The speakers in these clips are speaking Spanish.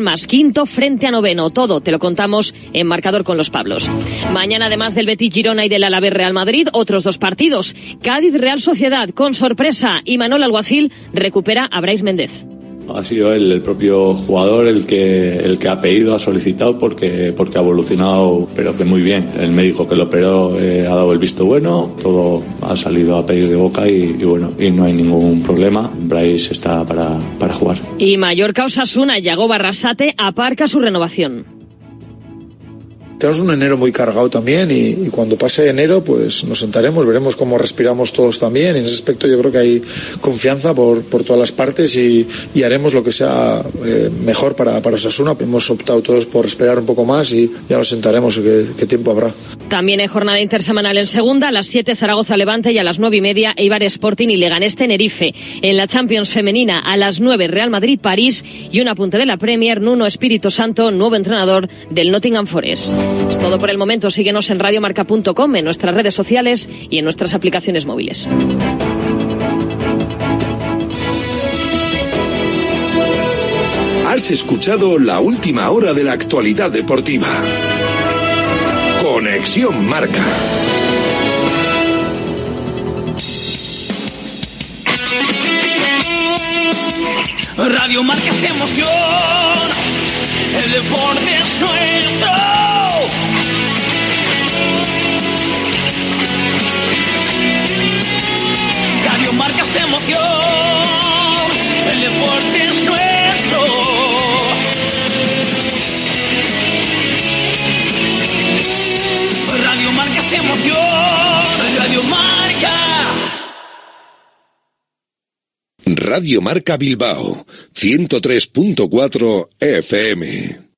más quinto frente a noveno. Todo te lo contamos en marcador con los Pablos. Mañana, además del Betis Girona y del Alavés Real Madrid, otros dos partidos. Cádiz Real Sociedad, con sorpresa, y Manuel Alguacil recupera a Brais Méndez. Ha sido él, el propio jugador, el que, el que ha pedido, ha solicitado porque, porque ha evolucionado, pero que muy bien. El médico que lo operó eh, ha dado el visto bueno, todo ha salido a pedir de boca y, bueno, y no hay ningún problema. Bryce está para, para jugar. Y Mallorca Osasuna, Yago Barrasate aparca su renovación. Tenemos un enero muy cargado también y, cuando pase enero pues nos sentaremos, veremos cómo respiramos todos también. En ese aspecto yo creo que hay confianza por, por todas las partes y, haremos lo que sea eh, mejor para, para Osasuna. Hemos optado todos por esperar un poco más y ya nos sentaremos qué, tiempo habrá. También hay jornada intersemanal en segunda, a las 7 Zaragoza Levante y a las nueve y media Eibar Sporting y Leganés Tenerife. En la Champions femenina a las 9 Real Madrid París y un apunte de la Premier Nuno Espíritu Santo, nuevo entrenador del Nottingham Forest. Es todo por el momento. Síguenos en radiomarca.com, en nuestras redes sociales y en nuestras aplicaciones móviles. Has escuchado la última hora de la actualidad deportiva. Conexión Marca. Radio Marca es emoción. El deporte es nuestro. Radio Marca es emoción. El deporte es nuestro. Radio Marca es emoción. Radio Marca. Radio Marca Bilbao, 103.4 FM.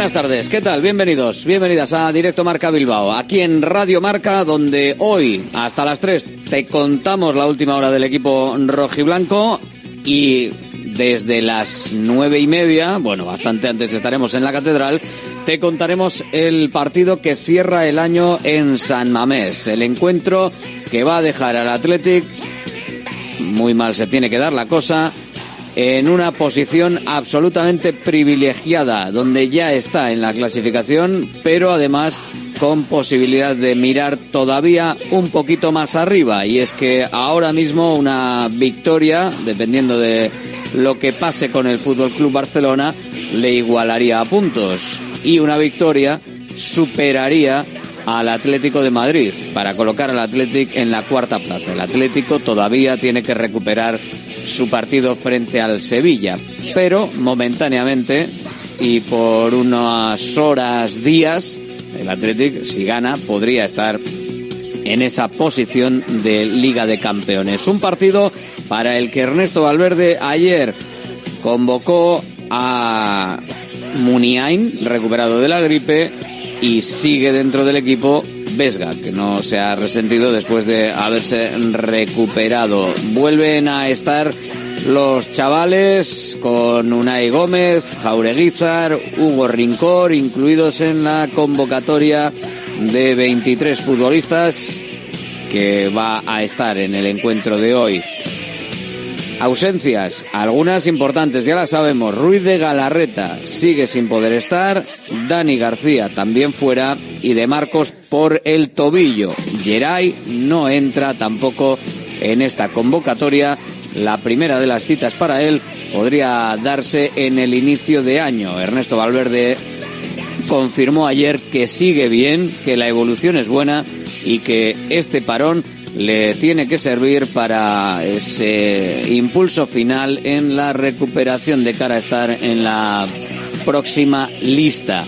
Buenas tardes, ¿qué tal? Bienvenidos, bienvenidas a Directo Marca Bilbao, aquí en Radio Marca, donde hoy hasta las 3 te contamos la última hora del equipo rojiblanco y desde las nueve y media, bueno, bastante antes estaremos en la catedral, te contaremos el partido que cierra el año en San Mamés, el encuentro que va a dejar al Athletic, muy mal se tiene que dar la cosa, en una posición absolutamente privilegiada, donde ya está en la clasificación, pero además con posibilidad de mirar todavía un poquito más arriba. Y es que ahora mismo una victoria, dependiendo de lo que pase con el Fútbol Club Barcelona, le igualaría a puntos. Y una victoria superaría al Atlético de Madrid para colocar al Atlético en la cuarta plaza. El Atlético todavía tiene que recuperar su partido frente al Sevilla, pero momentáneamente y por unas horas, días, el Athletic, si gana, podría estar en esa posición de Liga de Campeones. Un partido para el que Ernesto Valverde ayer convocó a Muniain, recuperado de la gripe, y sigue dentro del equipo Vesga, que no se ha resentido después de haberse recuperado. Vuelven a estar los chavales con Unai Gómez, Jaureguizar, Hugo Rincor, incluidos en la convocatoria de 23 futbolistas que va a estar en el encuentro de hoy. Ausencias, algunas importantes, ya las sabemos. Ruiz de Galarreta sigue sin poder estar, Dani García también fuera y de Marcos por el tobillo. Geray no entra tampoco en esta convocatoria. La primera de las citas para él podría darse en el inicio de año. Ernesto Valverde confirmó ayer que sigue bien, que la evolución es buena y que este parón le tiene que servir para ese impulso final en la recuperación de cara a estar en la próxima lista.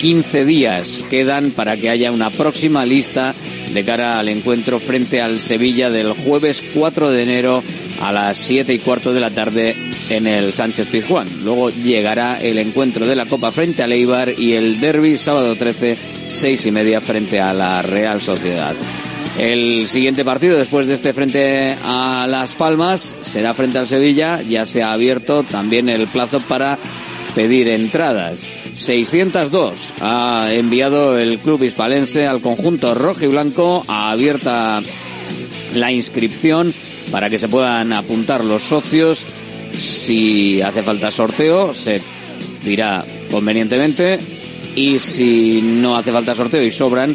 15 días quedan para que haya una próxima lista de cara al encuentro frente al Sevilla del jueves 4 de enero a las 7 y cuarto de la tarde en el Sánchez Pizjuán. Luego llegará el encuentro de la Copa frente al Eibar y el Derby sábado 13, 6 y media frente a la Real Sociedad. El siguiente partido después de este frente a Las Palmas será frente al Sevilla. Ya se ha abierto también el plazo para pedir entradas. 602 ha enviado el club hispalense al conjunto rojo y blanco. Ha abierta la inscripción para que se puedan apuntar los socios. Si hace falta sorteo, se dirá convenientemente. Y si no hace falta sorteo y sobran,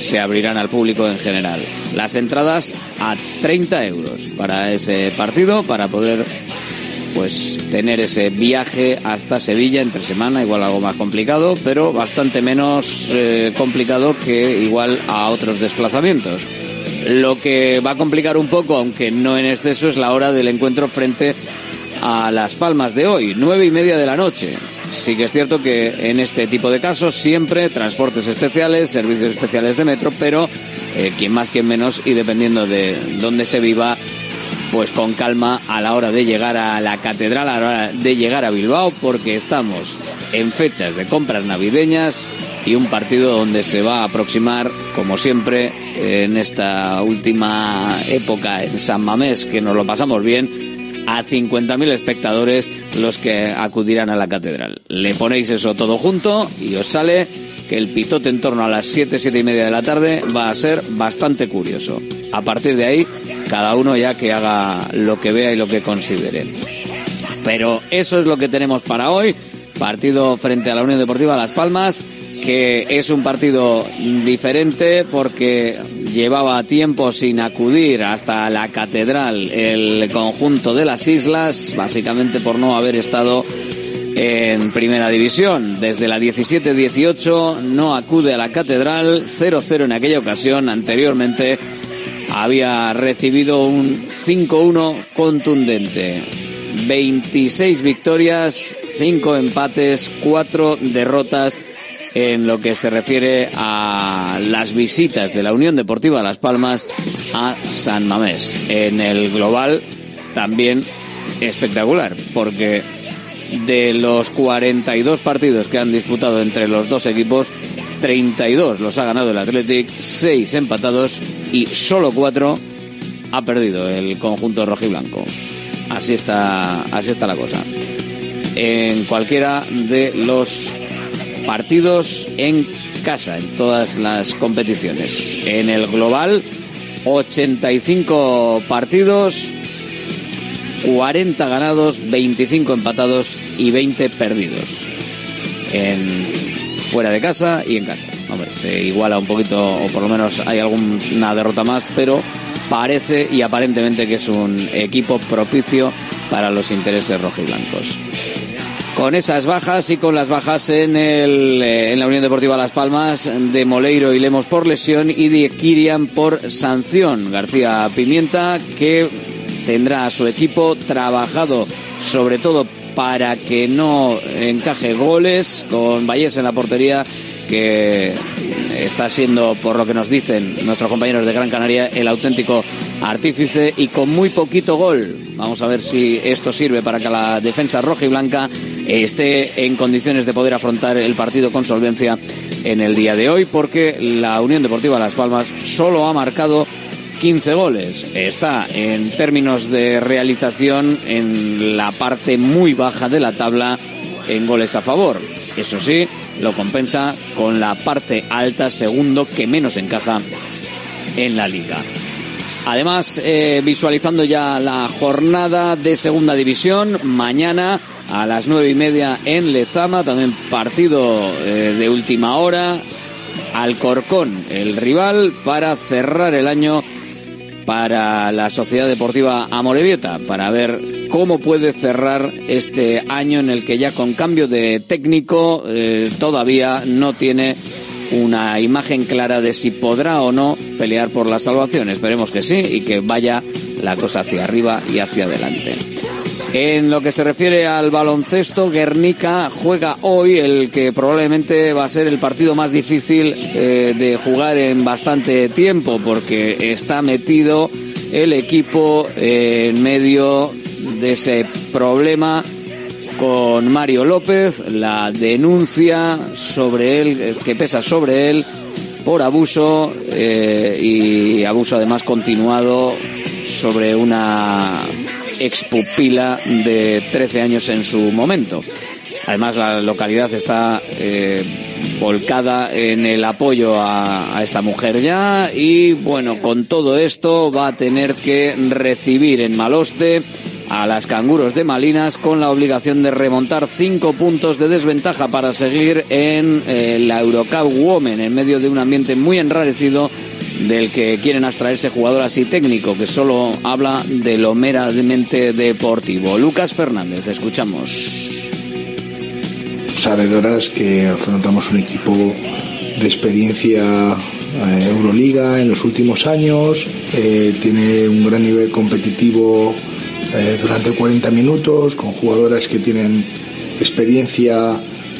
se abrirán al público en general. Las entradas a 30 euros para ese partido, para poder pues tener ese viaje hasta Sevilla entre semana, igual algo más complicado, pero bastante menos eh, complicado que igual a otros desplazamientos. Lo que va a complicar un poco, aunque no en exceso, es la hora del encuentro frente a Las Palmas de hoy, nueve y media de la noche. Sí que es cierto que en este tipo de casos siempre transportes especiales, servicios especiales de metro, pero eh, quien más, quien menos, y dependiendo de dónde se viva, pues con calma a la hora de llegar a la catedral, a la hora de llegar a Bilbao, porque estamos en fechas de compras navideñas y un partido donde se va a aproximar, como siempre, en esta última época en San Mamés, que nos lo pasamos bien, a 50.000 espectadores los que acudirán a la catedral. Le ponéis eso todo junto y os sale que el pitote en torno a las 7, 7 y media de la tarde va a ser bastante curioso. A partir de ahí, cada uno ya que haga lo que vea y lo que considere. Pero eso es lo que tenemos para hoy. Partido frente a la Unión Deportiva Las Palmas que es un partido diferente porque llevaba tiempo sin acudir hasta la catedral el conjunto de las islas, básicamente por no haber estado en primera división. Desde la 17-18 no acude a la catedral, 0-0 en aquella ocasión. Anteriormente había recibido un 5-1 contundente. 26 victorias, 5 empates, 4 derrotas en lo que se refiere a las visitas de la Unión Deportiva Las Palmas a San Mamés. En el global también espectacular, porque de los 42 partidos que han disputado entre los dos equipos, 32 los ha ganado el Athletic, 6 empatados y solo 4 ha perdido el conjunto rojiblanco. Así está, así está la cosa. En cualquiera de los partidos en casa en todas las competiciones. En el global, 85 partidos, 40 ganados, 25 empatados y 20 perdidos. En fuera de casa y en casa. Se iguala un poquito, o por lo menos hay alguna derrota más, pero parece y aparentemente que es un equipo propicio para los intereses rojiblancos con esas bajas y con las bajas en, el, eh, en la Unión Deportiva Las Palmas de Moleiro y Lemos por lesión y de Kirian por sanción. García Pimienta que tendrá a su equipo trabajado sobre todo para que no encaje goles con Valles en la portería que está siendo, por lo que nos dicen nuestros compañeros de Gran Canaria, el auténtico artífice y con muy poquito gol. Vamos a ver si esto sirve para que la defensa roja y blanca esté en condiciones de poder afrontar el partido con solvencia en el día de hoy, porque la Unión Deportiva Las Palmas solo ha marcado 15 goles. Está en términos de realización en la parte muy baja de la tabla en goles a favor. Eso sí, lo compensa con la parte alta, segundo, que menos encaja en la liga. Además, eh, visualizando ya la jornada de segunda división, mañana a las nueve y media en Lezama, también partido eh, de última hora. Alcorcón, el rival, para cerrar el año para la Sociedad Deportiva Amorebieta, para ver cómo puede cerrar este año en el que ya con cambio de técnico eh, todavía no tiene una imagen clara de si podrá o no pelear por la salvación. Esperemos que sí y que vaya la cosa hacia arriba y hacia adelante. En lo que se refiere al baloncesto, Guernica juega hoy el que probablemente va a ser el partido más difícil eh, de jugar en bastante tiempo porque está metido el equipo en medio de ese problema con Mario López, la denuncia sobre él, eh, que pesa sobre él por abuso eh, y abuso además continuado sobre una expupila de 13 años en su momento. Además, la localidad está eh, volcada en el apoyo a, esta mujer ya y bueno, con todo esto va a tener que recibir en Maloste a las canguros de Malinas con la obligación de remontar cinco puntos de desventaja para seguir en eh, la Eurocup Women en medio de un ambiente muy enrarecido del que quieren abstraerse jugador así técnico que solo habla de lo meramente deportivo. Lucas Fernández, escuchamos. Sabedoras que afrontamos un equipo de experiencia eh, Euroliga en los últimos años, eh, tiene un gran nivel competitivo eh, durante 40 minutos con jugadoras que tienen experiencia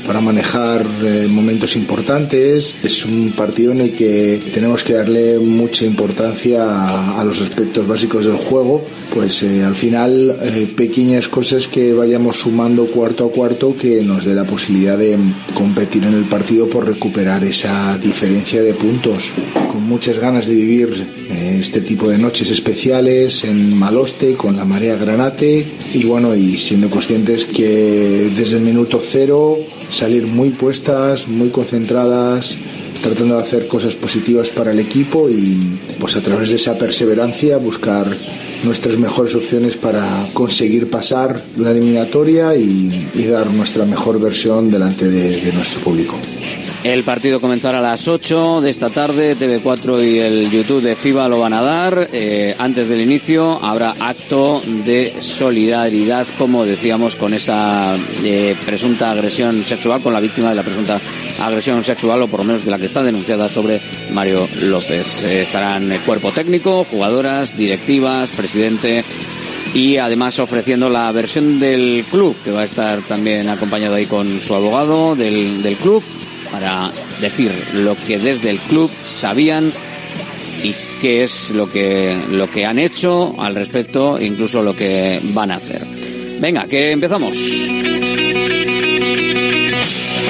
para manejar eh, momentos importantes. Es un partido en el que tenemos que darle mucha importancia a, a los aspectos básicos del juego, pues eh, al final eh, pequeñas cosas que vayamos sumando cuarto a cuarto que nos dé la posibilidad de competir en el partido por recuperar esa diferencia de puntos. Con muchas ganas de vivir eh, este tipo de noches especiales en Maloste con la marea granate y bueno y siendo conscientes que desde el minuto cero salir muy puestas, muy concentradas, tratando de hacer cosas positivas para el equipo y pues a través de esa perseverancia buscar nuestras mejores opciones para conseguir pasar la eliminatoria y, y dar nuestra mejor versión delante de, de, nuestro público. El partido comenzará a las 8 de esta tarde, TV4 y el YouTube de FIBA lo van a dar. Eh, antes del inicio habrá acto de solidaridad, como decíamos, con esa eh, presunta agresión sexual, con la víctima de la presunta agresión sexual, o por lo menos de la que está denunciada sobre Mario López. Eh, estarán el cuerpo técnico, jugadoras, directivas, presidente y además ofreciendo la versión del club, que va a estar también acompañado ahí con su abogado del, del club, para decir lo que desde el club sabían y qué es lo que, lo que han hecho al respecto, incluso lo que van a hacer. Venga, que empezamos.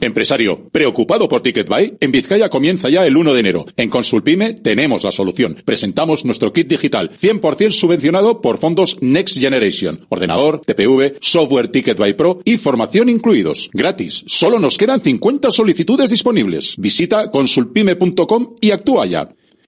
Empresario, ¿preocupado por TicketBuy? En Vizcaya comienza ya el 1 de enero. En Consulpime tenemos la solución. Presentamos nuestro kit digital, 100% subvencionado por fondos Next Generation. Ordenador, TPV, software TicketBuy Pro y formación incluidos. Gratis. Solo nos quedan 50 solicitudes disponibles. Visita consulpime.com y actúa ya.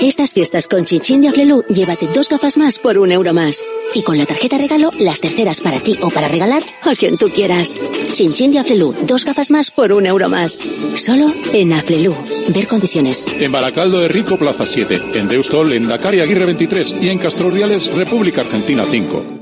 Estas fiestas con Chinchín de Aflelu, llévate dos gafas más por un euro más. Y con la tarjeta regalo, las terceras para ti o para regalar a quien tú quieras. Chinchín de Aflelu, dos gafas más por un euro más. Solo en Aflelu. Ver condiciones. En Baracaldo de Rico, Plaza 7. En Deustol, en Dakar Aguirre 23. Y en Castro Urdiales, República Argentina 5.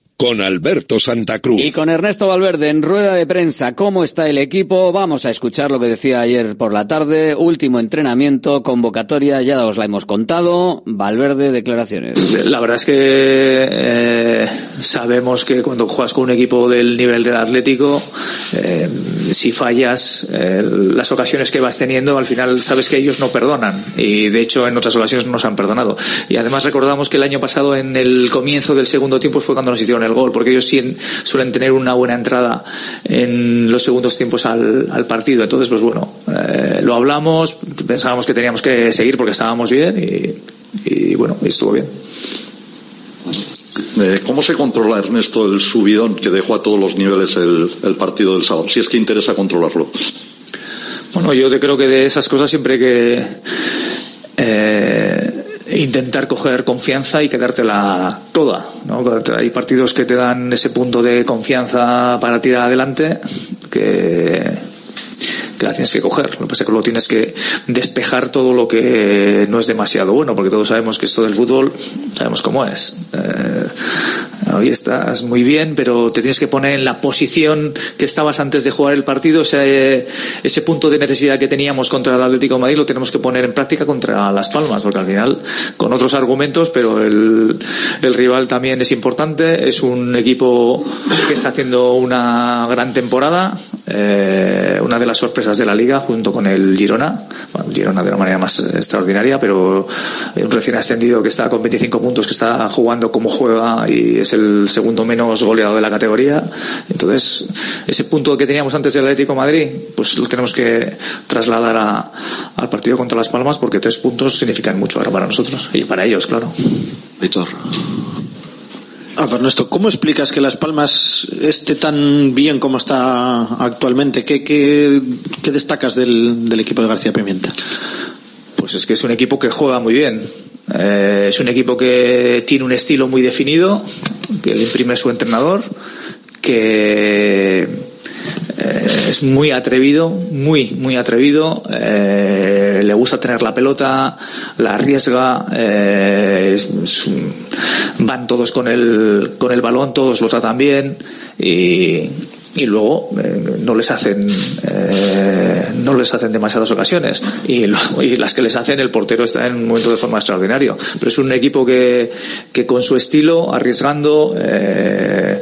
con Alberto Santa Cruz. Y con Ernesto Valverde en rueda de prensa, ¿cómo está el equipo? Vamos a escuchar lo que decía ayer por la tarde. Último entrenamiento, convocatoria, ya os la hemos contado. Valverde, declaraciones. La verdad es que eh, sabemos que cuando juegas con un equipo del nivel del Atlético, eh, si fallas, eh, las ocasiones que vas teniendo, al final sabes que ellos no perdonan. Y de hecho, en otras ocasiones nos han perdonado. Y además recordamos que el año pasado, en el comienzo del segundo tiempo, fue cuando nos hicieron el gol, porque ellos sí suelen tener una buena entrada en los segundos tiempos al, al partido. Entonces, pues bueno, eh, lo hablamos, pensábamos que teníamos que seguir porque estábamos bien y, y bueno, estuvo bien. Eh, ¿Cómo se controla, Ernesto, el subidón que dejó a todos los niveles el, el partido del sábado? Si es que interesa controlarlo. Bueno, yo te creo que de esas cosas siempre que eh, intentar coger confianza y quedártela toda. ¿no? Hay partidos que te dan ese punto de confianza para tirar adelante que, que la tienes que coger. Lo que pasa es que luego tienes que despejar todo lo que no es demasiado bueno, porque todos sabemos que esto del fútbol, sabemos cómo es. Eh, hoy estás muy bien, pero te tienes que poner en la posición que estabas antes de jugar el partido. O sea, eh, ese punto de necesidad que teníamos contra el Atlético de Madrid lo tenemos que poner en práctica contra Las Palmas, porque al final, con otros argumentos, pero el, el rival también es importante. Es un equipo que está haciendo una gran temporada, eh, una de las sorpresas de la liga, junto con el Girona. Bueno, Girona de una manera más extraordinaria, pero un recién ascendido que está con 25 puntos, que está jugando como juega y es el segundo menos goleado de la categoría. Entonces, ese punto que teníamos antes del Atlético de Madrid, pues lo tenemos que trasladar a, al partido contra Las Palmas porque tres puntos significan mucho ahora para nosotros y para ellos, claro. Víctor. Ah, pues Ernesto, ¿cómo explicas que Las Palmas esté tan bien como está actualmente? ¿Qué, qué, qué destacas del, del equipo de García Pimienta? Pues es que es un equipo que juega muy bien. Eh, es un equipo que tiene un estilo muy definido, que le imprime su entrenador, que eh, es muy atrevido, muy, muy atrevido, eh, le gusta tener la pelota, la arriesga, eh, van todos con el, con el balón, todos lo tratan bien y, y luego eh, no les hacen eh, no les hacen demasiadas ocasiones. Y, luego- y las que les hacen el portero está en un momento de forma extraordinario. Pero es un equipo que, que con su estilo arriesgando eh,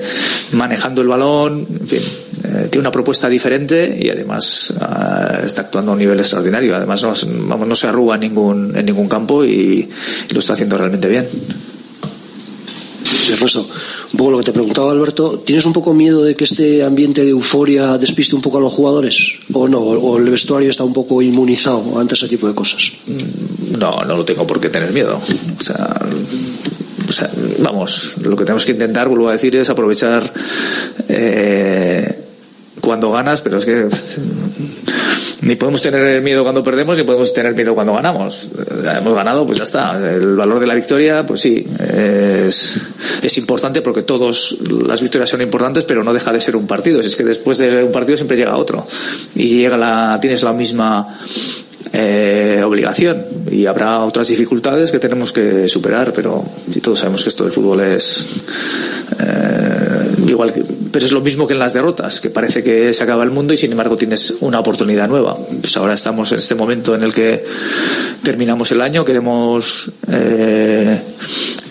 manejando el balón en fin eh, tiene una propuesta diferente y además ah, está actuando a un nivel extraordinario. Además no, vamos, no se arruga en ningún en ningún campo y, lo está haciendo realmente bien Ernesto, un poco lo que te preguntaba Alberto, ¿tienes un poco miedo de que este ambiente de euforia despiste un poco a los jugadores? ¿O no? ¿O el vestuario está un poco inmunizado ante ese tipo de cosas? No, no lo tengo por qué tener miedo. O sea, o sea, vamos, lo que tenemos que intentar, vuelvo a decir, es aprovechar eh, cuando ganas, pero es que ni podemos tener miedo cuando perdemos ni podemos tener miedo cuando ganamos. Eh, Hemos ganado, pues ya está. El valor de la victoria, pues sí, es, importante porque todos las victorias son importantes, pero no deja de ser un partido. Si es que después de un partido siempre llega otro y llega la, tienes la misma eh, obligación y habrá otras dificultades que tenemos que superar, pero si todos sabemos que esto del fútbol es eh, igual que pero es lo mismo que en las derrotas, que parece que se acaba el mundo y sin embargo tienes una oportunidad nueva. Pues ahora estamos en este momento en el que terminamos el año, queremos eh,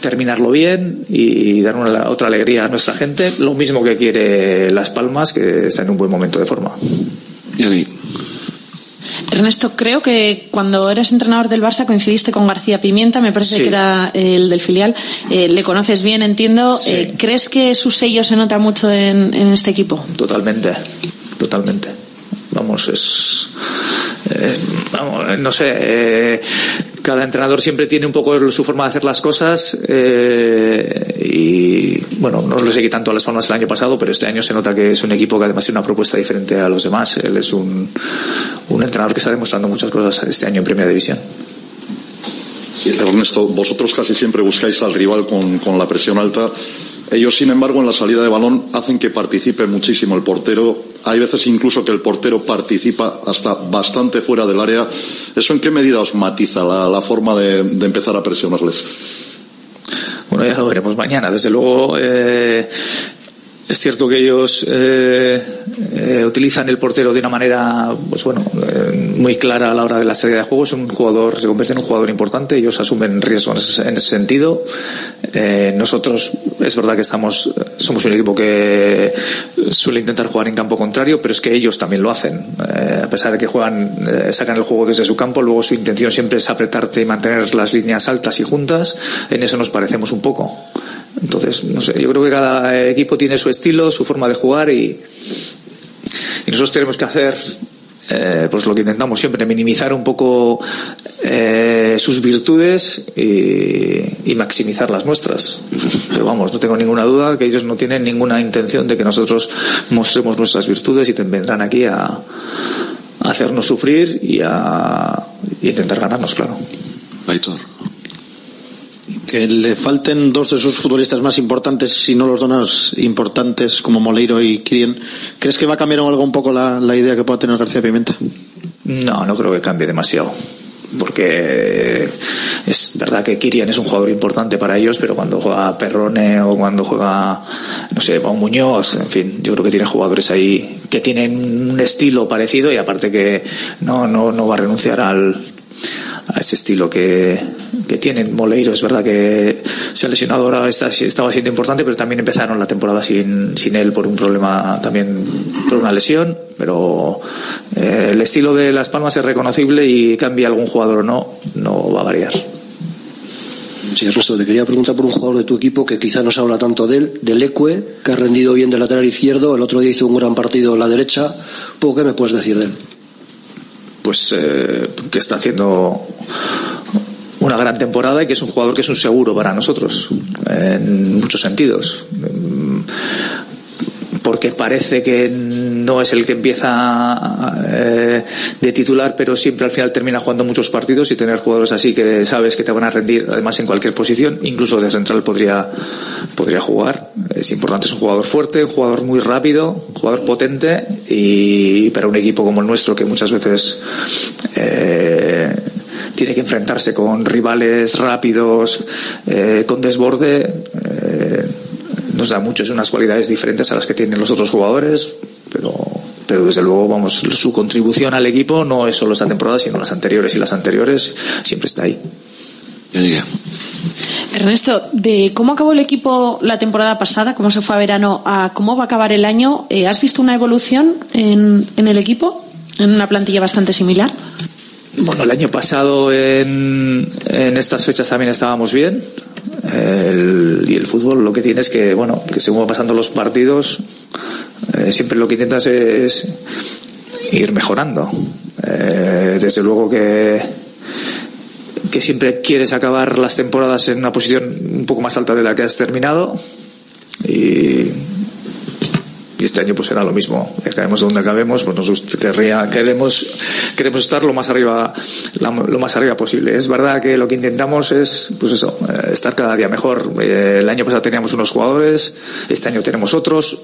terminarlo bien y dar una, otra alegría a nuestra gente, lo mismo que quiere Las Palmas, que está en un buen momento de forma. Ernesto, creo que cuando eras entrenador del Barça coincidiste con García Pimienta, me parece Sí. que era el del filial. Eh, le conoces bien, entiendo. Sí. Eh, ¿Crees que su sello se nota mucho en, en este equipo? Totalmente, totalmente. Vamos, es. eh, vamos, no sé. eh, cada entrenador siempre tiene un poco su forma de hacer las cosas eh, y bueno, no lo seguí tanto a las palmas el año pasado, pero este año se nota que es un equipo que además tiene una propuesta diferente a los demás. Él es un, un entrenador que está demostrando muchas cosas este año en Primera División. Ernesto, vosotros casi siempre buscáis al rival con, con la presión alta. Ellos, sin embargo, en la salida de balón hacen que participe muchísimo el portero. Hay veces incluso que el portero participa hasta bastante fuera del área. ¿Eso en qué medida os matiza la, forma de, de empezar a presionarles? Bueno, ya lo veremos mañana. Desde luego, eh, es cierto que ellos eh, eh, utilizan el portero de una manera, pues bueno, eh, muy clara a la hora de la salida de juego. Es un jugador, se convierte en un jugador importante. Ellos asumen riesgos en ese, en ese sentido. Eh, nosotros, es verdad que estamos, somos un equipo que suele intentar jugar en campo contrario, pero es que ellos también lo hacen. Eh, a pesar de que juegan, sacan el juego desde su campo, luego su intención siempre es apretarte y mantener las líneas altas y juntas. En eso nos parecemos un poco. Entonces, no sé, yo creo que cada equipo tiene su estilo, su forma de jugar y, nosotros tenemos que hacer eh, pues lo que intentamos siempre, minimizar un poco eh, sus virtudes y, maximizar las nuestras. Pero vamos, no tengo ninguna duda que ellos no tienen ninguna intención de que nosotros mostremos nuestras virtudes y te- vendrán aquí a, a hacernos sufrir y a y intentar ganarnos, claro. Que le falten dos de sus futbolistas más importantes, si no los donas importantes como Moleiro y Kirien. ¿Crees que va a cambiar algo un poco la, la idea que pueda tener García Pimenta? No, no creo que cambie demasiado. Porque es verdad que Kirian es un jugador importante para ellos, pero cuando juega Perrone o cuando juega, no sé, Pau Muñoz, en fin, yo creo que tiene jugadores ahí que tienen un estilo parecido y aparte que no, no, no va a renunciar al, a ese estilo que, que tienen. Moleiro es verdad que se ha lesionado ahora, está, estaba siendo importante, pero también empezaron la temporada sin, sin él por un problema también, por una lesión. Pero eh, el estilo de Las Palmas es reconocible y cambia algún jugador o no, no va a variar. Sí, Ernesto, te quería preguntar por un jugador de tu equipo que quizá no se habla tanto de él, del Ecue, que ha rendido bien de lateral izquierdo, el otro día hizo un gran partido en la derecha. ¿Poco qué me puedes decir de él? Pues eh, que está haciendo una gran temporada y que es un jugador que es un seguro para nosotros en muchos sentidos porque parece que no es el que empieza eh, de titular pero siempre al final termina jugando muchos partidos y tener jugadores así que sabes que te van a rendir además en cualquier posición. Incluso de central podría podría jugar. Es importante es un jugador fuerte un jugador muy rápido un jugador potente y para un equipo como el nuestro que muchas veces eh, tiene que enfrentarse con rivales rápidos, eh, con desborde, eh, nos da mucho, es unas cualidades diferentes a las que tienen los otros jugadores, pero, pero desde luego, vamos, su contribución al equipo no es solo esta temporada, sino las anteriores y las anteriores siempre está ahí. Ernesto, de cómo acabó el equipo la temporada pasada, cómo se fue a verano, a cómo va a acabar el año, eh, ¿has visto una evolución en, en el equipo? En una plantilla bastante similar. Bueno, el año pasado en, en estas fechas también estábamos bien. Y el fútbol lo que tiene es que, bueno, que según pasando los partidos, eh, siempre lo que intentas es ir mejorando. Eh, desde luego que, que siempre quieres acabar las temporadas en una posición un poco más alta de la que has terminado. Y, y este año pues será lo mismo. Acabemos donde acabemos, pues nos querría, queremos, queremos estar lo más arriba, lo más arriba posible. Es verdad que lo que intentamos es, pues eso, eh, estar cada día mejor. Eh, el año pasado teníamos unos jugadores, este año tenemos otros.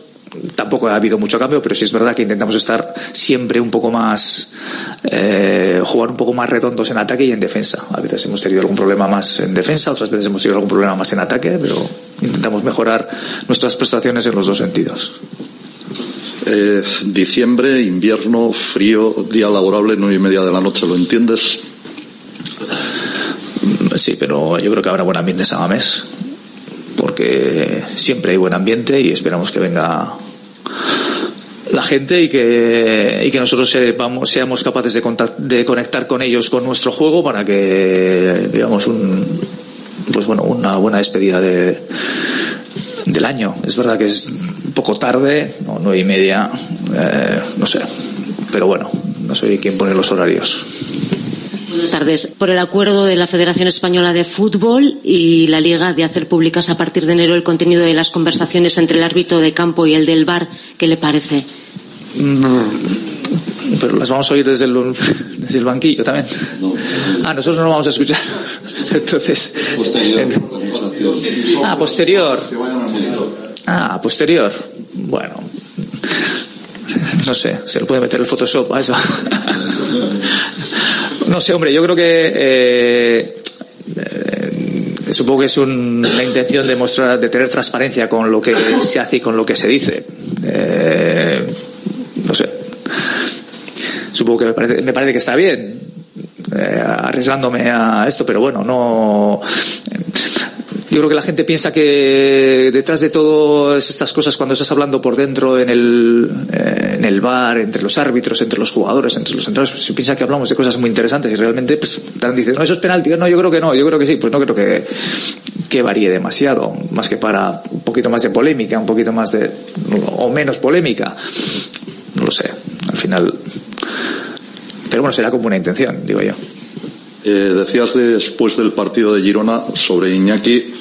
Tampoco ha habido mucho cambio, pero sí es verdad que intentamos estar siempre un poco más, eh, jugar un poco más redondos en ataque y en defensa. A veces hemos tenido algún problema más en defensa, otras veces hemos tenido algún problema más en ataque, pero intentamos mejorar nuestras prestaciones en los dos sentidos. Diciembre, invierno, frío, día laborable, nueve y media de la noche, ¿lo entiendes? Sí, pero yo creo que habrá buen ambiente en Samamés, porque siempre hay buen ambiente y esperamos que venga la gente y que, y que nosotros seamos capaces de, contact- de conectar con ellos con nuestro juego para que digamos un pues bueno una buena despedida de, del año es verdad que es poco tarde no, nueve y media eh, no sé. Pero bueno no soy quien pone los horarios. Buenas tardes. Por el acuerdo de la Federación Española de Fútbol y la Liga de hacer públicas a partir de enero el contenido de las conversaciones entre el árbitro de campo y el del bar, ¿qué le parece? Mm, pero las vamos a oír desde el, desde el banquillo también. Ah nosotros no lo vamos a escuchar. Entonces ah posterior ah posterior. Bueno. No sé se le puede meter el Photoshop a eso. No sé hombre yo creo que eh, eh, supongo que es un- la intención de mostrar de tener transparencia con lo que se hace y con lo que se dice. Eh, no sé. Supongo que me parece, me parece que está bien eh, arriesgándome a esto pero bueno no yo creo que la gente piensa que detrás de todas estas cosas, cuando estás hablando por dentro en el, eh, en el bar, entre los árbitros, entre los jugadores, entre los entrenadores, se piensa que hablamos de cosas muy interesantes y realmente pues, no, eso es penalti. No, yo creo que no, yo creo que sí. Pues no creo que, que varíe demasiado, más que para un poquito más de polémica, un poquito más de, o menos polémica. No lo sé, al final. Pero bueno, será como una intención, digo yo. Eh, decías después del partido de Girona sobre Iñaki,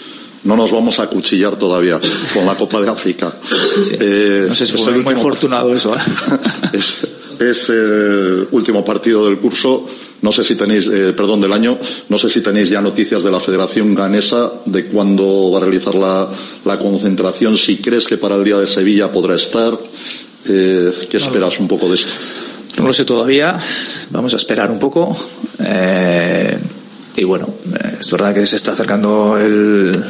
no nos vamos a cuchillar todavía con la Copa de África. Eh, No sé si es el muy afortunado eso. ¿eh? es, es el último partido del curso. No sé si tenéis, eh, perdón, del año. No sé si tenéis ya noticias de la Federación Ganesa de cuándo va a realizar la, la concentración. Si crees que para el día de Sevilla podrá estar. Eh, ¿Qué esperas un poco de esto? No lo sé todavía. Vamos a esperar un poco. Eh, y bueno, eh, es verdad que se está acercando el,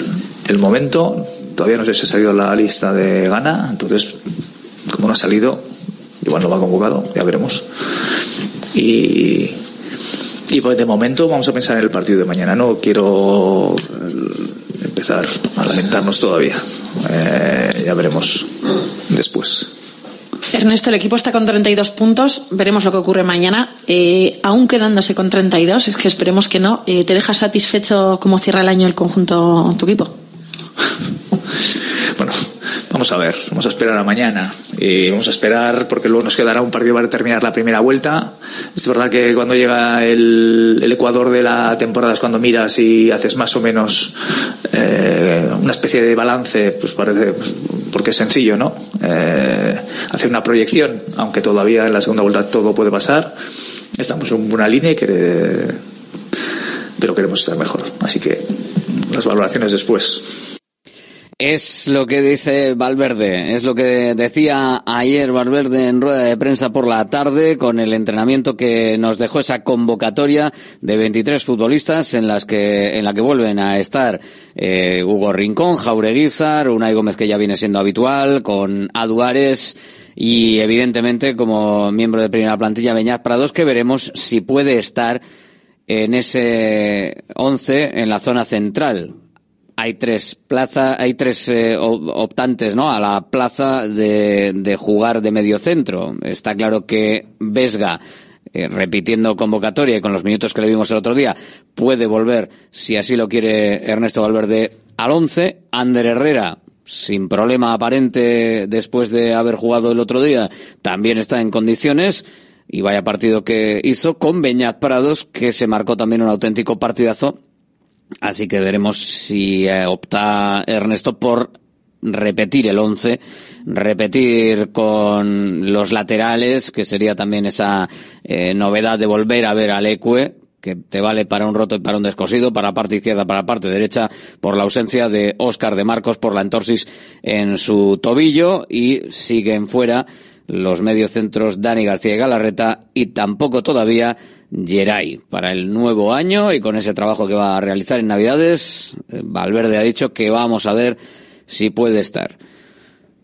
el momento. Todavía no sé si ha salido la lista de Gana. Entonces, como no ha salido, igual no va convocado. Ya veremos. Y, y pues de momento vamos a pensar en el partido de mañana. No quiero eh, empezar a lamentarnos todavía. Eh, ya veremos después. Ernesto, el equipo está con 32 puntos. Veremos lo que ocurre mañana. Eh, aún quedándose con 32, es que esperemos que no. Eh, ¿Te deja satisfecho cómo cierra el año el conjunto tu equipo? Vamos a ver, vamos a esperar a mañana. Y vamos a esperar porque luego nos quedará un partido para terminar la primera vuelta. Es verdad que cuando llega el, el Ecuador de la temporada es cuando miras y haces más o menos eh, una especie de balance, pues parece, pues, porque es sencillo, ¿no? Eh, hacer una proyección, aunque todavía en la segunda vuelta todo puede pasar. Estamos en buena línea y quere- pero queremos estar mejor. Así que las valoraciones después. Es lo que dice Valverde, es lo que decía ayer Valverde en rueda de prensa por la tarde con el entrenamiento que nos dejó esa convocatoria de 23 futbolistas en las que en la que vuelven a estar eh, Hugo Rincón, Jaureguizar, Unai Gómez que ya viene siendo habitual, con Aduares y evidentemente como miembro de primera plantilla Beñat Prados que veremos si puede estar en ese 11 en la zona central hay tres plazas, hay tres eh, op- optantes, ¿no? A la plaza de, de jugar de medio centro. Está claro que Vesga, eh, repitiendo convocatoria y con los minutos que le vimos el otro día, puede volver, si así lo quiere Ernesto Valverde, al once. Ander Herrera, sin problema aparente después de haber jugado el otro día, también está en condiciones. Y vaya partido que hizo con Beñat Prados, que se marcó también un auténtico partidazo Así que veremos si eh, opta Ernesto por repetir el 11, repetir con los laterales, que sería también esa eh, novedad de volver a ver al Ecue, que te vale para un roto y para un descosido, para parte izquierda, para parte derecha, por la ausencia de Óscar de Marcos, por la entorsis en su tobillo, y siguen fuera los mediocentros Dani García y Galarreta, y tampoco todavía Geray para el nuevo año y con ese trabajo que va a realizar en Navidades, eh, Valverde ha dicho que vamos a ver si puede estar.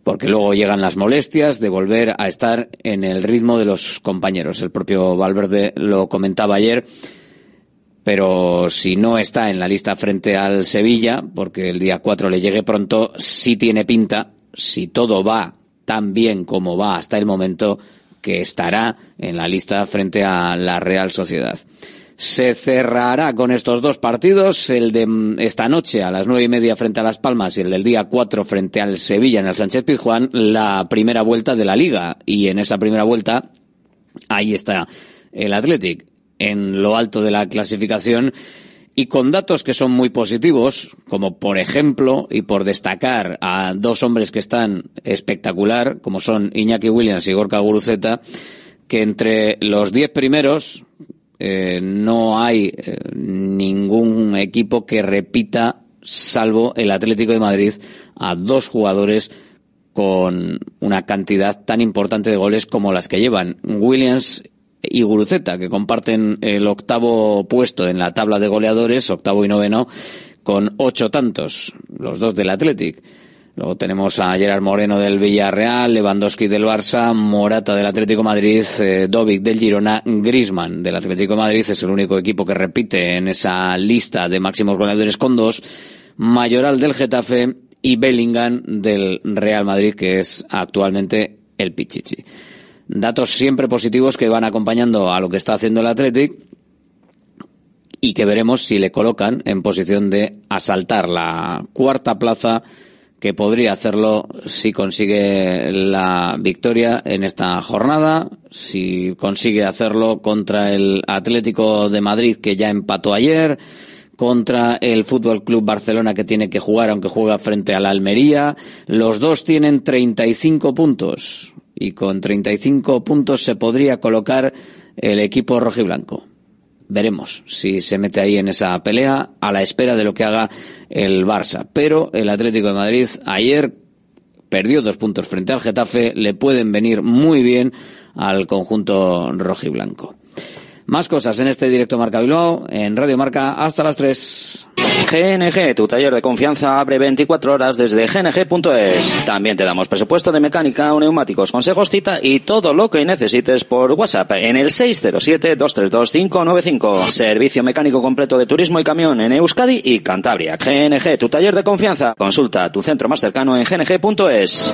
porque luego llegan las molestias de volver a estar en el ritmo de los compañeros. El propio Valverde lo comentaba ayer, pero si no está en la lista frente al Sevilla, porque el día 4 le llegue pronto, sí tiene pinta, si todo va tan bien como va hasta el momento, que estará en la lista frente a la Real Sociedad. Se cerrará con estos dos partidos, el de esta noche a las nueve y media frente a Las Palmas y el del día cuatro frente al Sevilla en el Sánchez Pizjuán, la primera vuelta de la Liga. Y en esa primera vuelta, ahí está el Athletic, en lo alto de la clasificación y con datos que son muy positivos, como por ejemplo, y por destacar a dos hombres que están espectacular, como son Iñaki Williams y Gorka Guruceta, que entre los diez primeros eh, no hay eh, ningún equipo que repita, salvo el Atlético de Madrid, a dos jugadores con una cantidad tan importante de goles como las que llevan Williams y Guruceta, que comparten el octavo puesto en la tabla de goleadores, octavo y noveno, con ocho tantos, los dos del Athletic. Luego tenemos a Gerard Moreno del Villarreal, Lewandowski del Barça, Morata del Atlético Madrid, eh, Dovic del Girona, Grisman del Atlético Madrid es el único equipo que repite en esa lista de máximos goleadores con dos, Mayoral del Getafe y Bellingham del Real Madrid, que es actualmente el Pichichi datos siempre positivos que van acompañando a lo que está haciendo el Athletic y que veremos si le colocan en posición de asaltar la cuarta plaza que podría hacerlo si consigue la victoria en esta jornada, si consigue hacerlo contra el Atlético de Madrid que ya empató ayer, contra el Fútbol Club Barcelona que tiene que jugar aunque juega frente a la Almería. Los dos tienen 35 puntos y con 35 puntos se podría colocar el equipo rojiblanco. Veremos si se mete ahí en esa pelea a la espera de lo que haga el Barça. Pero el Atlético de Madrid ayer perdió dos puntos frente al Getafe, le pueden venir muy bien al conjunto rojiblanco. Más cosas en este directo Marca Bilbao, en Radio Marca, hasta las 3. GNG, tu taller de confianza abre 24 horas desde gng.es. También te damos presupuesto de mecánica, neumáticos, consejos, cita y todo lo que necesites por WhatsApp en el 607-232-595. Servicio mecánico completo de turismo y camión en Euskadi y Cantabria. GNG, tu taller de confianza. Consulta tu centro más cercano en gng.es.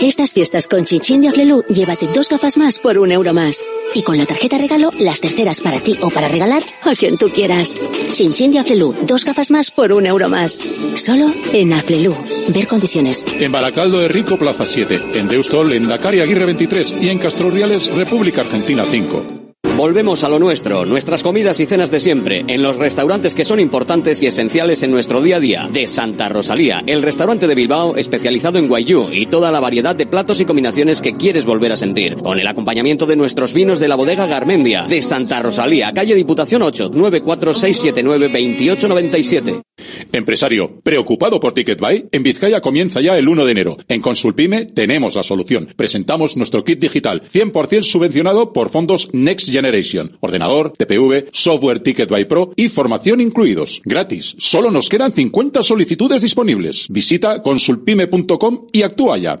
Estas fiestas con Chinchín de Aflelu, llévate dos gafas más por un euro más. Y con la tarjeta regalo, las terceras para ti o para regalar a quien tú quieras. Chinchín de Aflelu, dos gafas más por un euro más. Solo en Aflelu. Ver condiciones. En Baracaldo de Rico, Plaza 7. En Deustol, en Dakar Aguirre 23. Y en Castroriales, República Argentina 5. Volvemos a lo nuestro, nuestras comidas y cenas de siempre, en los restaurantes que son importantes y esenciales en nuestro día a día. De Santa Rosalía, el restaurante de Bilbao especializado en guayú y toda la variedad de platos y combinaciones que quieres volver a sentir. Con el acompañamiento de nuestros vinos de la bodega Garmendia. De Santa Rosalía, calle Diputación 8, 94679 2897. Empresario, ¿preocupado por TicketBuy? En Vizcaya comienza ya el 1 de enero. En Consulpime tenemos la solución. Presentamos nuestro kit digital, 100% subvencionado por fondos Next Generation. Ordenador, TPV, software TicketBuy Pro y formación incluidos. Gratis. Solo nos quedan 50 solicitudes disponibles. Visita consulpime.com y actúa ya.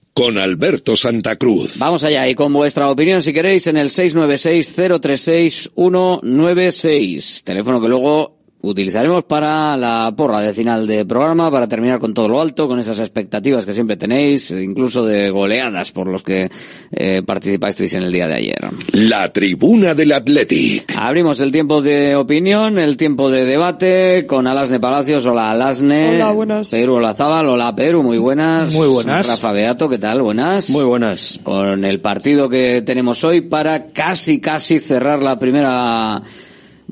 con Alberto Santa Cruz. Vamos allá y con vuestra opinión, si queréis, en el 696-036-196. Teléfono que luego utilizaremos para la porra de final de programa, para terminar con todo lo alto, con esas expectativas que siempre tenéis, incluso de goleadas por los que eh, participasteis en el día de ayer. La tribuna del Athletic. Abrimos el tiempo de opinión, el tiempo de debate con Alasne Palacios. Hola Alasne. Hola, buenas. Perú Olazábal. Hola Perú, muy buenas. Muy buenas. Rafa Beato, ¿qué tal? Buenas. Muy buenas. Con el partido que tenemos hoy para casi, casi cerrar la primera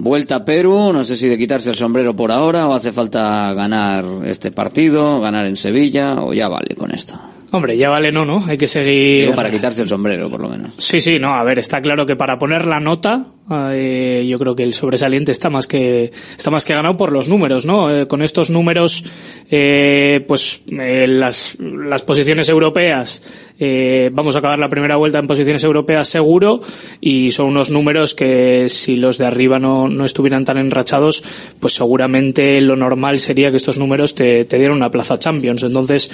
Vuelta a Perú, no sé si de quitarse el sombrero por ahora o hace falta ganar este partido, ganar en Sevilla o ya vale con esto. Hombre, ya vale no, ¿no? Hay que seguir... Digo, para quitarse el sombrero, por lo menos. Sí, sí, no, a ver, está claro que para poner la nota, eh, yo creo que el sobresaliente está más que, está más que ganado por los números, ¿no? Eh, con estos números, eh, pues, las, las posiciones europeas, vamos a acabar la primera vuelta en posiciones europeas seguro y son unos números que si los de arriba no, no estuvieran tan enrachados, pues seguramente lo normal sería que estos números te, te dieran una plaza Champions. Entonces,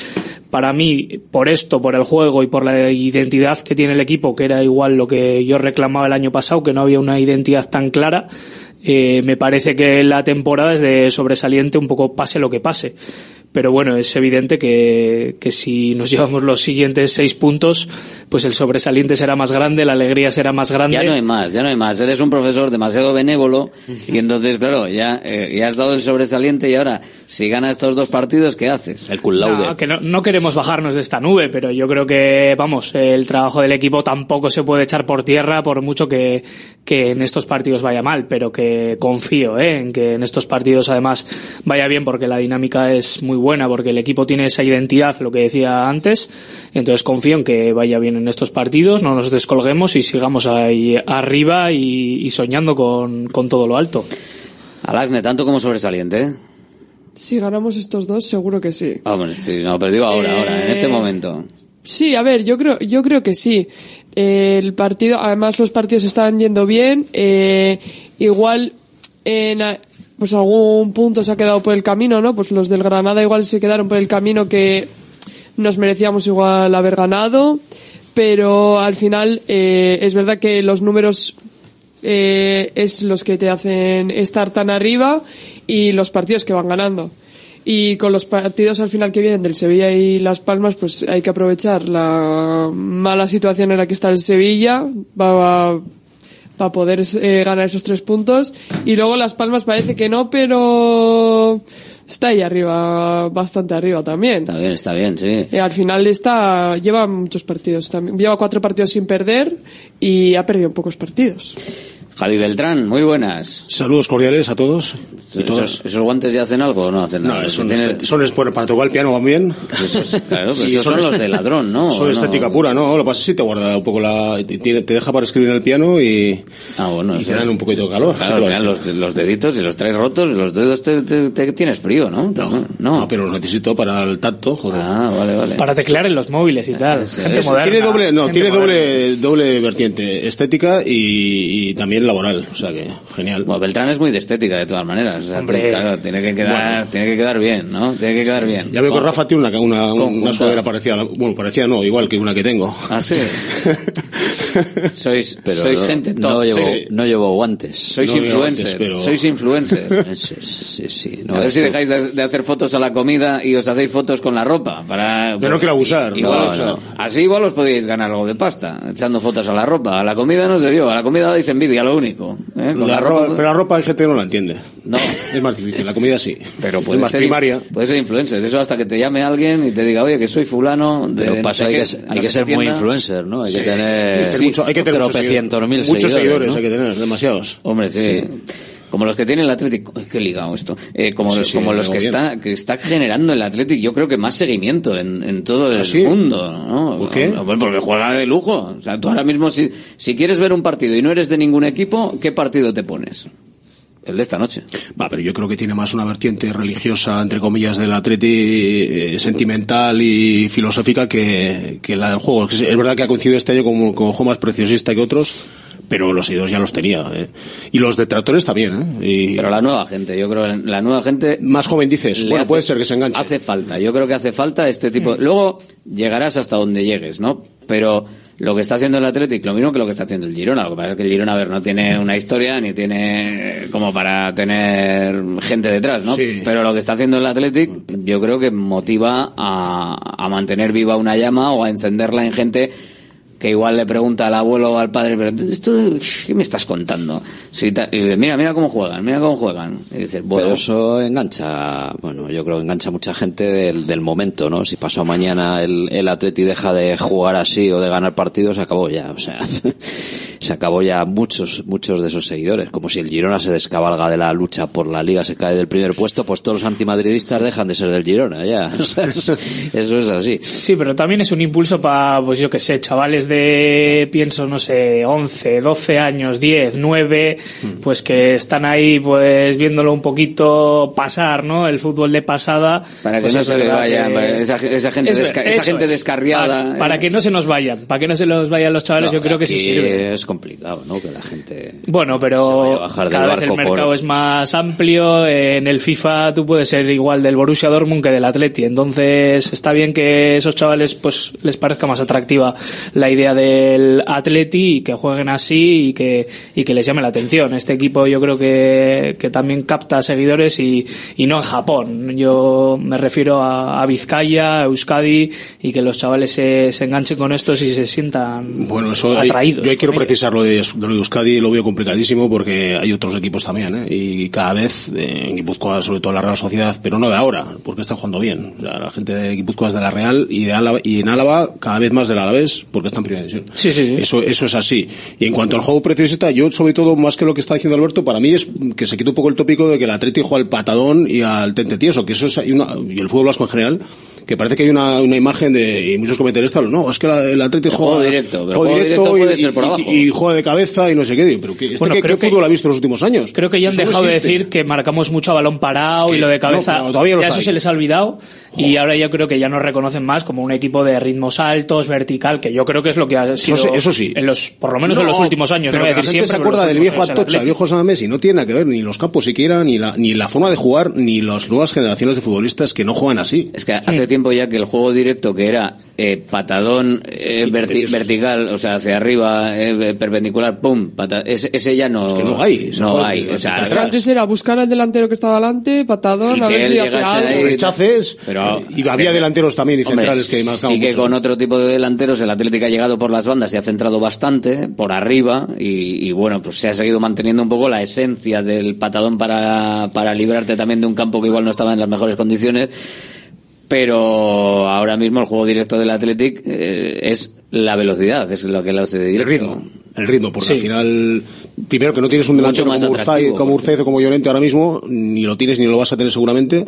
para mí, por esto, por el juego y por la identidad que tiene el equipo, que era igual lo que yo reclamaba el año pasado, que no había una identidad tan clara, eh, me parece que la temporada es de sobresaliente un poco pase lo que pase pero bueno, es evidente que, que si nos llevamos los siguientes seis puntos, pues el sobresaliente será más grande, la alegría será más grande. Ya no hay más, ya no hay más. Eres un profesor demasiado benévolo y entonces, claro, ya, eh, ya has dado el sobresaliente y ahora, si gana estos dos partidos, ¿qué haces? El laude. No, que no, no queremos bajarnos de esta nube, pero yo creo que, vamos, el trabajo del equipo tampoco se puede echar por tierra por mucho que, que en estos partidos vaya mal, pero que confío ¿eh? en que en estos partidos además vaya bien porque la dinámica es muy buena, porque el equipo tiene esa identidad, lo que decía antes, entonces confío en que vaya bien en estos partidos, no nos descolguemos y sigamos ahí arriba y, y soñando con, con todo lo alto. Alasne, tanto como sobresaliente, ¿eh? Si ganamos estos dos, seguro que sí. Hombre, sí, no, pero digo ahora, ahora, en este Eh, momento. Sí, a ver, yo creo, yo creo que sí. Eh, el partido, además los partidos estaban yendo bien. eh, igual en pues algún punto se ha quedado por el camino, ¿no? Pues los del Granada igual se quedaron por el camino que nos merecíamos igual haber ganado. Pero al final eh, es verdad que los números eh, es los que te hacen estar tan arriba y los partidos que van ganando. Y con los partidos al final que vienen del Sevilla y Las Palmas, pues hay que aprovechar la mala situación en la que está el Sevilla para poder eh, ganar esos tres puntos. Y luego Las Palmas parece que no, pero está ahí arriba, bastante arriba también. Está bien, está bien, sí. Eh, al final está, lleva muchos partidos también. Lleva cuatro partidos sin perder y ha perdido pocos partidos. Javi Beltrán, muy buenas. Saludos cordiales a todos. y todas. ¿Esos, esos guantes ya hacen algo o no hacen nada? No, son, Tiene- este- son es- bueno, para tocar el piano van bien. claro, pero Y esos son los de ladrón, ¿no? Son ¿O no? estética pura, ¿no? Lo que pasa es que sí te guarda un poco la... Te, te deja para escribir en el piano y, Ah, bueno, y eso- te dan un poquito de calor. Claro, ¿Qué te al final parece? los, los deditos y los traes rotos y los dedos te, te- te tienes frío, ¿no? No, No, pero los necesito para el tacto, joder. Ah, vale, vale. Para teclear en los móviles y tal. Gente Es- moderna. tiene doble, no, gente tiene doble, doble vertiente, estética y, y también laboral, o sea que genial. Bueno, Beltrán es muy de estética de todas maneras. O sea, Hombre. tú, claro, tiene que quedar, Bueno. tiene que quedar bien, ¿no? Tiene que quedar bien. Ya veo que Rafa tiene una, una, una sudadera parecida, a la- bueno, parecida no, igual que una que tengo. Ah, sí. sois, Pero sois no- gente no llevo, no llevo guantes. sois No influencers. guantes, pero- Sois influencers. Sí, sí, sí, a ver si dejáis de, de hacer fotos a la comida y os hacéis fotos con la ropa. Para, Yo no quiero abusar, Igual no, os- no. Así igual os podéis ganar algo de pasta, echando fotos a la ropa. A la comida no se dio, a la comida dais envidia, lo único. ¿eh? Con La la ropa, ropa- pero la ropa hay gente que no la entiende. No. Es más difícil, la comida sí. Pero es puede más ser, primaria. Puede ser influencer. Eso hasta que te llame alguien y te diga, oye, que soy fulano. De, Pero no pasa, sé hay qué, que, no hay sé que qué ser muy tienda. influencer, ¿no? Hay Sí, que tener, hay que tener mucho- hay que tener muchos tropecientos mil Muchos seguidores ¿no? hay que tener, demasiados. Hombre, sí. Como los que tiene el Athletic, Uy, qué ligado esto. Eh, como Sí, los, sí, como los luego que bien. está, que está generando el Athletic, yo creo que más seguimiento en, en todo el ¿Ah, sí? mundo, ¿no? ¿Por qué? Bueno, porque juega de lujo. O sea, tú ahora mismo, si, si quieres ver un partido y no eres de ningún equipo, ¿qué partido te pones? El de esta noche. Va, pero yo creo que tiene más una vertiente religiosa, entre comillas, del atleti, eh, sentimental y filosófica que, que la del juego. Es verdad que ha coincidido este año con un juego más preciosista que otros, pero los seguidores ya los tenía. eh. Y los detractores también. ¿eh? Y Pero la nueva gente, yo creo que la nueva gente más joven dices, bueno, hace- puede ser que se enganche. Hace falta, yo creo que hace falta este tipo. Luego llegarás hasta donde llegues, ¿no? Pero lo que está haciendo el Athletic, lo mismo que lo que está haciendo el Girona. Lo que pasa es que el Girona, a ver, no tiene una historia ni tiene como para tener gente detrás, ¿no? Sí. Pero lo que está haciendo el Athletic, yo creo que motiva a, a mantener viva una llama o a encenderla en gente que igual le pregunta al abuelo o al padre, pero esto, ¿qué me estás contando? Si ta- y dice, mira, mira cómo juegan, mira cómo juegan. Y dices, bueno, Pero eso engancha, bueno, yo creo que engancha mucha gente del, del momento, ¿no? Si pasó mañana el, el Atleti deja de jugar así o de ganar partidos, se acabó ya, o sea, se acabó ya muchos, muchos de esos seguidores. Como si el Girona se descabalga de la lucha por la liga, se cae del primer puesto, pues todos los antimadridistas dejan de ser del Girona, ya. O sea, eso, eso es así. Sí, pero también es un impulso para, pues yo que sé, chavales de, pienso, no sé, 11, 12 años, 10, 9, pues que están ahí, pues viéndolo un poquito pasar, ¿no? El fútbol de pasada. para que pues no se le verdad vaya, que- esa, esa gente, Es- desca- esa gente es. descarriada. Para, para que no se nos vayan, para que no se nos vayan los chavales, No, yo creo que sí sirve. Es complicado, ¿no? Que la gente... Bueno, pero bajar cada vez el por- mercado es más amplio. En el FIFA tú puedes ser igual del Borussia Dortmund que del Atleti. Entonces está bien que esos chavales pues les parezca más atractiva la idea del Atleti y que jueguen así y que, y que les llame la atención. Este equipo yo creo que, que también capta seguidores y, y no en Japón. Yo me refiero a, a Vizcaya, a Euskadi y que los chavales se, se enganchen con estos y se sientan Bueno, eso hay- atraídos. yo ahí quiero precisar lo de, de Euskadi, lo veo complicadísimo porque hay otros equipos también, ¿eh? Y cada vez, eh, en Guipúzcoa, sobre todo la Real Sociedad, pero no de ahora, porque están jugando bien. O sea, la gente de Guipúzcoa es de la Real y de Álava, y en Álava cada vez más del Alavés, porque está en primera división. Sí, sí, sí. Eso, eso es así. Y en cuanto al juego preciosista, yo sobre todo, más que lo que está diciendo Alberto, para mí es que se quite un poco el tópico de que el Atleti juega al patadón y al tente tieso, que eso es, hay una, y el fútbol vasco en general, que parece que hay una, una imagen de, y muchos comentaristas, no, es que la- el Atleti El juega, juego directo, juego juego directo y- puede ser por y- abajo. y, juega de cabeza y no sé qué, pero ¿qué, este Bueno, qué- creo qué que- fútbol ha visto en los últimos años? Creo que ya han Eso no dejado de decir que marcamos mucho a balón parado Es que y lo de cabeza. no, todavía los ya eso se les ha olvidado y ahora yo creo que ya nos reconocen más como un equipo de ritmos altos, vertical, que yo creo que es lo que ha sido sí, eso sí. en los por lo menos en No, los últimos años. Pero no voy a que la decir gente siempre, se acuerda del viejo Atocha, el viejo San y no tiene nada que ver ni los campos siquiera, ni la, ni la forma de jugar, ni las nuevas generaciones de futbolistas que no juegan así. Es que hace tiempo ya que el juego directo que era eh, patadón eh, verti- vertical, o sea, hacia arriba, eh, perpendicular, pum, pata- ese, ese ya no, que no hay, no o sea. Antes era buscar al delantero que estaba delante, patadón, Y a que ver si hacía llegase algo. ahí. rechaces, pero y había delanteros también y Hombre, centrales que marcaban sí que mucho. con otro tipo de delanteros el Atlético ha llegado por las bandas y ha centrado bastante por arriba y, y bueno pues se ha seguido manteniendo un poco la esencia del patadón para, para librarte también de un campo que igual no estaba en las mejores condiciones pero ahora mismo el juego directo del Athletic eh, es la velocidad es lo que lo hace el directo ritmo, el ritmo, porque Sí. al final, primero que no tienes un delantero como atractivo, como Urzaiz o como Llorente ahora mismo, ni lo tienes ni lo vas a tener seguramente,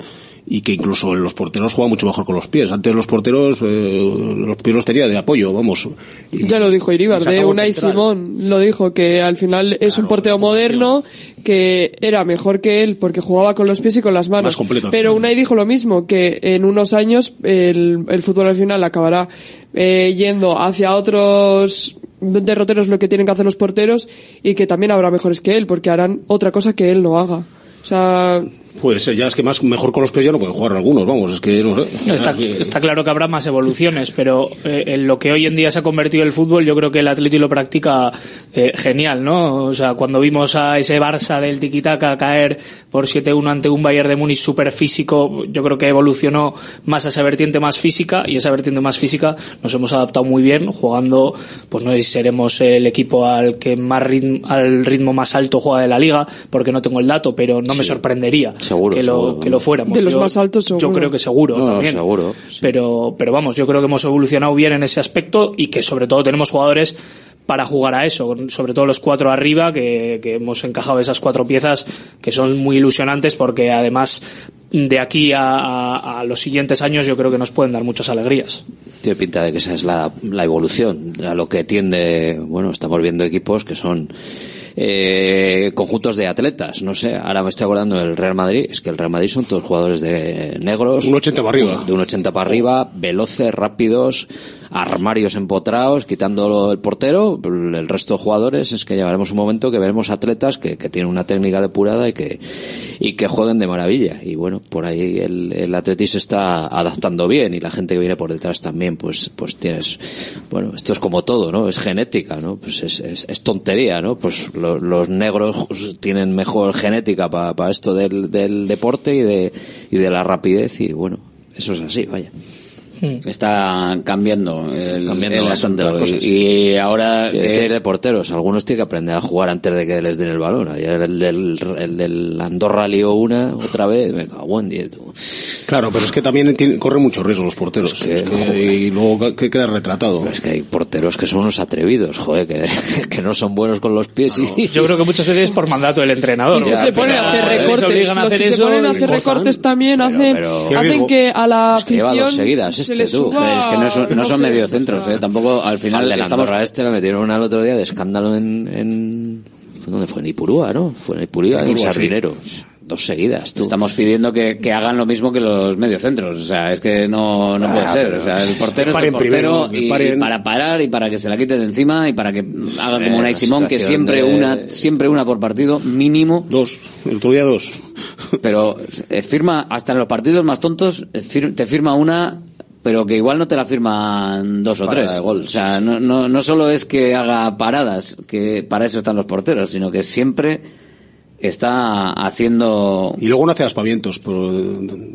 y que incluso los porteros juegan mucho mejor con los pies. Antes los porteros, eh, los pies los tenía de apoyo, vamos. Y- Ya lo dijo Iribar, de Unai central. Simón, lo dijo, que al final es un portero moderno, que era mejor que él porque jugaba con los pies y con las manos. Más completo, Pero. Unai dijo lo mismo, que en unos años el, el fútbol al final acabará eh, yendo hacia otros derroteros lo que tienen que hacer los porteros y que también habrá mejores que él porque harán otra cosa que él no haga. O sea, Puede ser, ya es que más mejor con los pies ya no pueden jugar algunos, vamos, es que no sé. Está claro que habrá más evoluciones, pero eh, en lo que hoy en día se ha convertido el fútbol, yo creo que el Atleti lo practica eh, genial, ¿no? O sea, cuando vimos a ese Barça del Tiquitaca caer por 7-1 ante un Bayern de Múnich súper físico, yo creo que evolucionó más a esa vertiente más física y esa vertiente más física nos hemos adaptado muy bien jugando, pues no sé si seremos el equipo al que más ritmo, al ritmo más alto juega de la liga, porque no tengo el dato, pero no me sorprendería Seguro, que, lo, que lo fuéramos. de los Yo- más altos yo creo que seguro No, también. seguro. Pero, pero vamos, yo creo que hemos evolucionado bien en ese aspecto y que sobre todo tenemos jugadores para jugar a eso, sobre todo los cuatro arriba, que, que hemos encajado esas cuatro piezas que son muy ilusionantes porque además de aquí a, a- a los siguientes años yo creo que nos pueden dar muchas alegrías. Tiene pinta de que esa es la, la evolución, a lo que tiende, bueno, estamos viendo equipos que son eh, conjuntos de atletas, no sé, ahora me estoy acordando del Real Madrid, es que el Real Madrid son todos jugadores de negros. Un 80 para arriba. De un 80 para arriba, veloces, rápidos, armarios empotrados, quitando el portero, el resto de jugadores es que llegaremos un momento que veremos atletas que, que tienen una técnica depurada y que, y que jueguen de maravilla. Y bueno, por ahí el, el Atleti se está adaptando bien y la gente que viene por detrás también, pues, pues tienes, bueno, esto es como todo, ¿no? Es genética, ¿no? Pues es, es, es tontería, ¿no? Pues lo- los negros tienen mejor genética para esto del, del deporte y de, y de la rapidez y bueno, eso es así, vaya. Está cambiando el, Cambiando el bastante asunto. las cosas. Y, y ahora eh, decir, de porteros, algunos tienen que aprender a jugar antes de que les den el balón. Ayer el del, el del Andorra lió una otra vez, me cago en diez. Claro, pero es que también tiene- corren mucho riesgo los porteros. Es que- y luego que queda retratado. Pero es que hay porteros que son unos atrevidos, joder, que, que no son buenos con los pies y... Yo creo que muchas veces es por mandato del entrenador. Y que Ya, se ponen a hacer recortes. Los que se ponen a hacer recortes también hacen, pero- hacen que a la Es que lleva afición dos seguidas se este, le tú. suba... es que no son, no son sé, mediocentros, eh, tampoco al final Al estamos Andorra este le metieron una el otro día de escándalo en... en ¿fue ¿Dónde fue? En Ipurúa, ¿no? Fue en Ipurúa, en el Ipurúa, sí. Sardinero. Dos seguidas, tú. Estamos pidiendo que, que hagan lo mismo que los mediocentros. O sea, es que no, no Ah, puede ser. O sea, el portero es el portero primero, que y, paren. y para parar y para que se la quite de encima y para que haga como Eh, una la Simón que siempre de- una, siempre una por partido mínimo. Dos. El otro día dos. Pero eh, firma, hasta en los partidos más tontos, eh, fir- te firma una, pero que igual no te la firman dos o tres. de gol, o sea, no, no, no solo es que haga paradas, que para eso están los porteros, sino que siempre está haciendo Y luego no hace aspavientos pero-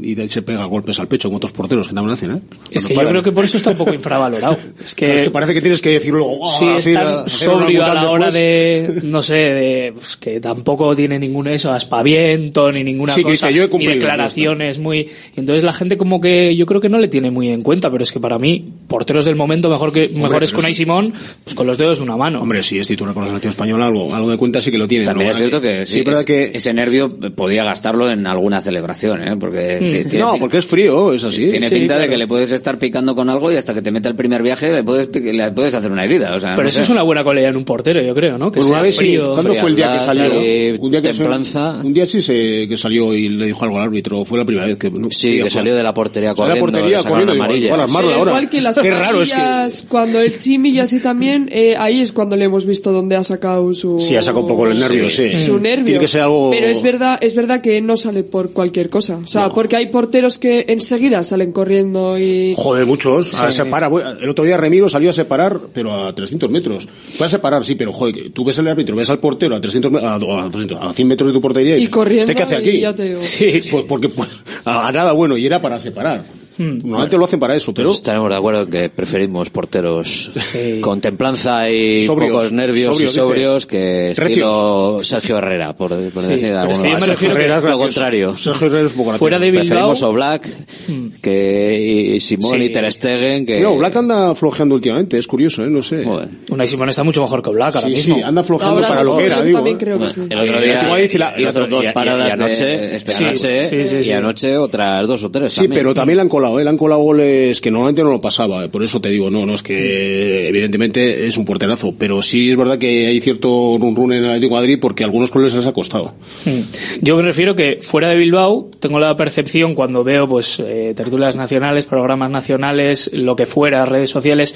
y de ahí se pega golpes al pecho como otros porteros que también hacen, ¿eh? Es Cuando que yo creo que por eso está un poco infravalorado. Es que, es que parece que tienes que decir luego, "Oh, sí, es tan sobrio a la hora después". de, no sé, de, pues, que tampoco tiene ningún eso, aspaviento, ni ninguna Sí, cosa, dice, "Yo he ni cumplido", declaraciones muy, entonces la gente como que yo creo que no le tiene muy en cuenta, pero es que para mí, porteros del momento mejor que, mejores pero con sí. Ay Simón, pues con los dedos de una mano. Hombre, si es titular con la selección española, algo, algo de cuenta sí que lo tiene. También ¿no? es cierto que, sí, sí, es verdad es- que ese nervio podía gastarlo en alguna celebración, ¿eh? Porque tiene- no, porque es frío, es así. tiene Sí, pinta de que le puedes estar picando con algo y hasta que te mete el primer viaje le puedes, le puedes hacer una herida. O sea, pero no eso sé. es una buena cualidad en un portero, yo creo, ¿no? Que Pues una sí, ¿cuándo fue el día que salió? eh, un día que templanza. un día sí se, que salió y le dijo algo al árbitro, fue la primera vez que Sí, que salió de la portería de la corriendo, portería corriendo, igual armarlo ahora. Igual que las Qué raro es que amarillas, cuando el Chimi y así también, eh, ahí es cuando le hemos visto dónde ha sacado su... Sí, ha sacado un poco el nervio, sí. Su Mm. nervio. Tiene que ser algo- Pero es verdad, es verdad que no sale por cualquier cosa. O sea, No. porque hay porteros que enseguida salen corriendo y... Joder, muchos. A Sí. separar. El otro día Remiro salió a separar, pero a 300 metros. Fue a separar, sí, pero joder, tú ves al árbitro, ves al portero a 300 me- a, a 200, a 100 metros de tu portería Y corriendo ¿Este qué hace aquí? ya te digo. Pues porque pues, a, a nada bueno, y era para separar. Hmm. Normalmente lo hacen para eso, pero Pues estaremos de acuerdo en que preferimos porteros con templanza y Sobrios, pocos nervios sobrios, y sobrios dices. que estilo Sergio Herrera, por, por Sí, decir es que refiero que- Herrera es lo gracioso. contrario. Sergio Herrera es un poco Fuera de. Bilbao, Preferimos Oblak que y Simón Sí. y Ter Stegen que No, Black anda flojeando últimamente, es curioso, ¿eh? No sé. Joder. Unai Simón está mucho mejor que Black ahora Sí, mismo. sí, anda flojeando Ahora para lo que era, digo. ¿eh? creo que sí. El otro Eh, día la- la- y, y- paradas y anoche, y anoche, Sí, sí, y sí. anoche otras dos o tres Sí, pero también le han colado, ¿eh? le colado goles que normalmente no lo pasaba. Por eso te digo, no, no es que evidentemente es un porterazo, pero sí es verdad que hay cierto run run en el Atlético de Madrid porque algunos goles les ha costado. Mm. Yo me refiero que fuera de Bilbao tengo la percepción cuando veo pues eh, tertulias nacionales, programas nacionales, lo que fuera, redes sociales,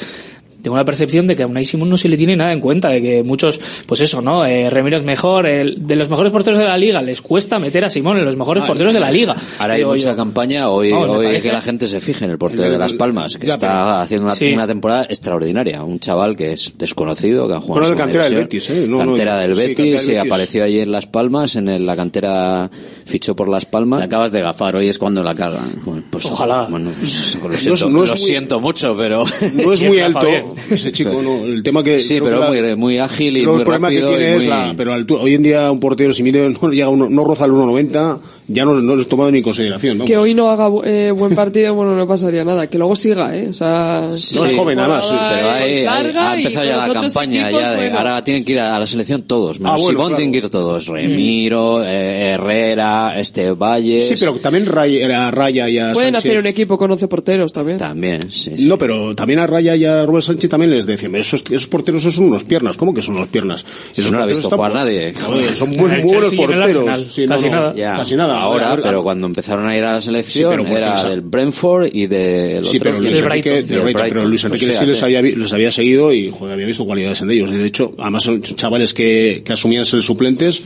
tengo la percepción de que a Unai Simón no se le tiene nada en cuenta, de que muchos, pues eso, ¿no? Eh, Remiro es mejor, el- de los mejores porteros de la liga, les cuesta meter a Simón en los mejores Ah, porteros de la liga. Ahora hay mucha yo. campaña hoy, hoy parece- que la gente se fije en el portero El- de Las Palmas, que ya, está pero- haciendo una, Sí. una temporada extraordinaria. Un chaval que es desconocido, que ha jugado Bueno, en cantera del. Betis, ¿eh? No, no, cantera del sí, Betis, cantera del y Betis. apareció allí en Las Palmas, en el- la cantera fichó por Las Palmas. La acabas de gafar, hoy es cuando la cagan. Bueno, pues, Ojalá. Bueno, pues, lo No siento, no lo muy- siento mucho, pero... No es muy alto. Ese chico, no. El tema que. sí, pero que la- muy, muy ágil y muy el problema que rápido. tiene y es muy- la. Pero altura, hoy en día un portero, si mide, no, llega uno, no roza el 1,90, ya no, no lo es tomado ni en consideración. Vamos. Que hoy no haga eh, buen partido, bueno, no pasaría nada. Que luego siga, ¿eh? O sea... No es joven, nada más, sí, Pero hay- es hay- larga ha empezado ya la campaña equipos, ya de, bueno. ahora tienen que ir a la selección todos, menos Ah, bueno, Simón claro. tienen que ir todos, Remiro, eh, Herrera, este Valle. Sí, pero también Raya, a Raya y a Pueden Sánchez. hacer un equipo con 11 porteros también. También, sí. No, pero también a Raya y a Rubén Sánchez también les decía, esos, esos porteros son unos piernas. ¿Cómo que son unos piernas? Esos no lo he visto jugar nadie. Son muy, muy buenos porteros. Sí, casi, no, nada. Ya, casi, nada. Ahora, pero cuando empezaron a ir a la selección sí, era del Brentford y del otro, sí, pero Luis Enrique, pero Luis pues Enrique sí les había, les había seguido y joder, había visto cualidades en ellos. De hecho, además son chavales que, que asumían ser suplentes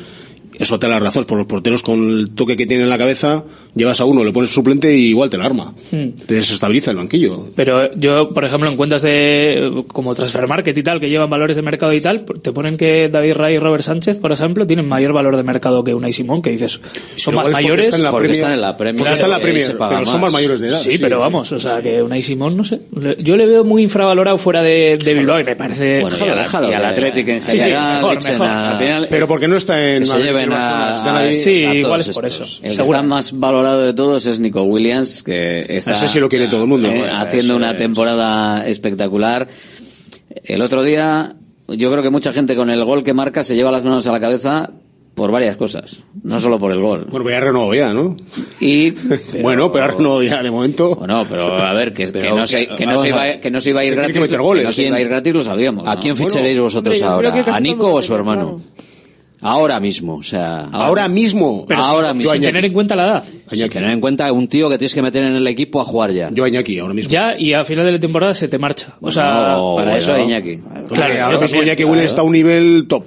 eso te la razón por los porteros con el toque que tienen en la cabeza, llevas a uno, le pones suplente y igual te la arma. Hmm. Te desestabiliza el banquillo. Pero yo, por ejemplo, en cuentas de como Transfer Market y tal, que llevan valores de mercado y tal, te ponen que David Ray y Robert Sánchez, por ejemplo, tienen mayor valor de mercado que Unai Simón, que dices, son más mayores. Están en, están en la Premier. Están en la Premier, eh, pero son más mayores de edad. Sí, pero vamos, o sea, que Unai Simón, no sé. Yo le veo muy infravalorado fuera de, Bilbao y me parece. Bueno, y, al, Atlético en general. Mejor, mejor. Final, pero porque no está en Ah, sí, igual es por eso. El que está más valorado de todos es Nico Williams, que está... Ese sí lo quiere todo el mundo. Eh, haciendo una temporada espectacular. El otro día, yo creo que mucha gente con el gol que marca se lleva las manos a la cabeza por varias cosas, no solo por el gol. Bueno, pero ya renovó ya, ¿no? Y, bueno, pero ha renovado ya de momento. Bueno, pero a ver, que, no, se, iba, a ir gratis. Que, no se iba a ir gratis lo sabíamos. ¿A quién ficharéis vosotros ahora? ¿A Nico o a su hermano? Ahora mismo, o sea. Ahora, ahora mismo. Pero ahora si, mismo. Sin tener en cuenta la edad. Sin tener en cuenta un tío que tienes que meter en el equipo a jugar ya. Yo Iñaki, ahora mismo. Ya, y a final de la temporada se te marcha. Bueno, o sea, no, para bueno. eso Iñaki. Claro, claro ahora mismo Iñaki Will está a un nivel top.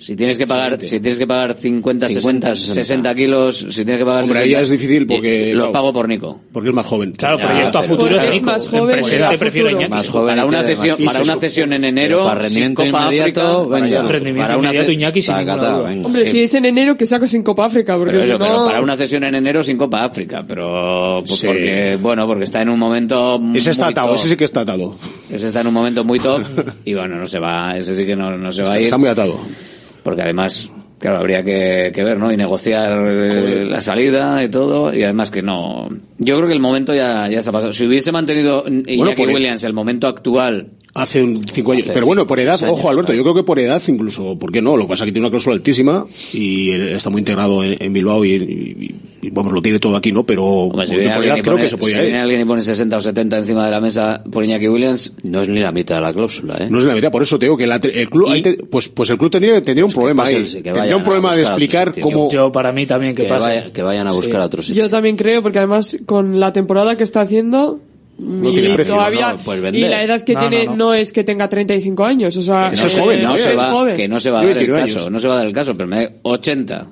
Si tienes que pagar, si tienes que pagar 50, 50 60, 60, kilos, si tienes que pagar Hombre, 60, ahí ya es difícil porque lo pago por Nico. Porque es más joven. Claro, ya, proyecto a futuro es Nico. Más joven, presente prefiero Iñaki. Más joven para una cesión, para una cesión en enero, para rendimiento Copa inmediato, África, venga. Rendimiento para una inmediato Iñaki sin Cata, venga, Hombre, sí. si es en enero que saco sin Copa África, porque pero eso, no... pero para una cesión en enero sin Copa África, pero pues sí. porque bueno, porque está en un momento Ese está atado, ese sí que está atado. Ese está en un momento muy top y bueno, no se va, ese sí que no, no se va a ir. Está muy atado porque además claro, habría que, que, ver, ¿no? Y negociar eh, la salida y todo, y además que no. Yo creo que el momento ya, ya se ha pasado. Si hubiese mantenido Iñaki pues, Williams el momento actual Hace un cinco años. Hace Pero bueno, por edad, años, ojo Alberto, claro. yo creo que por edad incluso, ¿por qué no? Lo que pasa es que tiene una cláusula altísima y está muy integrado en, en Bilbao y, y, y, vamos, lo tiene todo aquí, ¿no? Pero si por edad creo que se podía Si viene alguien y pone 60 o 70 encima de la mesa por Iñaki Williams... No es ni la mitad de la cláusula, ¿eh? No es ni la mitad, por eso te digo que la, el club, ahí te, pues, pues el club tendría, tendría un pues problema ahí. Tendría un problema de explicar cómo... Yo para mí también que, que, vaya, que vayan a buscar sí. a otros sitio. Yo también creo, porque además con la temporada que está haciendo no tiene precio, todavía, no, y la edad que no, tiene no, no, es que tenga 35 años, o sea, Eso es joven, no se es va, joven. Que no se va a dar el caso, no se va a dar el caso, pero me da 80.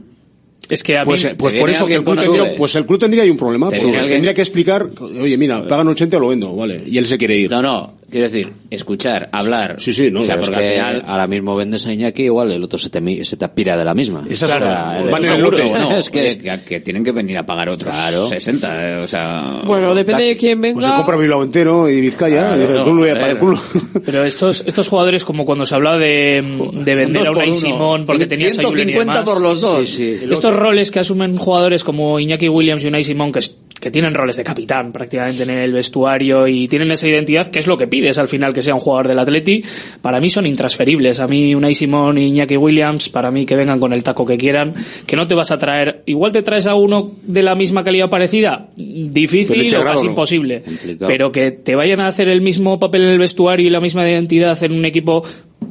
Es que a pues, mí, eh, pues por eso que el club, tendría, pues el club tendría ahí un problema, porque tendría que explicar, oye, mira, pagan 80 o lo vendo, vale, y él se quiere ir. No, no, Quiero decir, escuchar, hablar. Sí, sí, no. O sea, porque ahora mismo vendes a Iñaki, igual el otro se te, se te aspira de la misma. Esa es la van en el. No, es, que... es que, tienen que venir a pagar otros claro. 60, eh, o sea... Bueno, depende de quién venga. Pues se compra Bilbao entero y Vizcaya, ah, no, el culo no, para el culo. Pero estos, estos jugadores, como cuando se hablaba de, de vender a Unai Simón, porque tenías 150 a por los dos. Estos roles que asumen jugadores como Iñaki Williams y Unai Simón, que es que tienen roles de capitán prácticamente en el vestuario y tienen esa identidad que es lo que pides al final que sea un jugador del Atleti, para mí son intransferibles. A mí Unai Simón y Iñaki Williams, para mí que vengan con el taco que quieran, que no te vas a traer, igual te traes a uno de la misma calidad parecida, difícil o casi no. imposible, pero que te vayan a hacer el mismo papel en el vestuario y la misma identidad en un equipo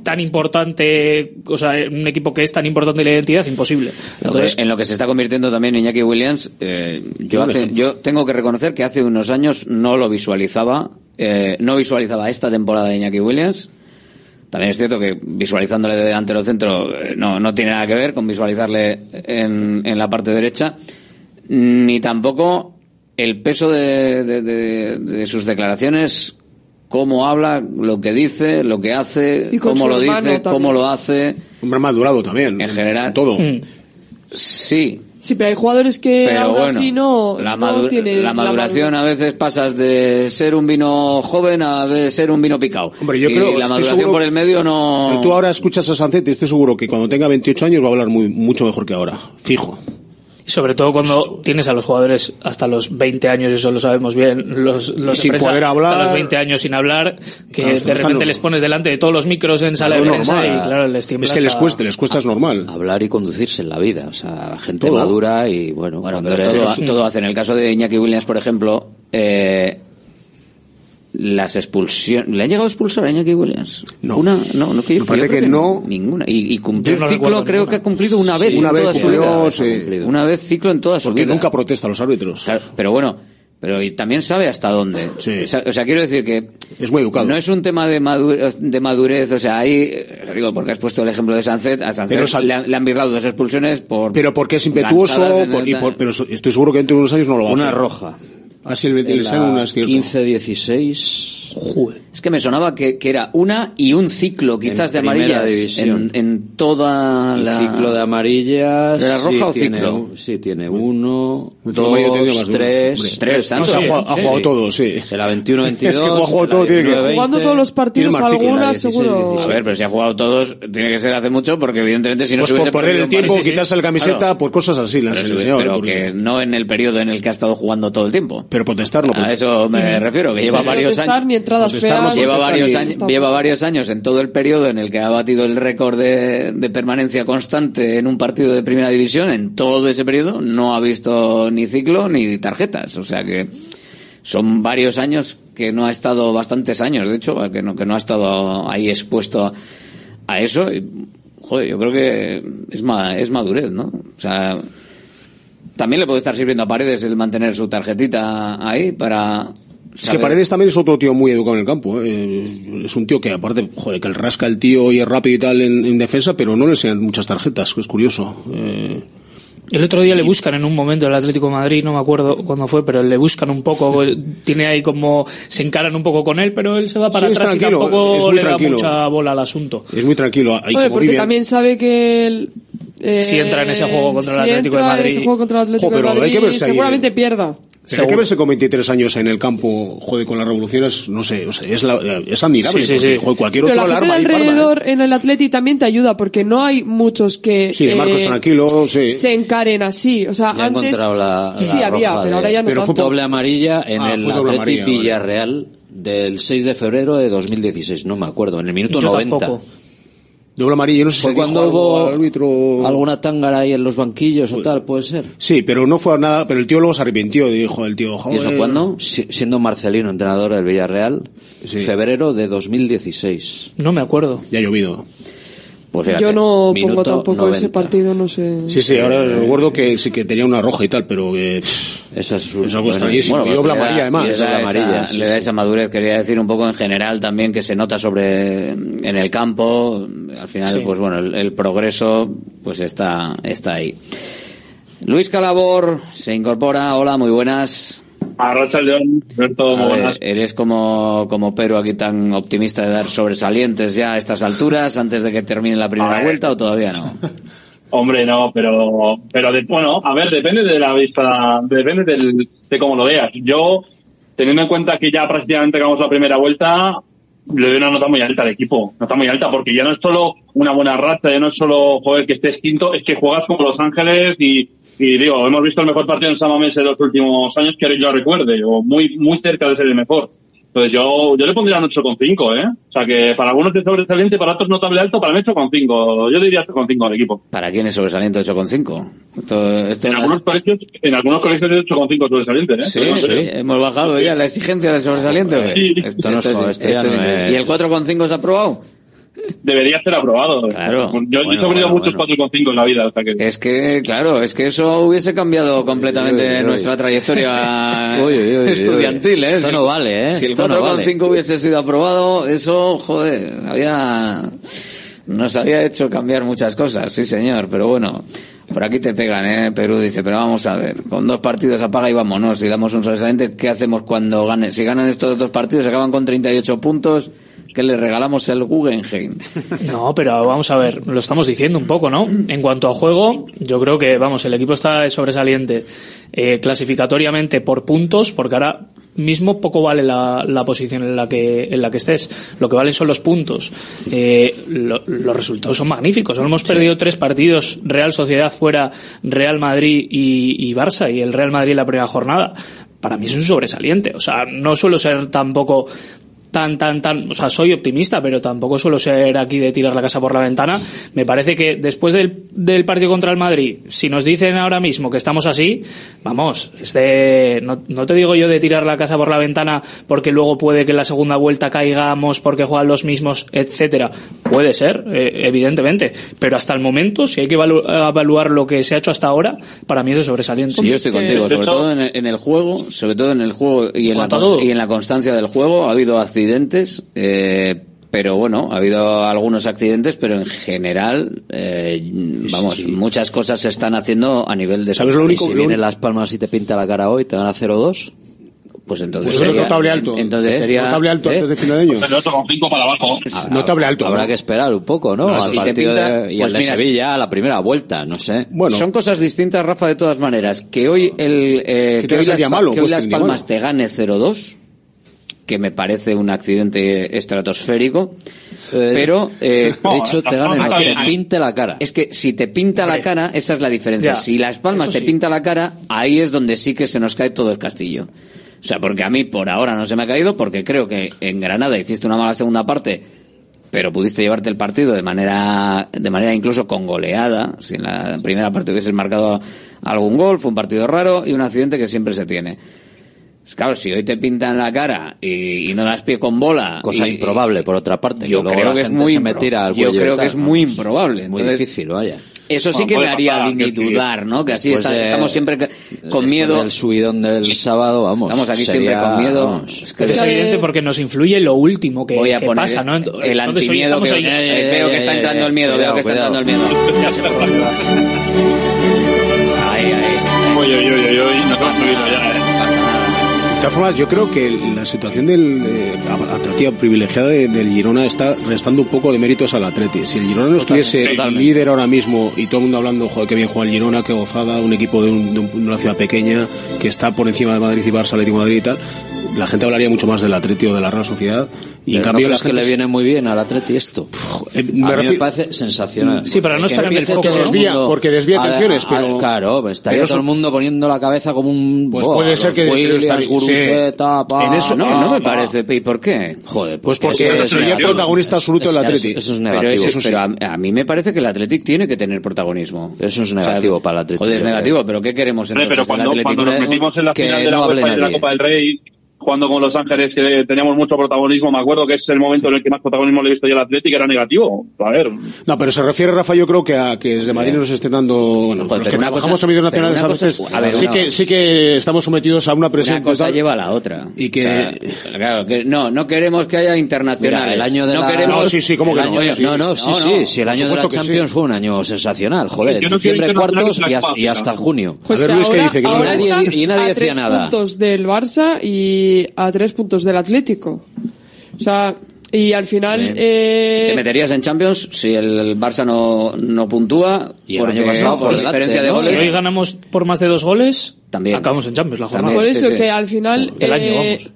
tan importante, o sea, un equipo que es tan importante la identidad, imposible. Entonces, en lo que se está convirtiendo también Iñaki Williams, eh, yo, tengo que reconocer que hace unos años no lo visualizaba, eh, no visualizaba esta temporada de Iñaki Williams. También es cierto que visualizándole de delantero centro eh, no, no tiene nada que ver con visualizarle en, en la parte derecha, ni tampoco el peso de, de, de sus declaraciones cómo habla, lo que dice, lo que hace, cómo lo dice, cómo lo hace. Un más madurado también. En general. Todo. Sí. Sí, pero hay jugadores que pero bueno, así no, la, la maduración a veces pasas de ser un vino joven a de ser un vino picado. Hombre, yo y creo, la maduración por el medio no. Tú ahora escuchas a Sancetti, estoy seguro que cuando tenga 28 años va a hablar muy, mucho mejor que ahora, fijo sobre todo cuando tienes a los jugadores hasta los 20 años, eso lo sabemos bien, los, los sin hablar, hasta los 20 años sin hablar, que claro, de repente les pones delante de todos los micros en sala de prensa y claro, les tiembla. Es que les cuesta, les cuesta es ah. normal. Hablar y conducirse en la vida, o sea, la gente madura y bueno, todo, todo hace. En el caso de Iñaki Williams, por ejemplo, eh, las expulsiones. ¿Le han llegado a expulsar a Iñaki Williams? No. Una, no, no, que, Me yo parece que no. Ninguna. Y, y cumplió no el ciclo, creo ninguna. que ha cumplido una vez. Sí, una en vez toda su vida. sí. Una vez ciclo en toda su Porque vida. nunca protesta a los árbitros. Claro, pero bueno, pero y también sabe hasta dónde. O sea, o sea, quiero decir que es muy educado. No es un tema de madurez, de madurez o sea, ahí lo digo porque has puesto el ejemplo de Sancet, a Sancet Pero le, han, le han virlado dos expulsiones por Pero porque es impetuoso, lanzadas en por- el- y por- pero estoy seguro que dentro de unos años no lo va a Una hacer. roja. Así el 15-16 Joder. Es que me sonaba que, que, era una y un ciclo, quizás, en de amarillas. En, en, toda el la. Ciclo de amarillas. ¿De la roja sí, o ciclo? Sí, tiene uno, dos, más tres. Tres. No, sí, ha, jugado, sí, ha jugado todo, sí. De la 21-22. es que ha jugado todo, tiene que. Jugando todos los partidos, alguna, seguro. A ver, pero si ha jugado todos, tiene que ser hace mucho, porque evidentemente si no pues se hubiese por perder el tiempo, quitarse la camiseta, claro. por pues cosas así, las pero, señor, pero que no en el periodo en el que ha estado jugando todo el tiempo. Pero protestarlo. A eso me refiero, que lleva varios años entradas feas. Lleva varios, años, Está- lleva varios años en todo el periodo en el que ha batido el récord de, de permanencia constante en un partido de primera división. En todo ese periodo no ha visto ni ciclo ni tarjetas. O sea que son varios años que no ha estado, bastantes años de hecho, que no, que no ha estado ahí expuesto a eso. Y, joder, yo creo que es, ma- es madurez, ¿no? O sea, también le puede estar sirviendo a Paredes el mantener su tarjetita ahí para... Es que saber- Paredes también es otro tío muy educado en el campo. ¿eh? Es un tío que, aparte, joder, que el rasca el tío y es rápido y tal en, en defensa, pero no le enseñan muchas tarjetas, que es curioso. Eh, El otro día le buscan en un momento el Atlético de Madrid, no me acuerdo cuándo fue, pero le buscan un poco, tiene ahí como, se encaran un poco con él, pero él se va para Sí, atrás y tampoco le da tranquilo. mucha bola al asunto. es muy tranquilo. Ahí Oye, como porque Vivian- también sabe que el, eh, Si entra en ese juego contra el si Atlético de entra en Madrid. ese juego contra el Atlético Jo, pero de hay Madrid, que ahí, seguramente eh. pierda. Pero hay que verse con 23 años en el campo, joder, con las revoluciones, no sé, o sea, es, la- es admirable. Sí, sí, porque, sí. joder, cualquier Pero otro la gente de alarma ahí, parda, ¿eh? alrededor en el Atleti también te ayuda porque no hay muchos que Sí, de Marcos eh, tranquilo, sí. se encaren así. O sea, Ya he antes encontrado la, la sí había, pero ahora ya no Pero fue tanto. doble amarilla en Ah, el Atleti amarilla, vale. Villarreal del 6 de febrero de 2016. No me acuerdo, en el minuto Yo 90. tampoco. Doble amarilla, no sé Fue si dijo cuando hubo al árbitro. alguna tángara ahí en los banquillos o tal, puede ser. Sí, pero no fue nada, pero el tío luego se arrepintió, dijo el tío, ¿Y joder. eso cuándo? Si- siendo Marcelino entrenador del Villarreal, Sí. febrero de 2016. No me acuerdo. Ya ha llovido. Pues fíjate, Yo no pongo tampoco ese 90. partido, no sé. Sí, sí, ahora recuerdo que sí que tenía una roja y tal, pero que Esa es, es algo bueno, extrañísimo. Bueno, y le da- amarilla además. le es da la esa- amarilla, sí, le da sí. esa madurez. Quería decir un poco en general también que se nota sobre en el campo. Al final, Sí. pues bueno, el, el progreso pues está, está ahí. Luis Calabor se incorpora. Hola, muy buenas. León, A ver, buenas. eres como, como Pero aquí tan optimista de dar sobresalientes ya a estas alturas antes de que termine la primera vuelta o todavía no. Hombre, no, pero, pero de, bueno, a ver, depende de la vista, depende del, de cómo lo veas. Yo, teniendo en cuenta que ya prácticamente acabamos la primera vuelta, le doy una nota muy alta al equipo. Nota muy alta, porque ya no es solo una buena racha, ya no es solo, joder, que estés quinto, es que juegas como Los Ángeles y, y digo, hemos visto el mejor partido en San Mamés en los últimos años que yo recuerde, o muy, muy cerca de ser el mejor. Entonces yo, yo le pondría un 8,5, ¿eh? O sea que para algunos es sobresaliente, para otros notable alto, para mí 8,5. Yo diría 8,5 al equipo. ¿Para quién es sobresaliente 8,5? Esto, esto En no- algunos colegios, en algunos colegios es 8,5 sobresaliente, ¿eh? Sí, sí, hemos bajado ya la exigencia del sobresaliente. Sí. Esto no es, Esto- esto no es- ¿Y el 4,5 se ha aprobado? Debería ser aprobado. Claro. Yo, Bueno, he sufrido bueno, muchos bueno. 4,5 en la vida, o sea que... Es que, claro, es que eso hubiese cambiado completamente Uy, uy, uy. nuestra trayectoria Uy, uy, uy, uy. estudiantil, ¿eh? Esto no vale, ¿eh? Si el Esto no 4,5 hubiese sido aprobado, eso, joder, había... Nos había hecho cambiar muchas cosas, sí señor, pero bueno, por aquí te pegan, ¿eh? Perú dice, pero vamos a ver, con dos partidos apaga y vámonos, si damos un sobresaliente, ¿qué hacemos cuando ganen? Si ganan estos dos partidos, se acaban con 38 puntos, que le regalamos el Guggenheim. No, pero vamos a ver, lo estamos diciendo un poco, ¿no? En cuanto a juego, yo creo que, vamos, el equipo está sobresaliente eh, clasificatoriamente por puntos, porque ahora mismo poco vale la, la posición en la que en la que estés. Lo que valen son los puntos. Eh, lo- los resultados son magníficos. Solo hemos perdido tres partidos: Real Sociedad fuera, Real Madrid y, y Barça, y el Real Madrid en la primera jornada. Para mí es un sobresaliente. O sea, no suelo ser tampoco tan, tan, tan, o sea, soy optimista, pero tampoco suelo ser aquí de tirar la casa por la ventana. Me parece que después del, del partido contra el Madrid, si nos dicen ahora mismo que estamos así, vamos, este, no, no, te digo yo de tirar la casa por la ventana porque luego puede que en la segunda vuelta caigamos porque juegan los mismos, etcétera. Puede ser, eh, evidentemente, pero hasta el momento, si hay que evalu evaluar lo que se ha hecho hasta ahora, para mí es de sobresaliente. Yo estoy contigo, sobre todo en el, juego, sobre todo en el juego y en, la, y en la constancia del juego, ha habido accidentes, eh, pero bueno, ha habido algunos accidentes, pero en general, eh, vamos, sí. muchas cosas se están haciendo a nivel de. ¿Sabes lo único? Y si vienen Las Palmas y te pinta la cara hoy, te van a 0-2. Pues entonces pues sería, notable alto. Entonces ¿Eh? sería notable alto ¿Eh? antes de ¿Eh? final de año. Pues con cinco para abajo. Ah, notable alto. Habrá ¿no? que esperar un poco, ¿no? no Al si partido pinta, de, y pues el mira, de Sevilla a la primera vuelta, no sé. Bueno, son cosas distintas, Rafa, de todas maneras. Que hoy el eh, que, que hoy, las, malo, que hoy las Palmas te gane 0-2 que me parece un accidente estratosférico. Eh, pero, eh, de hecho, te dan el pinte la cara. Es que si te pinta la cara, esa es la diferencia. Si Las Palmas te pinta la cara, ahí es donde sí que se nos cae todo el castillo. O sea, porque a mí por ahora no se me ha caído, porque creo que en Granada hiciste una mala segunda parte, pero pudiste llevarte el partido de manera, de manera incluso con goleada. Si en la primera parte hubieses marcado algún gol, fue un partido raro y un accidente que siempre se tiene. Pues claro, si hoy te pintan la cara y, y no das pie con bola. Cosa y, improbable, por otra parte. Yo que creo que es muy se tira al Yo creo tal, que es ¿no? muy improbable. Entonces, muy difícil, vaya. Eso sí que me haría dudar, ¿no? Que así está, de, estamos siempre con miedo. El subidón del sábado, vamos. Estamos aquí sería, siempre con miedo. Vamos, es, que es, es evidente porque nos influye lo último que, voy a que poner pasa, ¿no? Entonces, el antimiedo. Que, ahí, eh, eh, veo que está eh, entrando el miedo, cuidado, veo que está cuidado. entrando el miedo. Ya se me Ay, ay. Uy, uy, uy, uy, no te has subido ya, eh. De todas formas, yo creo que la situación del eh, atractiva privilegiada de, del Girona está restando un poco de méritos al Atleti. Si el Girona no estuviese totalmente. líder ahora mismo y todo el mundo hablando, joder, qué bien juega el Girona, qué gozada, un equipo de, un, de una ciudad pequeña que está por encima de Madrid y Barça, Atlético Madrid y tal, la gente hablaría mucho más del Atleti o de la Real Sociedad. Y pero en cambio, no las que le viene muy bien al Atleti esto. Eh, a me, mí me parece sensacional. Sí, pero no estar en el foco. Porque desvía, porque atenciones, pero. claro, pues estaría todo el mundo poniendo la cabeza como un. Pues puede ser que. En eso no, eh, no me parece. ¿Y por qué? Joder, pues, pues porque sería protagonista absoluto del Atleti. Eso es negativo. Pero a mí me parece que el Atleti tiene que tener protagonismo. Eso es negativo para el Atleti. Joder, es negativo, pero ¿qué queremos en la final de la Copa del jugando con Los Ángeles que teníamos mucho protagonismo, me acuerdo que es el momento en el que más protagonismo le he visto yo al Atlético, era negativo. A ver. No, pero se refiere, Rafa, yo creo que a que desde Madrid nos estén dando, bueno, Joder, los que trabajamos en medios nacionales a veces, a ver, sí, una, que, sí que estamos sometidos a una presión. Una cosa total, lleva a la otra. Y que, o sea, claro, que no, no queremos que haya internacional. el año de no la... Queremos, no, sí, sí, ¿cómo que no? Sí, no, no, sí, no, sí, sí, el año de la Champions sí. fue un año sensacional, joder, yo diciembre cuartos y hasta, junio. Pues a ver, Luis, ¿qué dice? Y nadie decía nada. puntos del Barça y a tres puntos del Atlético. O sea, y al final. Sí. Eh... ¿Te meterías en Champions si el Barça no, no puntúa? Y el año pasado, por, por diferencia eh, de goles. Si hoy ganamos por más de dos goles, también acabamos en Champions la jornada. También, por eso sí, sí. que al final. El año, eh, vamos.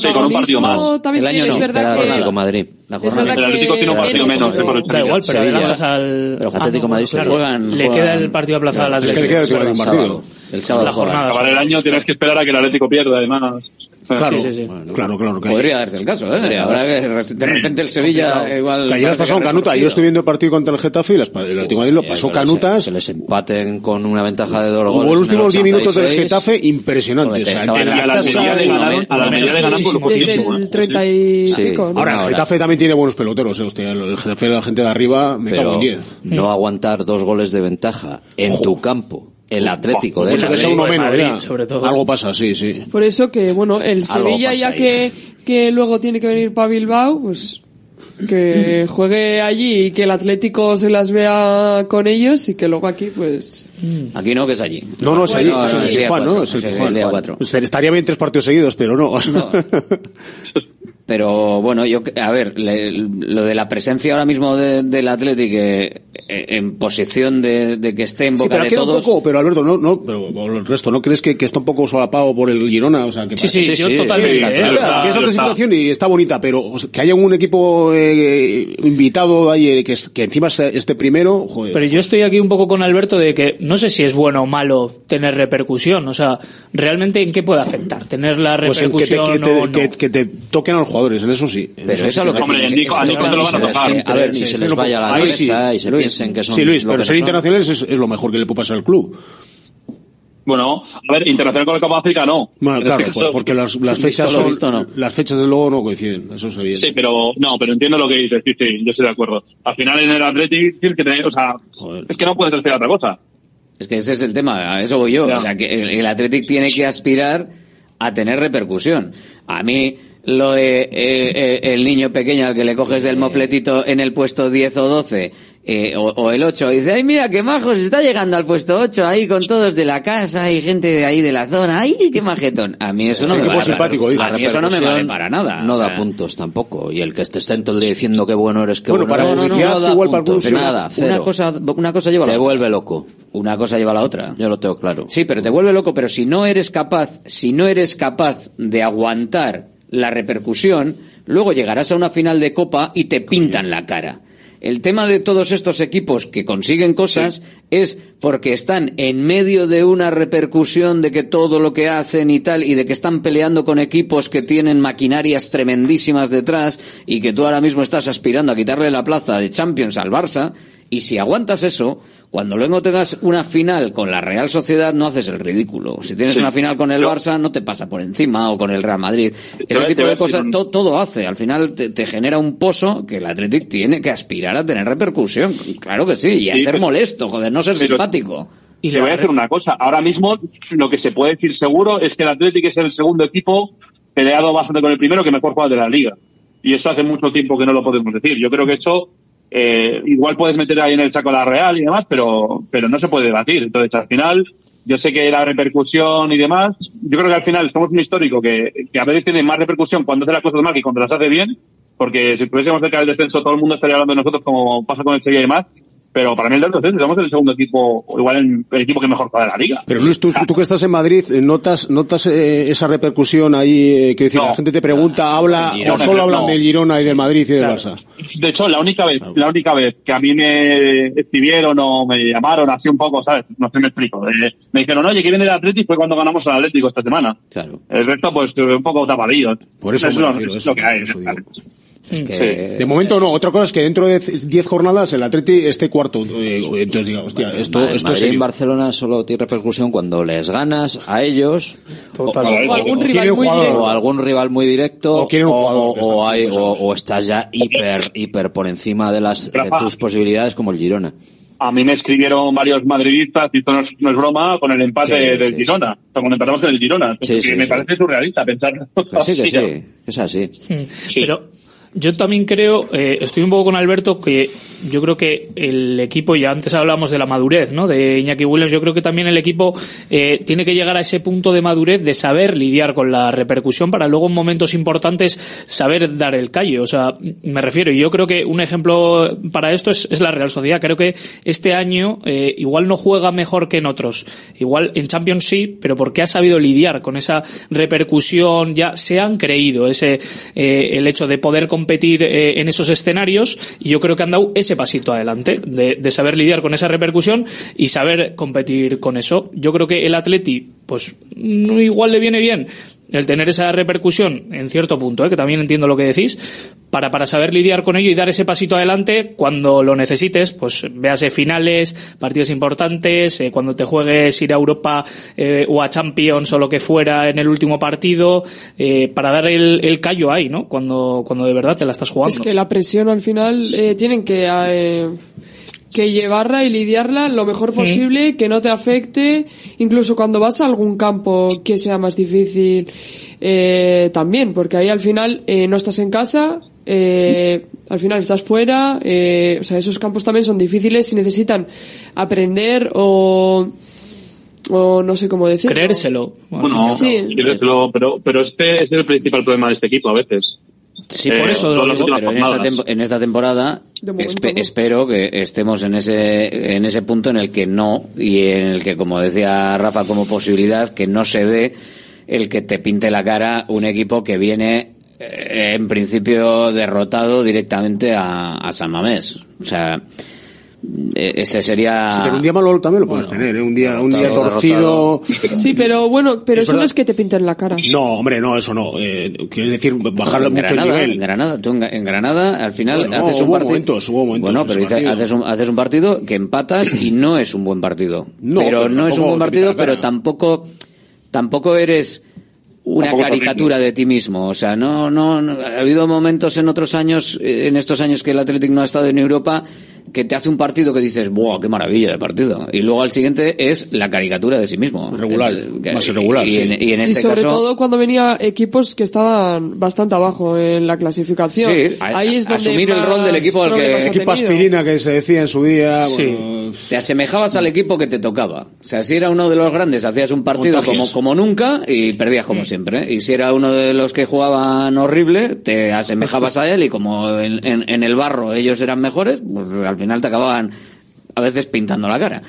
Sí, con un partido más. También el año es verdad que... Atlético Madrid. La es verdad el Atlético tiene un partido menos. Pero... Da igual, pero Sevilla, al... Atlético Madrid se juegan, Le queda el partido aplazado al Atlético. Es que le queda el partido. El sábado. La jornada. Acabar el año tienes que esperar a que el Atlético pierda, además. Claro, sí, sí, sí. Bueno, claro, claro. Que podría darse el caso, ¿eh? Ahora que de repente el Sevilla igual. Que ayer pasó Canuta. Yo estoy viendo el partido contra el Getafe y las, el Atlético Madrid lo pasó Canutas. Se les empaten con una ventaja de dos goles. Hubo los últimos 10 minutos del Getafe impresionantes. O sea, a la, la de ganar, a la medida de ganar por el 30 y. Ahora, el Getafe también tiene buenos peloteros, ¿eh? el Getafe, la gente de arriba, me cago en 10. No aguantar dos goles de ventaja en tu campo el Atlético, de hecho, que sea uno menos, Madrid, sobre todo. Algo pasa, sí, sí. Por eso que, bueno, el Sevilla, ya que, que luego tiene que venir para Bilbao, pues que juegue allí y que el Atlético se las vea con ellos y que luego aquí, pues. Mm. Aquí no, que es allí. No, no, es allí. es el Tijuana, ¿no? Es el Tijuana. Estaría bien tres partidos seguidos, pero no. no. Pero bueno, yo a ver, le, lo de la presencia ahora mismo de, del Athletic eh, eh en posición de, que esté en boca pero todos. Un poco, pero Alberto, no, no, pero el resto, ¿no crees que, está un poco solapado por el Girona? O sea, que sí, sí, totalmente. Es otra situación y está bonita, pero que haya un equipo eh, invitado ahí eh, que, que encima esté primero. Pero yo estoy aquí un poco con Alberto de que no sé si es bueno o malo tener repercusión, o sea, realmente en qué puede afectar tener la pues repercusión que, te, que te toquen al juego jugadores, en eso sí. En Pero eso es lo que Hombre, Nico- a Nico te lo van a tocar. A ver, ni se les vaya la cabeza y se piensen que son Sí, Luis, pero ser internacionales es, lo mejor que le puede pasar al club. Bueno, a ver, internacional con el Copa África no. Bueno, En claro, este caso- porque las, las fechas son- visto, no. las fechas de luego no coinciden, eso es evidente. Sí, pero no, pero entiendo lo que dices, sí, sí, yo estoy de acuerdo. Al final en el tienes que tener, o sea, es que no puedes decir otra cosa. Es que ese es el tema, a eso voy yo. Ya. O sea, que el, el Athletic tiene que aspirar a tener repercusión. A mí, lo de eh, eh, el niño pequeño al que le coges del mofletito en el puesto 10 o 12, eh, o, o el 8, y dice, ay, mira, qué majo, se está llegando al puesto 8, ahí con todos de la casa y gente de ahí de la zona, ay, qué majetón. A mí eso no me qué vale. simpático, dice. A mí eso no me vale para nada. No o da sea, puntos tampoco. Y el que esté estén todo el día diciendo qué bueno eres, qué Bueno, bueno, para no da igual para puntos, algún- nada, cero. Una cosa, una cosa lleva a la Te otra. vuelve loco. Una cosa lleva a la otra. Yo lo tengo claro. Sí, pero te vuelve loco, pero si no eres capaz, si no eres capaz de aguantar la repercusión, luego llegarás a una final de copa y te pintan la cara. El tema de todos estos equipos que consiguen cosas es porque están en medio de una repercusión de que todo lo que hacen y tal, y de que están peleando con equipos que tienen maquinarias tremendísimas detrás, y que tú ahora mismo estás aspirando a quitarle la plaza de Champions al Barça, y si aguantas eso, cuando luego tengas una final con la Real Sociedad no haces el ridículo. Si tienes Sí. una final con el Barça no te pasa por encima o con el Real Madrid. Te Ese tipo te de cosas un- to- todo hace. Al final te, te genera un pozo que el Athletic tiene que aspirar a tener repercusión. Claro que sí, y a Sí, ser pero- molesto, joder, no ser pero- simpático. Y le voy a decir una cosa. Ahora mismo, lo que se puede decir seguro es que el Athletic es el segundo equipo peleado bastante con el primero que mejor juega de la liga. Y eso hace mucho tiempo que no lo podemos decir. Yo creo que eso, eh, igual puedes meter ahí en el saco la Real y demás, pero, pero no se puede debatir. Entonces, al final, yo sé que la repercusión y demás, yo creo que al final somos un histórico que, que a veces tiene más repercusión cuando hace las cosas mal que cuando las hace bien, porque si estuviésemos cerca del descenso todo el mundo estaría hablando de nosotros como pasa con el Sevilla y demás, pero para mí el del descenso somos el segundo equipo, o igual el, el equipo que mejor juega la liga. Pero Luis, tú, tú que estás en Madrid, eh, ¿notas, notas eh, esa repercusión ahí? Eh, quiero decir, No. la gente te pregunta, habla, Girona, o solo hablan no. del Girona y del Madrid y del Claro. Barça. De hecho, la única vez, la única vez que a mí me escribieron o me llamaron así un poco, ¿sabes? No sé, me explico. Eh, me dijeron, oye, que viene el Atlético fue cuando ganamos al Atlético esta semana. Claro. El resto, pues, un poco tapadillo. Por eso es me lo, refiero, es eso, lo que hay. eso digo. Es que- De momento no, otra cosa es que dentro de 10 jornadas el Atleti esté cuarto. eh, entonces diga, hostia, esto, Ma- esto es Madrid serio. en Barcelona solo tiene repercusión cuando les ganas a ellos o. O algún O rival muy directo. o algún rival muy directo O jugador, o, o hay- exacto, o- o estás ya hiper hiper por encima de las de tus posibilidades como el Girona. A mí me escribieron varios madridistas, y esto no es, no es broma, con el empate Sí, del sí, Girona. O sea, cuando empatamos con el Girona. Sí, sí, me sí. parece surrealista pensar. Que sí, que sí, es así. Pero yo también creo, eh, estoy un poco con Alberto, que yo creo que el equipo, ya antes hablábamos de la madurez, ¿no? De Iñaki Williams, yo creo que también el equipo eh, tiene que llegar a ese punto de madurez de saber lidiar con la repercusión para luego en momentos importantes saber dar el callo. O sea, me refiero, y yo creo que un ejemplo para esto es, es la Real Sociedad. Creo que este año eh, igual no juega mejor que en otros. Igual en Champions sí, pero porque ha sabido lidiar con esa repercusión, ya se han creído ese eh, el hecho de poder competir eh, en esos escenarios y yo creo que han dado ese pasito adelante de, de saber lidiar con esa repercusión y saber competir con eso. Yo creo que el Atleti, pues no igual le viene bien el tener esa repercusión en cierto punto, ¿eh? que también entiendo lo que decís, para, para saber lidiar con ello y dar ese pasito adelante cuando lo necesites, pues véase finales, partidos importantes, eh, cuando te juegues ir a Europa eh, o a Champions o lo que fuera en el último partido, eh, para dar el, el callo ahí, ¿no? Cuando, cuando de verdad te la estás jugando. Es que la presión al final eh, tienen que, eh, que llevarla y lidiarla lo mejor posible, que no te afecte, incluso cuando vas a algún campo que sea más difícil eh, también, porque ahí al final eh, no estás en casa, eh, al final estás fuera, eh, o sea, esos campos también son difíciles y necesitan aprender o, o no sé cómo decirlo. Creérselo. Bueno, Sí. pero, pero este es el principal problema de este equipo a veces. Sí, por Eh, eso lo digo, pero en esta, en esta temporada espe- no. espero que estemos en ese, en ese punto en el que no, y en el que, como decía Rafa, como posibilidad, que no se dé el que te pinte la cara un equipo que viene, eh, en principio, derrotado directamente a, a San Mamés. O sea, ese sería... Sí, pero un día malo también lo puedes tener, ¿eh? Un día, un día torcido. Sí, pero bueno, pero Es eso no es que te pinten la cara. No, hombre, no, eso no. Eh, quiero decir, bajar en mucho Granada, el nivel. En Granada, tú en, en Granada, al final Bueno, haces un hubo partido. momentos, hubo momentos bueno, pero haces un, haces un partido que empatas y no es un buen partido. No, pero, pero no es un buen partido, pero tampoco, tampoco eres una Tampoco caricatura de ti mismo. O sea, no, no, no- ha habido momentos en otros años, eh, en estos años que el Athletic no ha estado en Europa, que te hace un partido que dices, ¡buah, qué maravilla de partido! Y luego al siguiente es la caricatura de sí mismo. Regular, El- que- más irregular, y, sí. en, y en y este sobre caso. todo cuando venía equipos que estaban bastante abajo en la clasificación. Sí, a- Ahí es donde asumir el rol del equipo al que- Equipo aspirina que se decía en su día. Sí. bueno, Te asemejabas al equipo que te tocaba. O sea, si era uno de los grandes, hacías un partido como, como nunca y perdías como siempre. Y si era uno de los que jugaban horrible, te asemejabas a él y como en, en- en el barro ellos eran mejores, pues al final te acababan a veces pintando la cara.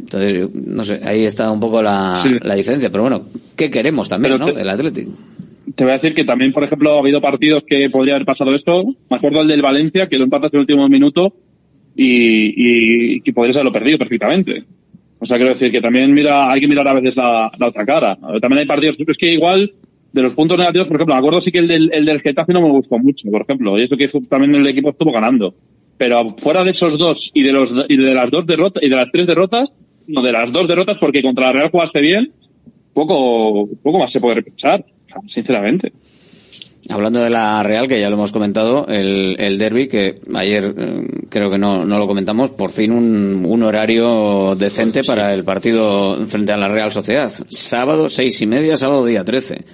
Entonces, no sé, ahí está un poco la, Sí. la diferencia. Pero bueno, ¿qué queremos también, Pero no? te- El Atlético. Te voy a decir que también, por ejemplo, ha habido partidos que podría haber pasado esto. Me acuerdo el del Valencia, que lo empatas en el último minuto y, y, y podrías haberlo perdido perfectamente. O sea, quiero decir que también mira, hay que mirar a veces la, la otra cara. También hay partidos, es que igual, de los puntos negativos, por ejemplo, me acuerdo sí que el del, el del Getafe no me gustó mucho, por ejemplo, y eso que también el equipo estuvo ganando. Pero fuera de esos dos y de los y de las dos derrotas y de las tres derrotas, no de las dos derrotas porque contra la Real jugaste bien, poco poco más se puede reprochar, sinceramente. Hablando de la Real, que ya lo hemos comentado, el, el derby, que ayer eh, creo que no, no lo comentamos, por fin un, un horario decente para el partido frente a la Real Sociedad. Sábado, seis y media, sábado día 13.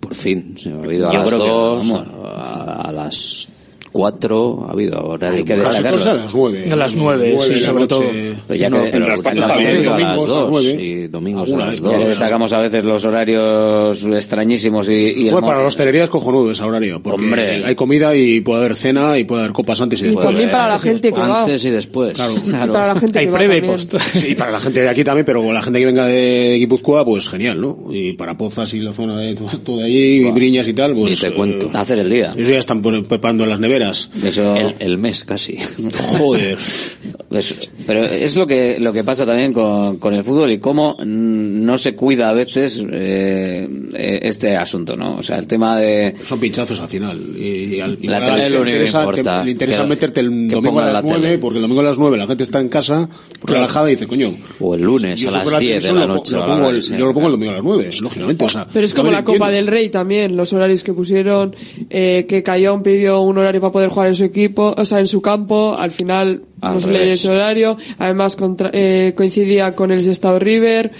Por fin, se ha habido a Yo las creo que, dos, vamos. a, a las cuatro, ha habido horario. Hay que destacarlo. casi a las nueve. A las nueve, sí, de la sobre noche. todo. Pero ya No, que- pero tanto, también también a las domingos a las dos, nueve. y domingos a las vez, Ya que dos. destacamos a veces los horarios extrañísimos y, y el Bueno, para la hostelería es cojonudo ese horario. Porque Hombre. hay comida y puede haber cena y puede haber copas antes y Y después. también para la gente que va. Antes y después. Claro. Y para la gente Hay que previa y post. Sí, para la gente de aquí también, pero la gente que venga de Guipúzcoa, pues genial, ¿no? Y para Pozas y la zona de todo, allí, Briñas y tal, pues... Ni te cuento. hacer el día. Ellos ya están pre- preparando las neveras. Eso, El, el mes casi. Joder. Pero es lo que lo que pasa también con, con el fútbol y cómo no se cuida a veces eh, eh, este asunto, ¿no? O sea, el tema de Son pinchazos al final. Y, y al, La igual tele te lo único que interesa, importa, te- le interesa que- meterte el domingo a las la tele. 9, porque el domingo a las 9 la gente está en casa, relajada y dice, coño. O el lunes a las fuera 10 de la noche. lo la el- yo lo pongo el domingo a las 9, lógicamente. O sea, Pero es como la Copa entiendo. del Rey también, los horarios que pusieron, eh, que Cayón pidió un horario para poder jugar en su equipo, o sea, en su campo, al final Al no se le dio ese horario, además contra- eh, coincidía con el Sestao River,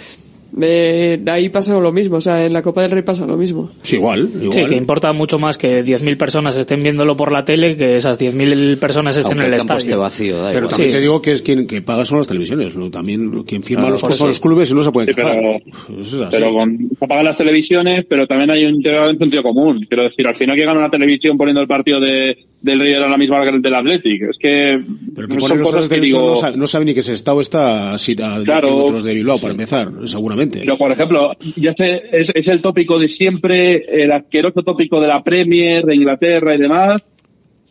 eh, ahí pasa lo mismo, o sea, en la Copa del Rey pasa lo mismo. Sí, igual, igual. Sí, que importa mucho más que 10.000 personas estén viéndolo por la tele que esas 10.000 personas estén Aunque en el, el campo estadio. esté vacío, da Pero igual. también Sí. te digo que es quien que paga son las televisiones. ¿no? También quien firma Claro, los eso. a los clubes y no se pueden Sí, pero- Eso es. Pero con, se apagan las televisiones, pero también hay un, sentido común. Quiero decir, al final que gana una televisión poniendo el partido de, del River a la misma que el del Athletic. Es que Pero que son cosas que digo... no, sabe, no sabe ni que ese estado está así a 10 Claro. kilómetros de Bilbao, para empezar, seguramente. Pero, por ejemplo, ya sé, es, el tópico de siempre, el asqueroso tópico de la Premier, de Inglaterra y demás,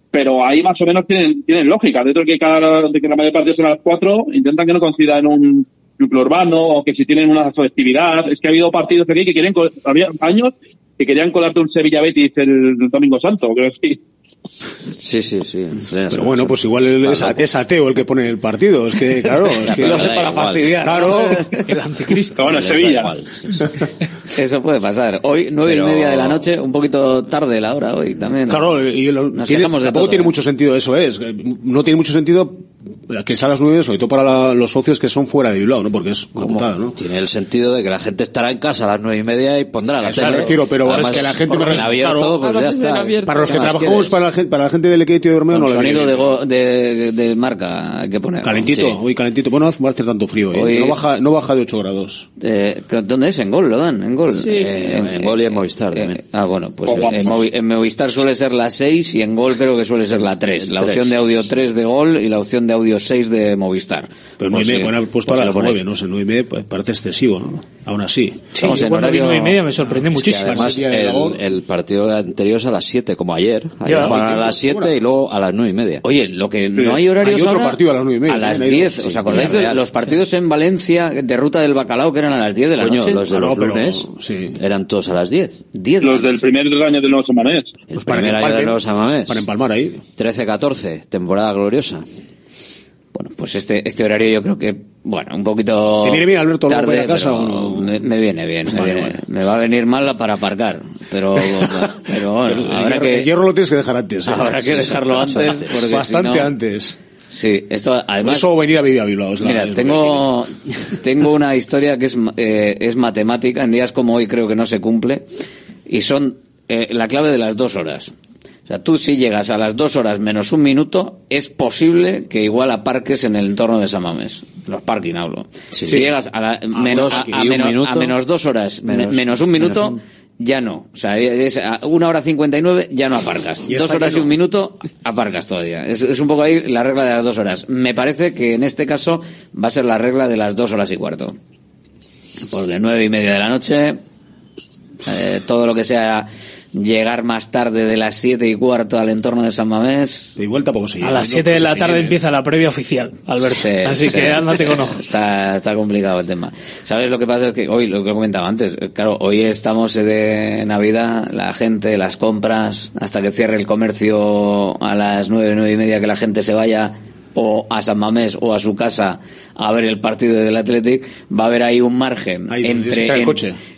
pero ahí más o menos tienen, tienen lógica. Dentro de que, cada, de que la mayor parte son las cuatro, intentan que no coincida en un núcleo urbano o que si tienen una festividad. Es que ha habido partidos aquí que quieren, había años que querían colarte un Sevilla Betis el, Domingo Santo, creo que sí. Sí, sí, sí. Pero bueno, pues igual el- es, es ateo el que pone el partido. Es que, claro, es que Pero da igual. Claro. El anticristo. Bueno, Sevilla. igual, sí, sí. Eso puede pasar. Hoy, nueve Pero- y media de la noche, un poquito tarde la hora hoy también. ¿no? Claro, y lo- Nos tiene- de tampoco todo, tiene ¿eh? mucho sentido eso, es. No tiene mucho sentido que sea a las nueve, sobre todo para la- los socios que son fuera de Bilbao, ¿no? Porque es putada, ¿no? Tiene el sentido de que la gente estará en casa a las nueve y media y pondrá la Eso tele. me refiero, pero Además, es que la gente me en refiero, abierto, claro. pues ya es en está. Para los ¿Qué que trabajamos, para la, gente, para la gente del Equity de Dormeo Con no le sonido de, go- de, de- de marca hay que poner. Calentito, Sí. hoy calentito. Bueno, no hace tanto frío, ¿eh? Hoy- No, baja, no baja de 8 grados. Eh, ¿Dónde es? En Gol, lo dan, en Gol. Sí. Eh, En Gol y en Movistar también. ah, bueno, pues Oh, eh, en, Movi- en Movistar suele ser la 6 y en Gol creo que suele ser la 3. La opción de audio 3 de Gol y la opción de audio 6 de Movistar. Pero Por nueve y si- media, haber puesto a las lo ponéis. nueve, no sé, nueve y media pues, parece excesivo, ¿no? Aún así. Sí, yo cuando horario- nueve y media me sorprendí Es que muchísimo. además de el, el partido anterior es a las 7, como ayer. Ayer Ya. jugaron a las 7 y luego a las 9 y media. Oye, lo que no hay horarios Hay otro ahora, partido a las nueve y media, a las ¿eh? 10. Sí, ¿Os acordáis de los partidos en Valencia de Ruta del Bacalao que eran a las 10 de la Coño, noche? los de Ah, los pero- lunes sí. eran todos a las 10. 10 Los del primer año del nuevo Samanés. El Pues primer año de los Samamés. Para empalmar ahí. 13-14, temporada gloriosa. Bueno, pues este, este horario yo creo que, bueno, un poquito. ¿Te viene bien, Alberto, tarde, casa pero o no? me, me viene bien. me, Vale, viene- vale. me va a venir mal para aparcar. Pero, pero bueno, el, habrá hierro, el que, hierro lo tienes que dejar antes. ¿eh? habrá que dejarlo antes. Porque Bastante si no- antes. Sí, esto además. eso venir a vivir a Bilbao. la- Mira, tengo, tengo una historia que es, eh, es matemática. En días como hoy creo que no se cumple. Y son eh, la clave de las dos horas. Sea, tú si llegas a las dos horas menos un minuto, es posible que igual aparques en el entorno de San Mamés. Los parking hablo. Sí, si sí. llegas a, la, menos, dos a, menos, minuto, a menos dos horas, me- menos- un minuto, menos ya no. O sea, es a una hora cincuenta y nueve, ya no aparcas. Dos horas y un minuto, aparcas todavía. Es, es un poco ahí la regla de las dos horas. Me parece que en este caso va a ser la regla de las dos horas y cuarto. Porque nueve y media de la noche, eh, todo lo que sea llegar más tarde de las siete y cuarto al entorno de San Mamés. Y vuelta poco A las ¿no? 7 de la tarde empieza la previa oficial, Alberto. Sí, Así sí. que ándate con ojo. Está, está complicado el tema. ¿Sabes lo que pasa? Es que hoy, lo que comentaba antes, claro, hoy estamos de Navidad, la gente, las compras, hasta que cierre el comercio a las nueve, nueve y media, que la gente se vaya o a San Mamés o a su casa a ver el partido del Athletic, va a haber ahí un margen Ahí, entre, en-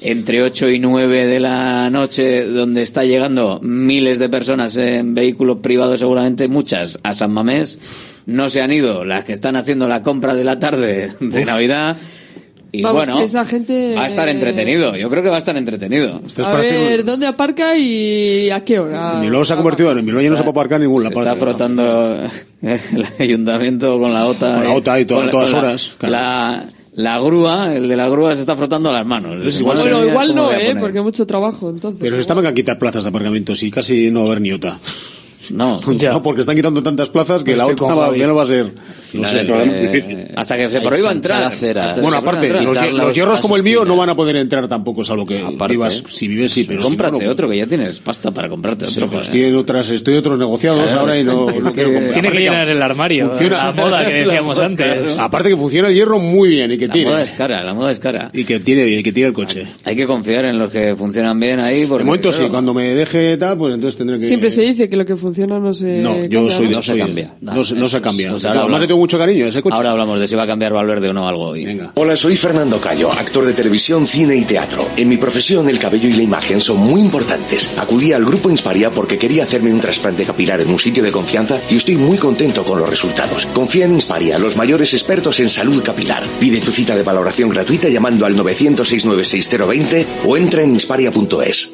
entre 8 y 9 de la noche, donde está llegando miles de personas en vehículos privados, seguramente muchas, a San Mamés. No se han ido las que están haciendo la compra de la tarde de Navidad. Y Vamos, bueno, que esa gente, va a estar eh, entretenido. Yo creo que va a estar entretenido. A ver, ¿dónde aparca y a qué hora? Bilbao se ha convertido en Bilbao ya no se puede aparcar en ningún Se lado. está frotando el ayuntamiento con la OTA. Con la OTA y to- con la- todas con la- horas, claro. La, la grúa, el de la grúa se está frotando las manos. igual Madre Bueno, igual ¿cómo no, voy a ¿eh? poner? Porque mucho trabajo, entonces. Pero se estaban a quitar plazas de aparcamientos y casi no va a haber ni OTA. No, No, porque están quitando tantas plazas que Estoy la va- Javi. ya no va a ser. No sé. Eh, hasta que se prohíba entrar. aceras. Bueno, aparte, entrar. los, hierros como el mío no van a poder entrar tampoco, salvo que Aparte, vivas, si vives, sí, pero si Cómprate no. otro, que ya tienes pasta para comprarte otro. pues joder. estoy en otras, estoy otros negociados Claro, ahora y no, quiero comprar. Tiene que llenar el armario. funciona- La moda que decíamos antes. Aparte que funciona el hierro muy bien y que La tiene. moda es cara, la moda es cara. Y que tiene, y que tiene el coche. Hay que confiar en los que funcionan bien ahí. Porque, De momento sí, cuando me deje tal, pues entonces tendré que... Siempre se dice que lo que funciona no se. No, yo soy de, ¿no? No se cambia. No, se- no se cambia. Pues ahora Además hablamos. le tengo mucho cariño a ese coche. Ahora hablamos de si va a cambiar Valverde o no algo hoy. Venga. Hola, soy Fernando Cayo, actor de televisión, cine y teatro. En mi profesión, el cabello y la imagen son muy importantes. Acudí al grupo Insparia porque quería hacerme un trasplante capilar en un sitio de confianza y estoy muy contento con los resultados. Confía en Insparia, los mayores expertos en salud capilar. Pide tu cita de valoración gratuita llamando al 900-696-020 o entra en insparia.es.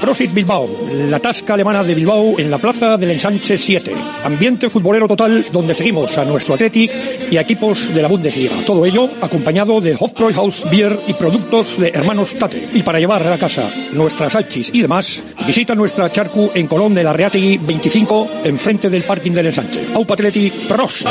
Prosit Bilbao, la tasca alemana de Bilbao en la plaza del Ensanche 7. Ambiente futbolero total donde seguimos a nuestro Athletic y a equipos de la Bundesliga. Todo ello acompañado de Hofbräuhaus Beer y productos de Hermanos Tate. Y para llevar a la casa nuestras salchis y demás, visita nuestra charcu en Colón de la Reategui 25, enfrente del parking del Ensanche. Aupa Athletic, pros.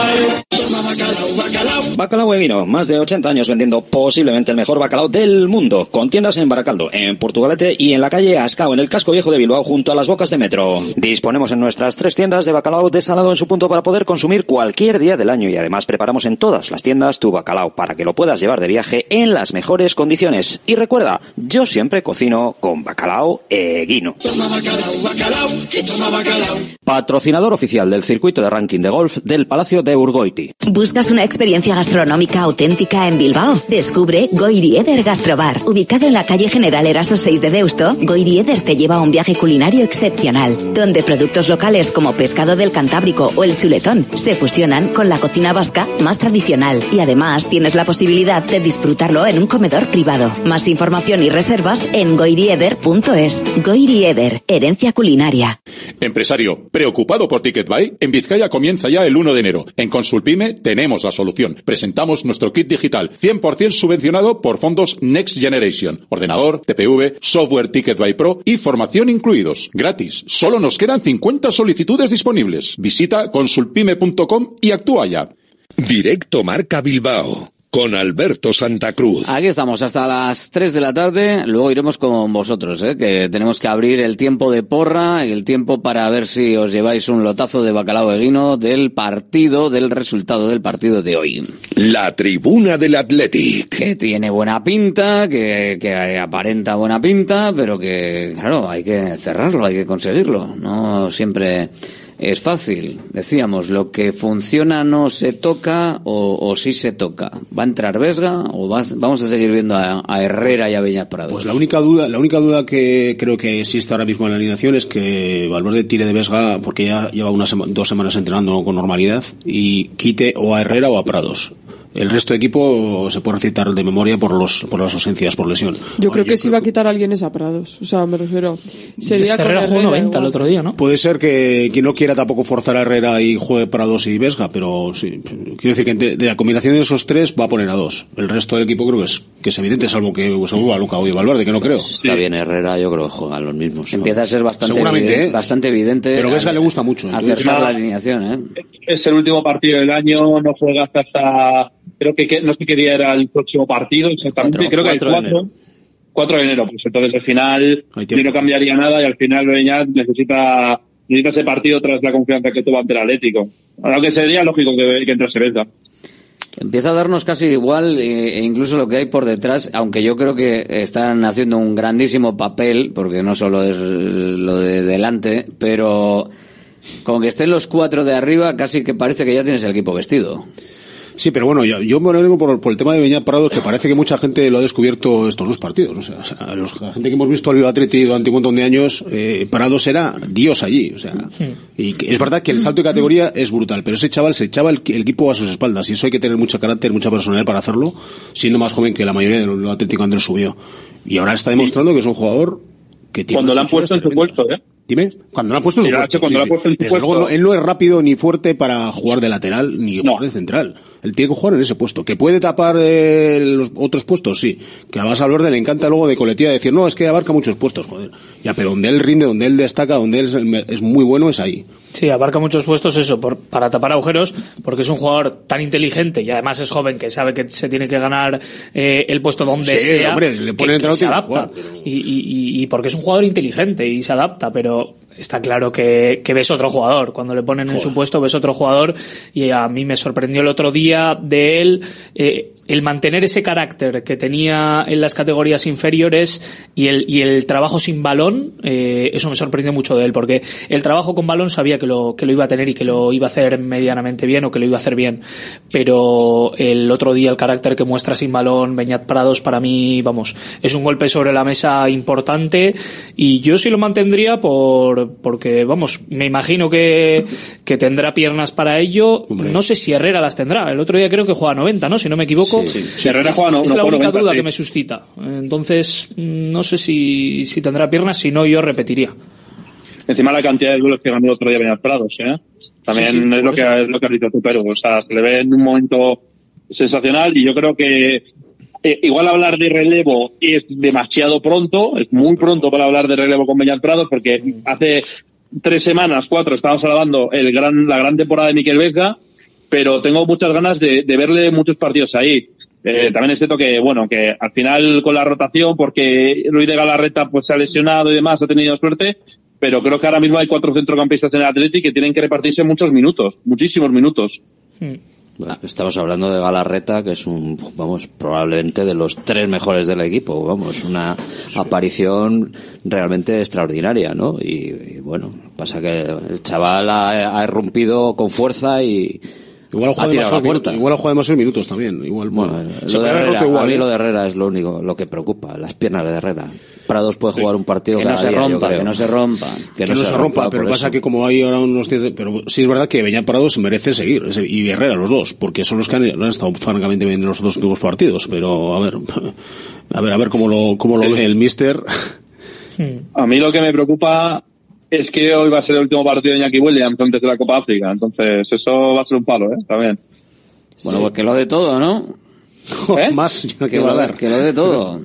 Bacalao e vino, más de 80 años vendiendo posiblemente el mejor bacalao del mundo, con tiendas en Baracaldo, en Portugalete y en la calle Ascao, en el casco viejo de Bilbao, junto a las bocas de metro. Disponemos en nuestras tres tiendas de bacalao desalado en su punto para poder consumir cualquier día del año y además preparamos en todas las tiendas tu bacalao para que lo puedas llevar de viaje en las mejores condiciones. Y recuerda, yo siempre cocino con bacalao e guino. Patrocinador oficial del circuito de ranking de golf del Palacio de Urgoiti. ¿Buscas una experiencia gastronómica auténtica en Bilbao? Descubre Goiri Eder Gastrobar. Ubicado en la calle General Eraso 6 de Deusto, Goiri Eder te lleva a un viaje culinario excepcional, donde productos locales como pescado del Cantábrico o el chuletón se fusionan con la cocina vasca más tradicional y además tienes la posibilidad de disfrutarlo en un comedor privado. Más información y reservas en goirieder.es. Goiri Eder, herencia culinaria. Empresario, preocupado por TicketBuy, en Vizcaya comienza ya el 1 de enero. En Consulpime tenemos la solución. Presentamos nuestro kit digital 100% subvencionado por fondos Next Generation. Ordenador, TPV, software TicketBuy Y formación incluidos. Gratis. Solo nos quedan 50 solicitudes disponibles. Visita consulpime.com y actúa ya. Directo Marca Bilbao con Alberto Santa Cruz. Aquí estamos hasta las 3 de la tarde, luego iremos con vosotros, ¿eh? que tenemos que abrir el tiempo de porra el tiempo para ver si os lleváis un lotazo de bacalao eguino del partido, del resultado del partido de hoy. La tribuna del Athletic. Que tiene buena pinta, que, que aparenta buena pinta, pero que, claro, hay que cerrarlo, hay que conseguirlo, no siempre es fácil. Decíamos, lo que funciona no se toca o, o sí se toca. ¿Va a entrar Vesga o vamos a seguir viendo a, Herrera y a Beñat Prado? Pues la única duda, la única duda que creo que existe ahora mismo en la alineación es que Valverde tire de Vesga porque ya lleva unas dos semanas entrenando con normalidad y quite o a Herrera o a Prados. El resto de equipo se puede recitar de memoria por los por las ausencias por lesión. Yo creo que si va a quitar a alguien es a Prados. O sea, me refiero. Sería con Herrera igual. día, ¿no? Puede ser que quien no quiera tampoco forzar a Herrera y juegue Prados y Vesga, pero sí, quiero decir que de, de la combinación de esos tres va a poner a dos. El resto del equipo creo que es, que es evidente, salvo que se vuelva Luca o Valverde, que no creo. Está bien Herrera, yo creo que juegan los mismos. Empieza a ser bastante, Seguramente, evidente, ¿eh? bastante evidente. Pero Vesga a- le gusta mucho. Acertar la alineación, ¿eh? Es el último partido del año, no juegas hasta, creo que, no sé qué día era el próximo partido exactamente, Cuatro, creo que el cuatro de 4, 4 de enero, pues entonces al final no cambiaría nada y al final Beñat necesita, necesita ese partido tras la confianza que tuvo ante el Atlético. Aunque sería lógico que, que entrase Vesga. Empieza a darnos casi igual eh, e incluso lo que hay por detrás, aunque yo creo que están haciendo un grandísimo papel, porque no solo es lo de delante, pero con que estén los cuatro de arriba, casi que parece que ya tienes el equipo vestido. Sí, pero bueno, yo, yo me alegro por, por el tema de Beñat Prados, que parece que mucha gente lo ha descubierto estos dos partidos. O sea, o sea, los- la gente que hemos visto al Atleti durante un montón de años, eh, Prados era Dios allí. O sea, y que- es verdad que el salto de categoría es brutal, pero ese chaval se echaba el, el equipo a sus espaldas y eso hay que tener mucho carácter, mucha personalidad para hacerlo, siendo más joven que la mayoría de los Atlético Andrés subió. Y ahora está demostrando que es un jugador que tiene Cuando lo han puesto en su puesto, ¿eh? Dime, cuando lo puesto Sí, ha puesto. hecho cuando lo ha puesto en Desde puesto. luego, no- él no es rápido ni fuerte para jugar de lateral ni jugar de central. Él tiene que jugar en ese puesto. ¿Que puede tapar eh, los otros puestos? Sí. Que además a Valverde le encanta luego de coletilla decir, no, es que abarca muchos puestos, joder. Ya, pero donde él rinde, donde él destaca, donde él es, muy bueno es ahí. Sí, abarca muchos puestos eso, por- para tapar agujeros, porque es un jugador tan inteligente y además es joven que sabe que se tiene que ganar eh, el puesto donde Sí, sea. hombre, le que- pone que entrenador, se que adapta. jugar, y- y- y porque es un jugador inteligente y se adapta, pero está claro que, que ves otro jugador. Cuando le ponen en su puesto ves otro jugador y a mí me sorprendió el otro día de él eh, el mantener ese carácter que tenía en las categorías inferiores y el, y el trabajo sin balón, eh, eso me sorprendió mucho de él, porque el trabajo con balón sabía que lo, que lo iba a tener y que lo iba a hacer medianamente bien o que lo iba a hacer bien, pero el otro día el carácter que muestra sin balón Beñat Prados para mí, vamos, es un golpe sobre la mesa importante y yo sí lo mantendría por, porque, vamos, me imagino que, que tendrá piernas para ello, no sé si Herrera las tendrá, el otro día creo que juega 90, ¿no? Si no me equivoco. Sí, sí. Si Herrera Es- juega no- es no la única 90, duda sí. que me suscita. Entonces, mm, no sé si, si tendrá piernas, si no, yo repetiría. Encima la cantidad de duelos que ganó el otro día Beñat Prados, ¿eh? También es, lo que, es lo que has dicho tú, pero, o sea, se le ve en un momento sensacional y yo creo que eh, igual hablar de relevo es demasiado pronto, es muy pronto para hablar de relevo con Beñat Prados porque hace tres semanas, cuatro, estábamos alabando el gran, la gran temporada de Miquel Vesga, pero tengo muchas ganas de, de verle muchos partidos ahí. Eh, también es cierto que, bueno, que al final con la rotación, porque Luis de Galarreta pues se ha lesionado y demás, ha tenido suerte, pero creo que ahora mismo hay cuatro centrocampistas en el Atleti que tienen que repartirse muchos minutos, muchísimos minutos. Bueno, Estamos hablando de Galarreta, que es un, vamos, probablemente de los tres mejores del equipo, vamos, una aparición realmente extraordinaria, ¿no? Y, y bueno, pasa que el chaval ha, ha irrumpido con fuerza y Igual demasiados puerta. minutos, igual jugado demasiados minutos también. Igual, Bueno, lo de Herrera, igual, a mí ¿eh? lo de Herrera es lo único, lo que preocupa, las piernas de Herrera. Prados puede jugar un partido Que no se día, rompa, que no se rompa. Que, no, se rompa, pero pasa eso. que como hay ahora unos 10 de- pero sí es verdad que Beñat Prados merece seguir y Herrera los dos porque son los que han, han estado francamente bien en los dos últimos partidos pero a ver a ver a ver cómo lo cómo lo ve el Mister A mí lo que me preocupa es que hoy va a ser el último partido de Iñaki Williams antes de la Copa África. Entonces, eso va a ser un palo, ¿eh? También. Bueno, pues que lo de todo, ¿no? ¿Eh? más Que, que va a lo, dar que lo de todo.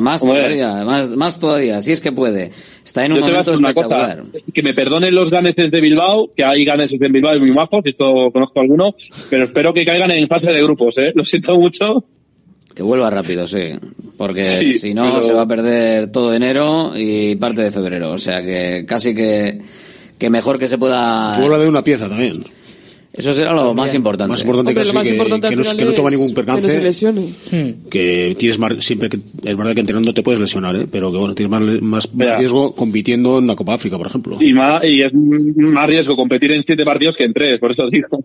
Más todavía, más, más todavía, si es que puede. Está en un Yo momento una cosa, espectacular. que me perdonen los ganeses de Bilbao, que hay ganeses en Bilbao y muy majos, esto conozco alguno, pero espero que caigan en fase de grupos, ¿eh? Lo siento mucho. Que vuelva rápido, sí. Porque Sí, si no, pero- se va a perder todo enero y parte de febrero. O sea que casi que, que mejor que se pueda. vuelva de una pieza también Eso será lo más importante. más importante Hombre, que, lo más que- importante que no, que no toma ningún que no se percance lesione. que tienes más siempre que es verdad que entrenando te puedes lesionar ¿eh? pero que bueno tienes más, más riesgo compitiendo en la Copa África por ejemplo Y, más, y es más riesgo competir en siete partidos que en tres, por eso digo.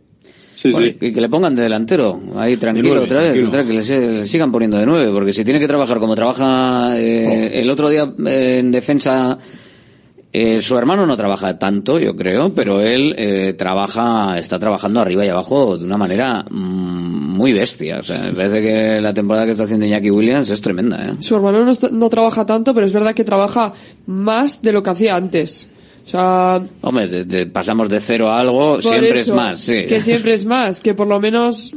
Sí, Bueno, sí. Y que le pongan de delantero, ahí tranquilo nueve, otra vez, tranquilo. otra vez, que le, se- le sigan poniendo de nueve, porque si tiene que trabajar como trabaja eh, el otro día eh, en defensa, eh, su hermano no trabaja tanto, yo creo, pero él eh, trabaja, está trabajando arriba y abajo de una manera mm, muy bestia. O sea, me parece que la temporada que está haciendo Iñaki Williams es tremenda. ¿eh? Su hermano no trabaja tanto, pero es verdad que trabaja más de lo que hacía antes. O sea, Hombre, de- de- pasamos de cero a algo, siempre es más, sí. Que siempre es más, que por lo menos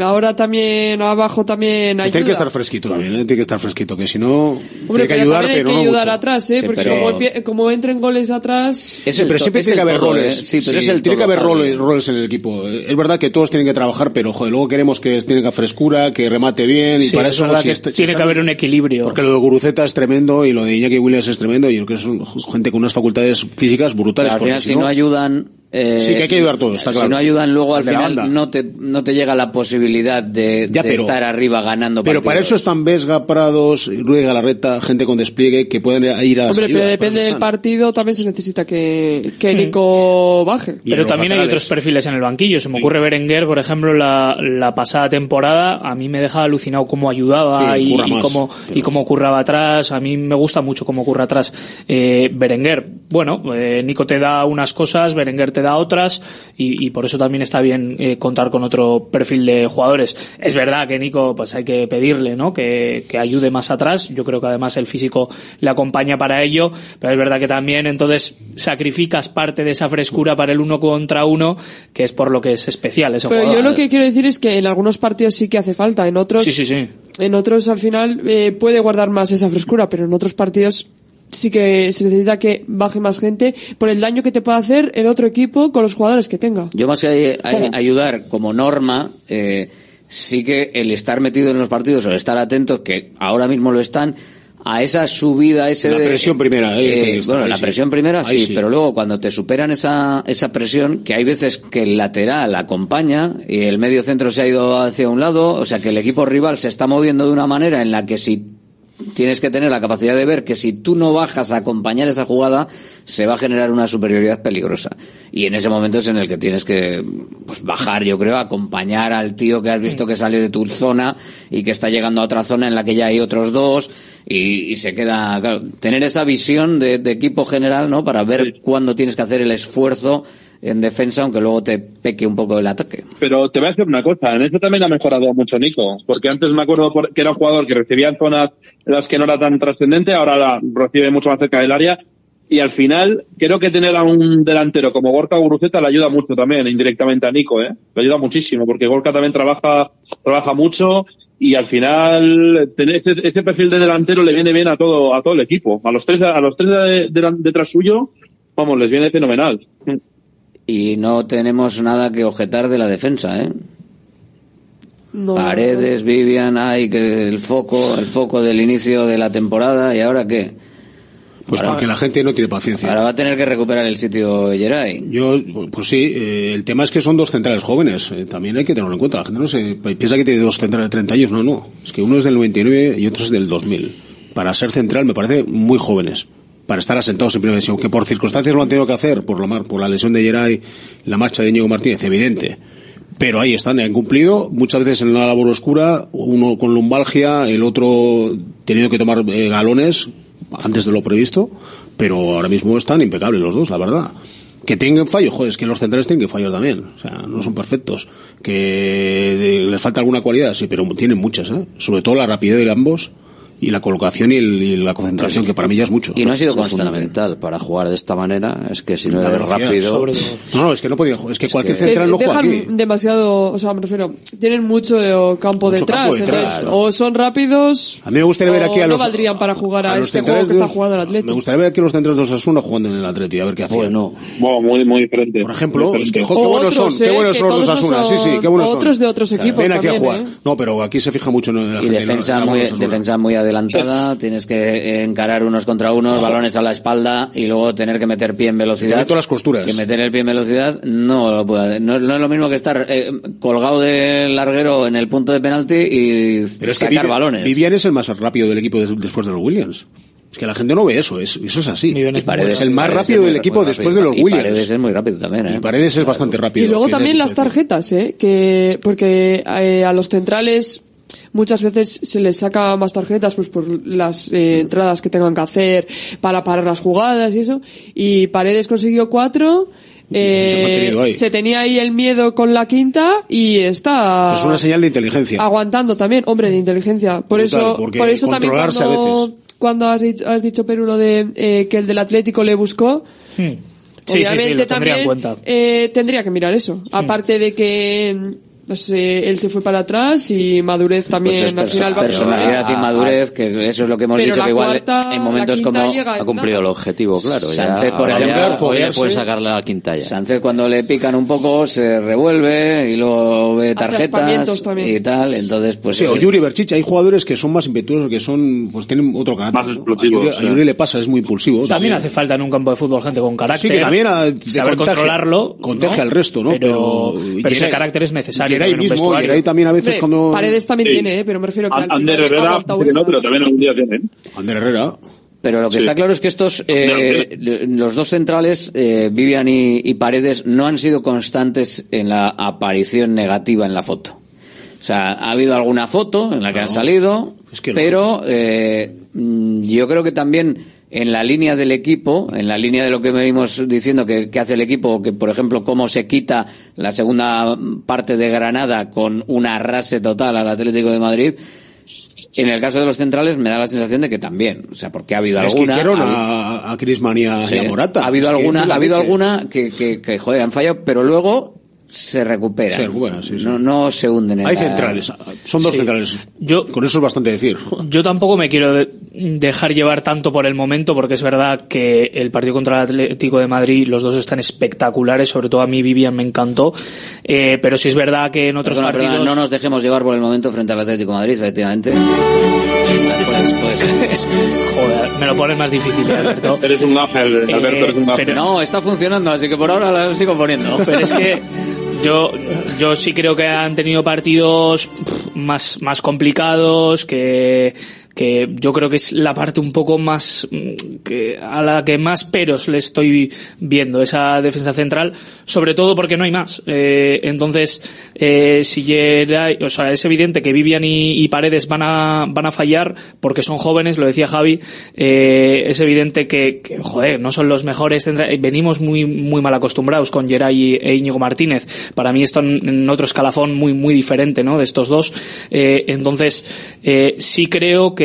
ahora también abajo también ayuda. tiene que estar fresquito también ¿eh? tiene que estar fresquito que si no Hombre, tiene que pero ayudar también hay pero que no ayudar mucho. atrás, ¿eh? Sí, Porque pero- como, entren goles atrás... Es Sí, el pero es tiene que haber todo, roles. ¿eh? Sí, pero es el tiene que haber roles, roles en el equipo. Es verdad que todos tienen que trabajar, pero joder, luego queremos que tenga frescura, que remate bien y Sí, para es eso verdad si que está- si tiene está- que haber un equilibrio. Porque lo de Guruceta es tremendo y lo de Iñaki Williams es tremendo y yo creo que son gente con unas facultades físicas brutales. Al porque final, si no ayudan. Eh, Sí, que hay que ayudar todos, está Si claro. no ayudan, luego al final no te, no te llega la posibilidad de, Ya, de pero- estar arriba ganando Pero para eso están Vesga, Prados, Ruiz Galarreta, gente con despliegue que pueden ir a las Hombre, pero depende del partido, también se necesita que, que Nico baje. Y Pero también hay otros perfiles en el banquillo. Se me ocurre Berenguer, por ejemplo, la, la pasada temporada. A mí me dejaba alucinado cómo ayudaba Sí, y, y más, cómo, y cómo curraba atrás. A mí me gusta mucho cómo curra atrás. Eh, Berenguer, bueno, eh, Nico te da unas cosas, Berenguer te da otras y, y por eso también está bien eh, contar con otro perfil de jugadores. Es verdad que Nico, pues hay que pedirle, ¿no? Que, que ayude más atrás. Yo creo que además el físico le acompaña para ello, pero es verdad que también entonces sacrificas parte de esa frescura para el uno contra uno, que es por lo que es especial ese Pero yo lo que quiero decir es que en algunos partidos sí que hace falta, en otros, Sí, sí, sí. en otros al final eh, puede guardar más esa frescura, pero en otros partidos sí que se necesita que baje más gente por el daño que te puede hacer el otro equipo con los jugadores que tenga. Yo más que ay- ayudar como norma, eh, sí que el estar metido en los partidos o el estar atentos, que ahora mismo lo están, a esa subida, ese La de- presión primera, ahí eh, estar, bueno, ahí la sí. presión primera sí. pero luego cuando te superan esa, esa presión, que hay veces que el lateral acompaña y el medio centro se ha ido hacia un lado, o sea que el equipo rival se está moviendo de una manera en la que si tienes que tener la capacidad de ver que si tú no bajas a acompañar esa jugada, se va a generar una superioridad peligrosa. Y en ese momento es en el que tienes que pues, bajar, yo creo, acompañar al tío que has visto que sale de tu zona y que está llegando a otra zona en la que ya hay otros dos y, y se queda, claro, tener esa visión de, de equipo general, ¿no? Para ver cuándo tienes que hacer el esfuerzo en defensa, aunque luego te peque un poco el ataque. Pero te voy a decir una cosa, en eso también ha mejorado mucho Nico, porque antes me acuerdo que era un jugador que recibía en zonas en las que no era tan trascendente, ahora la recibe mucho más cerca del área, y al final creo que tener a un delantero como Gorka Guruceta le ayuda mucho también, indirectamente a Nico, ¿eh? Le ayuda muchísimo, porque Gorka también trabaja, trabaja mucho, y al final ese, ese perfil de delantero le viene bien a todo, a todo el equipo. A los tres, a los tres de- de- detrás suyo, vamos, les viene fenomenal. Y no tenemos nada que objetar de la defensa, ¿eh? No, Paredes, Vivian, hay que el foco, el foco del inicio de la temporada, ¿y ahora qué? Pues Ahora- porque la gente no tiene paciencia. Ahora va a tener que recuperar el sitio Geray. Yo, pues sí, eh, el tema es que son dos centrales jóvenes. eh, también hay que tenerlo en cuenta. La gente no se piensa que tiene dos centrales de 30 años. No, no. Es que uno es del 99 y otro es del 2000. Para ser central me parece muy jóvenes. Para estar asentados en primera. Que por circunstancias lo han tenido que hacer, por la, por la lesión de Geray, la marcha de Diego Martínez, evidente. pero ahí están, han cumplido, muchas veces en una labor oscura, uno con lumbalgia, el otro teniendo que tomar eh, galones antes de lo previsto, pero ahora mismo están impecables los dos, la verdad. Que tengan fallos, joder, es que los centrales tienen que fallar también, o sea, no son perfectos. Que les falta alguna cualidad, sí, pero tienen muchas, ¿eh? Sobre todo la rapidez de ambos y la colocación y, el- y la concentración, que para mí ya es mucho. Y no ha sido fundamental para jugar de esta manera. Es que si no eres rápido. sobre. No, no, es que no podían jugar. Es que cualquier Que central no juega dejan aquí. demasiado, o sea, me refiero, tienen mucho de campo Mucho detrás, campo detrás, entonces, claro. o son rápidos, A mí me gustaría ver aquí a no los, valdrían para jugar a, a los este juego que está jugando el Atlético. Me gustaría ver aquí a los centrales de Osasuna jugando en el Atleti, a ver qué hacían. Bueno, muy, muy diferente. Por ejemplo, es que, qué buenos Otros, son, qué eh, buenos son los no Osasuna, sí, sí, qué buenos son. otros de otros equipos Ven aquí a jugar. ¿eh? No, pero aquí se fija mucho en la Y gente. defensa en la muy, Osasuna. Adelantada, tienes que eh, encarar unos contra unos, balones a la espalda y luego tener que meter pie en velocidad. meto las costuras. Que meter el pie en velocidad no lo puede- no, no es lo mismo que estar eh, colgado del larguero en el punto de penalti y Pero es que sacar Vivian, balones. Vivian es el más rápido del equipo des- después de los Williams. Es que la gente no ve eso, es, eso es así. Y Paredes- es el más Paredes rápido del equipo después de los Y Williams. Paredes es muy rápido también, ¿eh? Y Paredes es bastante rápido. Y luego también las tarjetas, ¿eh? Que, porque eh, a los centrales muchas veces se les saca más tarjetas pues por las eh, entradas que tengan que hacer para parar las jugadas y eso. Y Paredes consiguió cuatro. eh, Se tenía ahí el miedo con la quinta y está Es una señal de inteligencia. aguantando también, hombre, de inteligencia. Por eso, por eso también cuando, veces. cuando has dicho, has dicho Perú lo de eh, que el del Atlético le buscó, Hmm. Sí, sí, sí, obviamente lo tendría en también cuenta. eh, tendría que mirar eso. Aparte de que pues, eh, él se fue para atrás y madurez también Pues es al final va a personalidad y Ah, madurez, que eso es lo que hemos Pero dicho, que igual cuarta, en momentos como ha cumplido el objetivo, claro. ya, Sánchez, por ejemplo, hoy le puede sacarle a la quinta ya. Sánchez cuando le pican un poco se revuelve y luego ve tarjetas también. y tal, entonces pues Sí, o es- Yuri Berchicha, hay jugadores que son más impetuosos, que son, pues tienen otro carácter. ¿no? explosivos, A Yuri, a. Yuri le pasa, es muy impulsivo. También hace falta en un campo de fútbol gente con carácter. Sí, que también a- saber contagia- controlarlo. contagia ¿no? al resto, ¿no? Pero, Pero- pero ese carácter es necesario Geray también mismo. Geray a veces cuando... Paredes también Sí. tiene, eh, pero me refiero que al Ander Herrera, que no, pero también algún día tiene. ¿eh? Ander Herrera. Pero lo que Sí. está claro es que estos, eh, los dos centrales, eh, Vivian y, y Paredes, no han sido constantes en la aparición negativa en la foto. O sea, ha habido alguna foto en la que han salido, que pero eh, mm, yo creo que también en la línea del equipo, en la línea de lo que venimos diciendo que, que hace el equipo, que por ejemplo cómo se quita la segunda parte de Granada con un arrase total al Atlético de Madrid, en el caso de los centrales me da la sensación de que también, o sea, porque ha habido Es que alguna... hicieron ha habido- a, a y a, Sí. y a Morata. Ha habido Es que alguna, ha habido leche. alguna que, que, que, joder, han fallado, pero luego se recuperan. Se recuperan, sí, sí. No, no se hunden en Hay la- centrales, son dos Sí. centrales. Yo, Con eso es bastante decir. Yo tampoco me quiero de- dejar llevar tanto por el momento, porque es verdad que el partido contra el Atlético de Madrid, los dos están espectaculares, sobre todo a mí Vivian me encantó, eh, pero sí es verdad que en otros Perdona, perdona, partidos... no nos dejemos llevar por el momento frente al Atlético de Madrid, efectivamente. Pues, pues, Joder, me lo pones más difícil, ¿eh, Alberto. Eres un ángel, Eh, Alberto, eres un ángel. pero- no, está funcionando, así que por ahora la sigo poniendo. Pero es que yo, yo sí creo que han tenido partidos más, más complicados, que, que yo creo que es la parte un poco más mm, que a la que más peros le estoy viendo esa defensa central, sobre todo porque no hay más. Eh, entonces, eh, si Geray- o sea, es evidente que Vivian y, Paredes van a, van a fallar porque son jóvenes, lo decía Javi, eh, es evidente que, joder, no son los mejores venimos muy, muy mal acostumbrados con Geray e Íñigo Martínez. Para mí están en otro escalafón muy, muy diferente, ¿no? De estos dos. Entonces, sí creo que,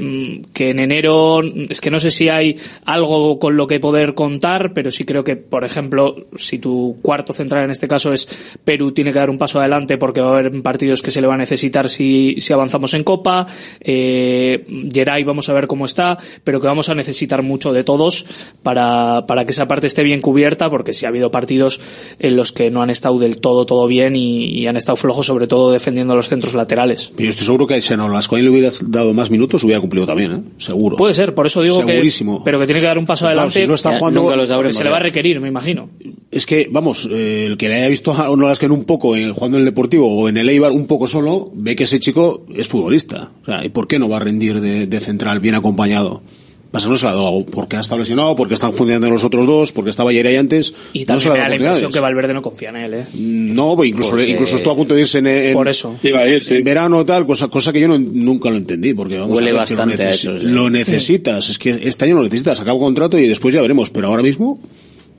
mm, que en enero, es que no sé si hay algo con lo que poder contar, pero sí creo que, por ejemplo, si tu cuarto central en este caso es Perú, tiene que dar un paso adelante porque va a haber partidos que se le va a necesitar si, si avanzamos en Copa. Eh, Geray, vamos a ver cómo está, pero que vamos a necesitar mucho de todos para, para que esa parte esté bien cubierta, porque sí ha habido partidos en los que no han estado del todo, todo bien y, han estado flojos, sobre todo defendiendo los centros laterales. Yo estoy seguro que si a Nolascoain le hubiera dado más minutos, hubiera cumplido también, ¿eh? Seguro. Puede ser, por eso digo Segurísimo. que, pero que tiene que dar un paso Claro, adelante. si no está jugando- nunca lo sabremos, porque se le va a requerir, me imagino. Es que, vamos, eh, el que le haya visto a Nolascoain un poco eh, jugando en el Deportivo o en el Eibar un poco solo, ve que ese chico es futbolista. O sea, ¿y por qué no va a rendir de, de central bien acompañado? Pasa no se la ha dado porque ha estado lesionado, porque están funcionando los otros dos, porque estaba ayer ahí antes. Y no se también me ha da la impresión que Valverde no confía en él, ¿eh? No, pues incluso, Porque- incluso estuvo a punto de irse en, en- Por eso. en verano tal, cosa, cosa que yo no- nunca lo entendí, porque vamos Huele a ver que bastante lo, a eso, sí. lo necesitas, es que este año lo necesitas, acaba contrato y después ya veremos, pero ahora mismo,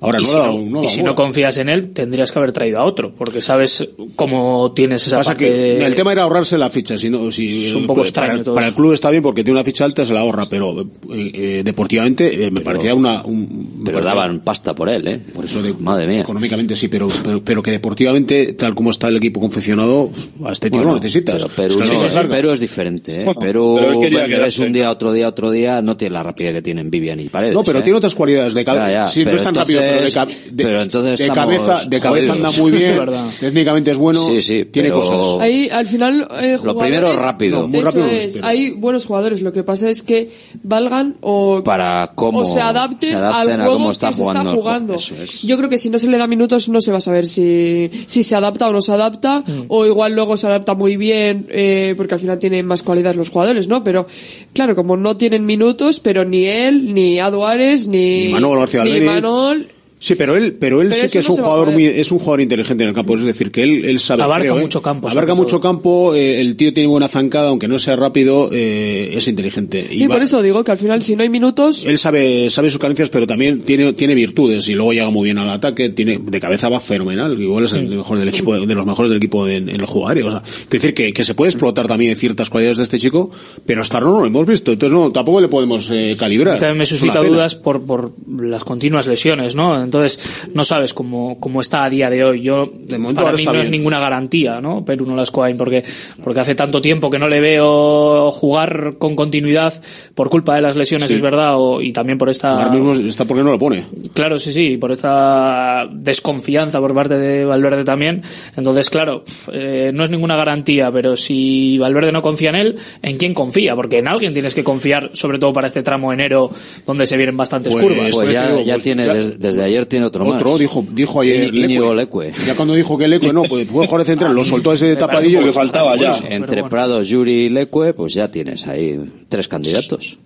ahora y no si, no, no y si no confías en él, tendrías que haber traído a otro, porque sabes cómo tienes esa Pasa parte que de- el tema era ahorrarse la ficha, si no, si, Es un poco para- extraño para, el club está bien porque tiene una ficha alta, se la ahorra, pero eh, eh, deportivamente eh, me parecía una, un, me Pero parecía- daban pasta por él, ¿eh? Por eso de- Madre mía. económicamente sí, pero, pero, pero que deportivamente, tal como está el equipo confeccionado, a este tío Bueno, lo necesitas. Pero Perú, Es que no, no es larga. Perú es diferente, ¿eh? Bueno, Perú pero quedarse. un día, otro día, otro día, no tiene la rapidez que tienen Vivian y Paredes. No, pero ¿eh? tiene otras cualidades de cabeza. Ya, ya, sí, no es tan rápido, entonces- ca- de- pero entonces de cabeza, de cabeza anda muy bien, Es verdad. técnicamente es bueno, Sí, sí, tiene pero- cosas. Ahí, al final, eh, Lo primero rápido. No, muy Eso rápido no es, espero. hay buenos jugadores. Lo que pasa es que valgan o, Para cómo o se adapten, se adapten al a juego cómo que está se jugando. está el jugando. juego. Eso es. Yo creo que si no se le da minutos no se va a saber si, si se adapta o no se adapta, Mm. o igual luego se adapta muy bien, eh, porque al final tienen más cualidades los jugadores, ¿no? Pero, claro, como no tienen minutos, pero ni él, ni Aduares, ni, Ni Manol García ni. Manol, Sí, pero él, pero él Pero sí que es no un jugador muy, es un jugador inteligente en el campo, es decir, que él, él sabe. Abarca creo, ¿eh? mucho campo, Abarca mucho todo. campo, eh, el tío tiene buena zancada, aunque no sea rápido, eh, es inteligente. y va- por eso digo que al final si no hay minutos, Él sabe, sabe sus carencias, pero también tiene, tiene virtudes y luego llega muy bien al ataque, tiene, de cabeza va fenomenal, igual es el mejor del equipo, de los mejores del equipo en, en el jugar, o sea, quiero decir que, que se puede explotar también ciertas cualidades de este chico, pero hasta ahora no lo hemos visto, entonces no, tampoco le podemos eh, calibrar. Y también me Es suscita dudas por, por las continuas lesiones, ¿no? Entonces, no sabes cómo, cómo está a día de hoy. Yo, momento para ahora mí está no es ninguna garantía, ¿no? Perú no las porque, porque hace tanto tiempo que no le veo jugar con continuidad por culpa de las lesiones, Sí. es verdad, o, y también por esta... Ahora mismo está porque no lo pone. Claro, sí, sí, por esta desconfianza por parte de Valverde también. Entonces, claro, eh, no es ninguna garantía, pero si Valverde no confía en él, ¿en quién confía? Porque en alguien tienes que confiar, sobre todo para este tramo de enero, donde se vienen bastantes Pues- curvas. Pues ya, digo, ya pues tiene, ya- des- desde ayer tiene otro, más. Otro, dijo, dijo ayer Leque. Leque. Ya cuando dijo que Leque no, pues puede jugar de central, lo soltó a ese tapadillo. Lo que faltaba ya. Entre Prados, Yuri y Leque, pues ya tienes ahí tres candidatos.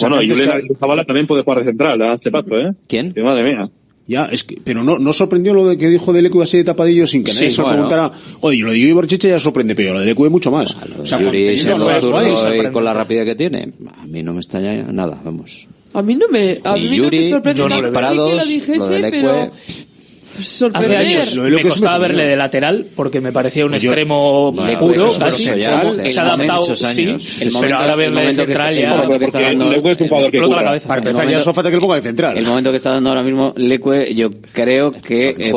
Bueno, y Julián que- Zabala también puede jugar de central, a este paso, ¿eh? ¿Quién? Que madre mía. Ya, es que, pero no, no sorprendió lo de que dijo de Leque así de tapadillo sin que Sí, se lo bueno. preguntara. Oye, lo de Yuri Barchicha ya sorprende, pero lo de Leque mucho más. o sea, Yuri cuando- siendo no, no, zurdo no, y sorprende. con la rapidez que tiene, a mí no me extraña nada, vamos. A mí no me, a mí no me sorprende Johnny tanto. Sí que lo dijese, pero Hace sorprender. años Lo de lo me costaba verle de lateral porque me parecía un Pues yo- extremo Bueno, puro, eso- casi. se ha adaptado, sí, pero ahora verle de que central ya... explota la cabeza. Para empezar, ya ponga de central. El momento que está dando ahora mismo Leque, yo creo que eh,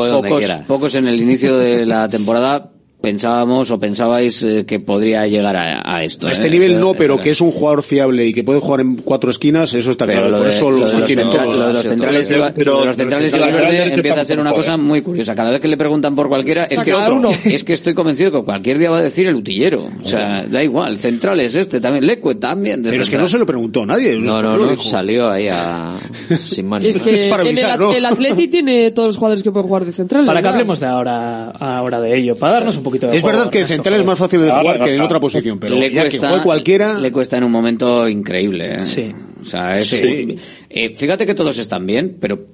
pocos en el inicio de la temporada pensábamos o pensabais eh, que podría llegar a, a esto. A este ¿eh? nivel Eso- no, pero que es un jugador fiable y que puede jugar en cuatro esquinas, eso está Pero claro. lo Por de, eso lo lo de los, mantienen centra- todos. lo de los centrales, Pero- lo de los centrales y pero- Valverde pero- empieza a ser una cosa muy curiosa. Cada vez que le preguntan por cualquiera, es que, uno. es que estoy convencido que cualquier día va a decir el utillero. O sea, da igual. Centrales este también, Leque también. de Pero es que central. no se lo preguntó nadie. No, no, no, salió ahí a... sin más ni Es que el, Atleti tiene todos los jugadores que pueden jugar de central. Para que hablemos de ahora, ahora de ello, para darnos un poquito de Es juego, verdad que Ernesto, central es más fácil de jugar que en otra posición, pero le cuesta, cualquiera. le cuesta en un momento increíble. ¿eh? Sí. O sea, es, Sí. eh, fíjate que todos están bien, pero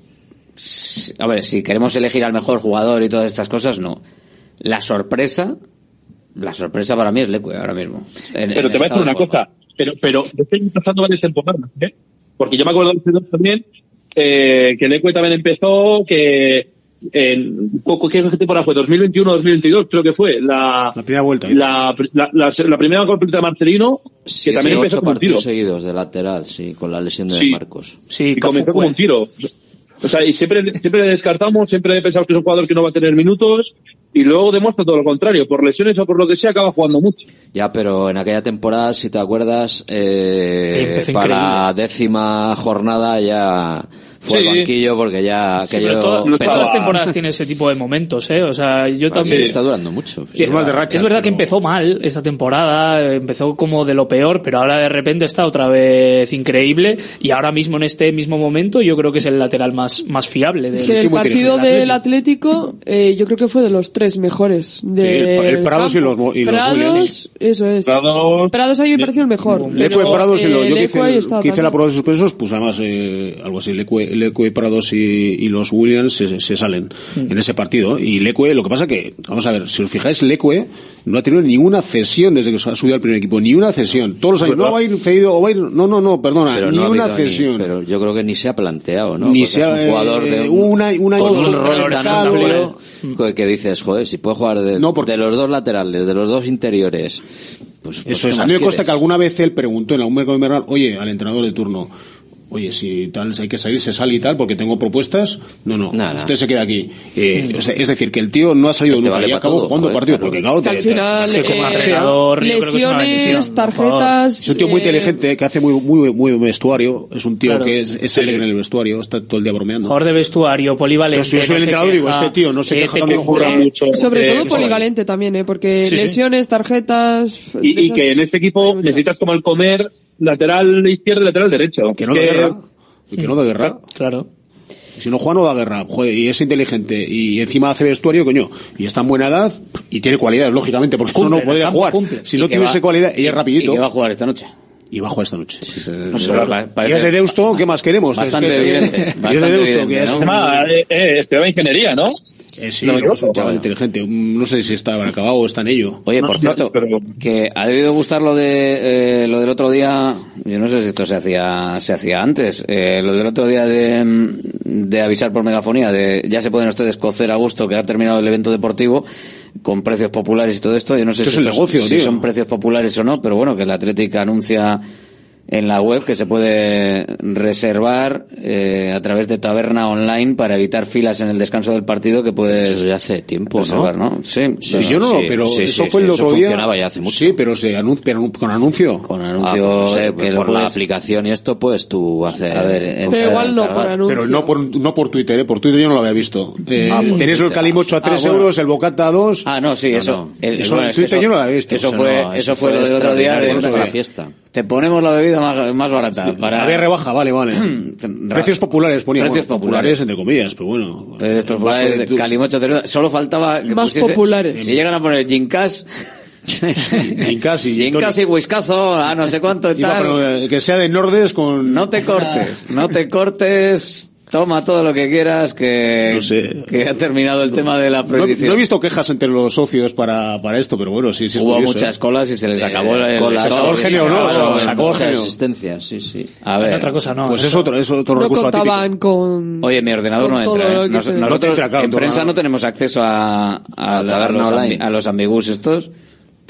a ver, si queremos elegir al mejor jugador y todas estas cosas, no. La sorpresa, la sorpresa para mí es Leque ahora mismo. En- Pero en te voy a decir una de cosa. Pero, pero estoy pasando varias temporadas, ¿eh? Porque yo me acuerdo de dos también, eh, que Leque también empezó, que en poco, ¿qué temporada fue? 2021-2022 creo que fue. La, La primera vuelta. ¿eh? la, la, la, la primera completa de Marcelino, Sí, que también sí, empezó ocho como un tiro. partidos seguidos de lateral, sí, con la lesión de Sí. Marcos. Sí, y comenzó Cafu como un fue. tiro. O sea, y siempre, siempre le descartamos, siempre pensamos que es un jugador que no va a tener minutos, y luego demuestra todo lo contrario. Por lesiones o por lo que sea, acaba jugando mucho. Ya, pero en aquella temporada, si te acuerdas, eh, para la décima jornada ya fue sí. el banquillo porque ya sí, pero todas las temporadas tiene ese tipo de momentos, ¿eh? O sea, yo también... Está durando mucho. Es, más de rachas, es verdad pero... que empezó mal esta temporada, empezó como de lo peor, pero ahora de repente está otra vez increíble y ahora mismo en este mismo momento yo creo que es el lateral más, más fiable. Del... Es el partido del Atlético, del Atlético eh, yo creo que fue de los tres tres mejores. De sí, el, el, Prados y los, y Prados, Williams. eso es. Prados, Prados a mí me pareció el mejor. Lecue pero, Prados y los, yo que hice, que hice la prueba de suspensos, pues además, eh, algo así, Lecue, Lecue Prados y, y, los Williams se, se salen mm. en ese partido. Y Lecue, lo que pasa que, vamos a ver, si os fijáis, Lecue no ha tenido ninguna cesión desde que ha subido al primer equipo, ni una cesión. Todos los años. No va a ir cedido, o va a ir, no, no, no, perdona, pero ni una cesión. Pero yo creo que ni se ha planteado, ¿no? Ni un jugador de eh, un, una, una con un rol tan amplio que, dices, joder, si puedo jugar de, porque... los dos laterales, de los dos interiores. Pues, pues Eso es. A mí me consta que alguna vez él preguntó en algún mercado invernal, oye, al entrenador de turno, oye, si tal, si hay que salir, se sale y tal, porque tengo propuestas. No, no, nah, usted se queda aquí. Eh, o sea, es decir, que el tío no ha salido este nunca vale y acabó jugando joder, partido, claro. porque claro, es que al final, es que como eh, entrenador, lesiones, tarjetas. Es un tío muy eh... inteligente, que hace muy, muy, muy vestuario. Es un tío claro. que es, es alegre en el vestuario, está todo el día bromeando. Jugador de vestuario, polivalente. Pero si yo soy no el entrenador, digo, este ah, tío no se queja este cuando no juega mucho. Eh, eh, Sobre todo polivalente también, ¿eh? porque sí, lesiones, tarjetas. Y, y que en este equipo necesitas como el comer lateral izquierdo y lateral derecho. Que no da guerra. Que no da guerra. Claro. Si no Juan no da guerra, joder, y es inteligente, y encima hace vestuario, coño, y está en buena edad, y tiene cualidades, lógicamente, porque cumple, uno no podría jugar. Cumple. Si no tiene tuviese cualidad, y es rapidito. Y va a jugar esta noche y bajo esta noche. Y es de Deusto, ¿qué más queremos? Bastante es que, evidente. Y es de Deusto, es como... Ah, eh, eh, estudiaba ingeniería, ¿no? Eh, sí, no, es un chaval inteligente. Mm, no sé si está acabado o está en ello. Oye, por cierto, que ha debido gustar lo de eh, lo del otro día. Yo no sé si esto se hacía se hacía antes. Eh, lo del otro día de, mm, de avisar por megafonía, de ya se pueden ustedes cocer a gusto que ha terminado el evento deportivo con precios populares y todo esto. Yo no sé si, son precios populares o no, pero bueno, que la Atlética anuncia en la web que se puede reservar eh, a través de Taberna Online para evitar filas en el descanso del partido que puedes eso ya hace tiempo reservar, ¿no? ¿no? Sí, yo no, sí, pero eso fue el otro eso día. funcionaba ya hace mucho. Sí, pero se anuncia pero con anuncio. Con anuncio ah, pues, eh, eh, pues por la aplicación y esto puedes tú hacer. A ver, eh, pero igual no por anuncio. Pero no por, no por Twitter, ¿eh? por Twitter yo no lo había visto. Eh, ah, pues el calimocho a ah, 3 euros, el bocata a 2. Ah, no, sí, eso. Eso en Twitter yo no lo había visto. Eso, fue, eso fue el otro día de la fiesta te ponemos la bebida más, barata. Para... Había rebaja, vale, vale. Precios populares, ponía. Precios populares. entre comillas, pero bueno. Precios populares, de tu... calimocho, solo faltaba Más populares. Si llegan a poner Ginkas... Ginkas y Ginkas y Whiskazo, a no sé cuánto y tal. Eh, que sea de Nordes con... No te cortes, no te cortes, Toma todo lo que quieras, que, no sé. que ha terminado el no, tema de la prohibición. No, no, he visto quejas entre los socios para, para esto, pero bueno, sí, sí. Hubo curioso, muchas ¿eh? colas y se les eh, acabó eh, el, con la acabó el genio, ¿no? Se acabó, sí, sí. A ver. Otra cosa, no. Pues es otro, es otro no recurso contaban con... Oye, mi ordenador no entra. ¿eh? Nos, nosotros, entra, claro, en prensa no tenemos acceso a, a, a, a los, ambi, a los ambigus estos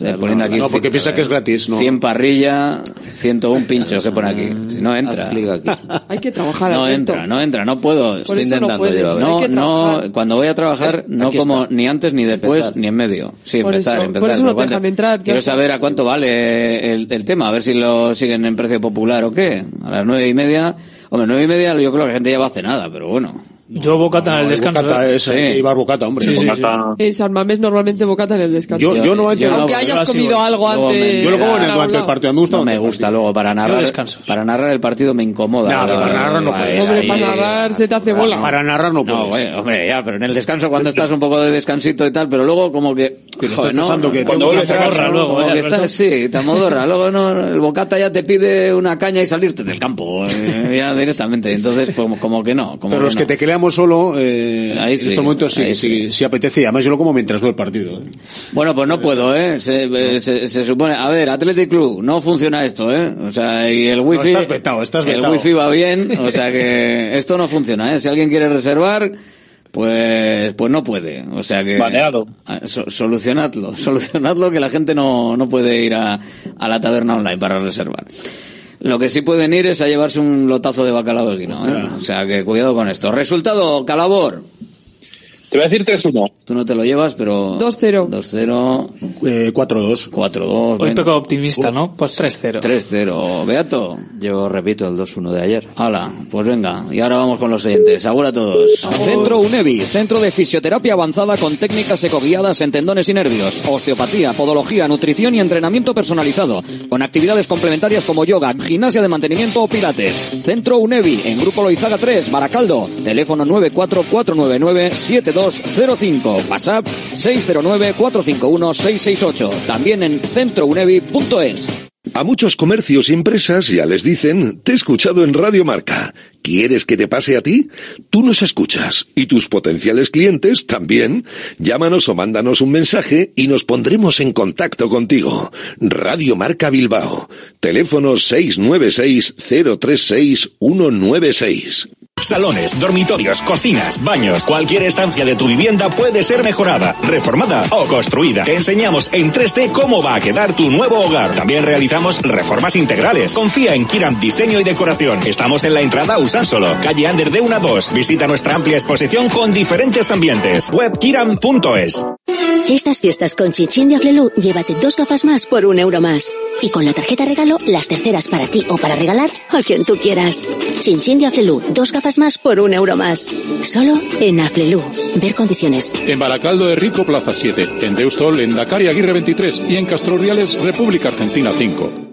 no, porque piensa que es gratis, ¿no? 100 parrilla, 101 pinchos que pone aquí. Ah, si no entra. Aquí. Hay que trabajar. No entra, no entra, no puedo. Estoy intentando no. No, no, cuando voy a trabajar, eh, no como ni antes, ni después, ni en medio. Sí, empezar, empezar. Por eso no te dejan entrar. Quiero saber a cuánto vale el, tema, a ver si lo siguen en precio popular o qué. A las nueve y media. Hombre, nueve y media yo creo que la gente ya va a nada, pero bueno, yo bocata no, en el descanso. Bocata ¿eh? es, sí. Ibar bocata, hombre. Sí, sí, bocata. En San Mamés normalmente bocata en el descanso. Yo, yo no antes, Aunque no, hayas comido algo antes. Yo lo como en el durante el partido. Me gusta. No me gusta luego para narrar. Para narrar el partido me incomoda. No, para narrar no puedes. Hombre, para narrar se te hace bola. Para narrar no puedes. Hombre, ya, pero en el descanso cuando este- estás un poco de descansito y tal, pero luego como que. Joder, no, cuando vuelves a morra luego. Sí, te amodorra. Luego no, el bocata ya te pide una caña y salirte del campo. Eh, ya directamente. Entonces, como que no. Pero los que te crean estamos solo, eh, ahí en sí, estos momentos sí, sí, apetece. Y además yo lo como mientras veo el partido. ¿eh? Bueno, pues no puedo, ¿eh? Se, eh, se, se supone... A ver, Athletic Club, no funciona esto, ¿eh? O sea, y el wifi... Estás vetado, estás vetado. El wifi va bien, o sea que esto no funciona, ¿eh? Si alguien quiere reservar... Pues, pues no puede. O sea que. Baneado. Ah, so, solucionadlo. Solucionadlo que la gente no, no puede ir a, a la taberna online para reservar. Lo que sí pueden ir es a llevarse un lotazo de bacalao de quinoa. ¿eh? O sea que cuidado con esto. Resultado, Calabor. Te voy a decir 3-1. Tú no te lo llevas, pero... 2-0. 2-0. Eh, 4-2. 4-2. Hoy peco optimista, ¿no? Pues 3-0. 3-0. Beato. Yo repito el 2-1 de ayer. Hala, pues venga. Y ahora vamos con los siguientes. Agur a todos. Centro UNEVI, centro de fisioterapia avanzada con técnicas ecoguiadas en tendones y nervios, osteopatía, podología, nutrición y entrenamiento personalizado, con actividades complementarias como yoga, gimnasia de mantenimiento o pilates. Centro UNEVI, en Grupo Loizaga 3, Baracaldo. Teléfono 944997205. WhatsApp 609451668. También en centrounevi.es. A muchos comercios y empresas ya les dicen, te he escuchado en Radio Marca. ¿Quieres que te pase a ti? Tú nos escuchas y tus potenciales clientes también. Llámanos o mándanos un mensaje y nos pondremos en contacto contigo. Radio Marca Bilbao. Teléfono 696 036 196. Salones, dormitorios, cocinas, baños, cualquier estancia de tu vivienda puede ser mejorada, reformada o construida. Te enseñamos en 3D cómo va a quedar tu nuevo hogar. También realizamos reformas integrales. Confía en Kiram Diseño y Decoración. Estamos en la entrada Usánsolo, calle Ander de 1 a 2. Visita nuestra amplia exposición con diferentes ambientes. Web kiram.es. Estas fiestas con Chinchin de llévate dos gafas más por un euro más. Y con la tarjeta regalo, las terceras para ti o para regalar a quien tú quieras. Chinchin de dos gafas más por un euro más. Solo en Aflelu. Ver condiciones. En Baracaldo de Rico, Plaza 7. En Deustol, en Dakar y Aguirre 23. Y en Castro Reales, República Argentina 5.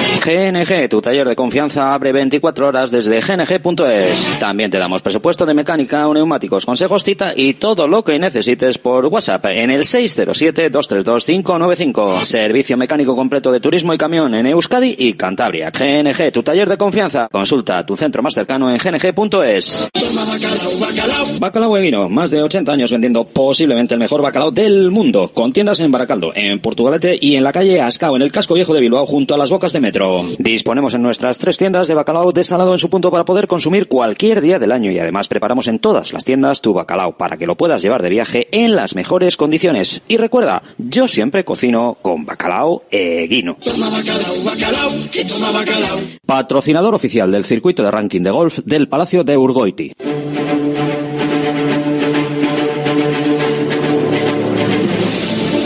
GNG, tu taller de confianza abre 24 horas desde gng.es. También te damos presupuesto de mecánica neumáticos, consejos, cita y todo lo que necesites por WhatsApp en el 607-232-595. Servicio mecánico completo de turismo y camión en Euskadi y Cantabria. GNG, tu taller de confianza. Consulta tu centro más cercano en gng.es. Bacalao Eguino, más de 80 años vendiendo posiblemente el mejor bacalao del mundo, con tiendas en Baracaldo, en Portugalete y en la calle Ascao, en el casco viejo de Bilbao, junto a las bocas de metro. Disponemos en nuestras tres tiendas de bacalao desalado en su punto para poder consumir cualquier día del año y además preparamos en todas las tiendas tu bacalao para que lo puedas llevar de viaje en las mejores condiciones. Y recuerda, yo siempre cocino con bacalao Eguino. Patrocinador oficial del circuito de ranking de golf del Palacio de Urgoiti.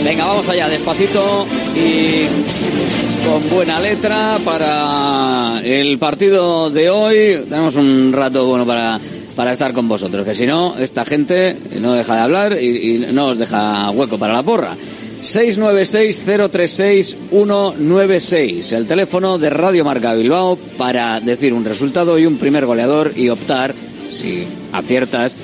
Venga, vamos allá, despacito y con buena letra para el partido de hoy. Tenemos un rato bueno para, para estar con vosotros, que si no, esta gente no deja de hablar y, y no os deja hueco para la porra. 696-036-196, el teléfono de Radio Marca Bilbao para decir un resultado y un primer goleador y optar, si aciertas,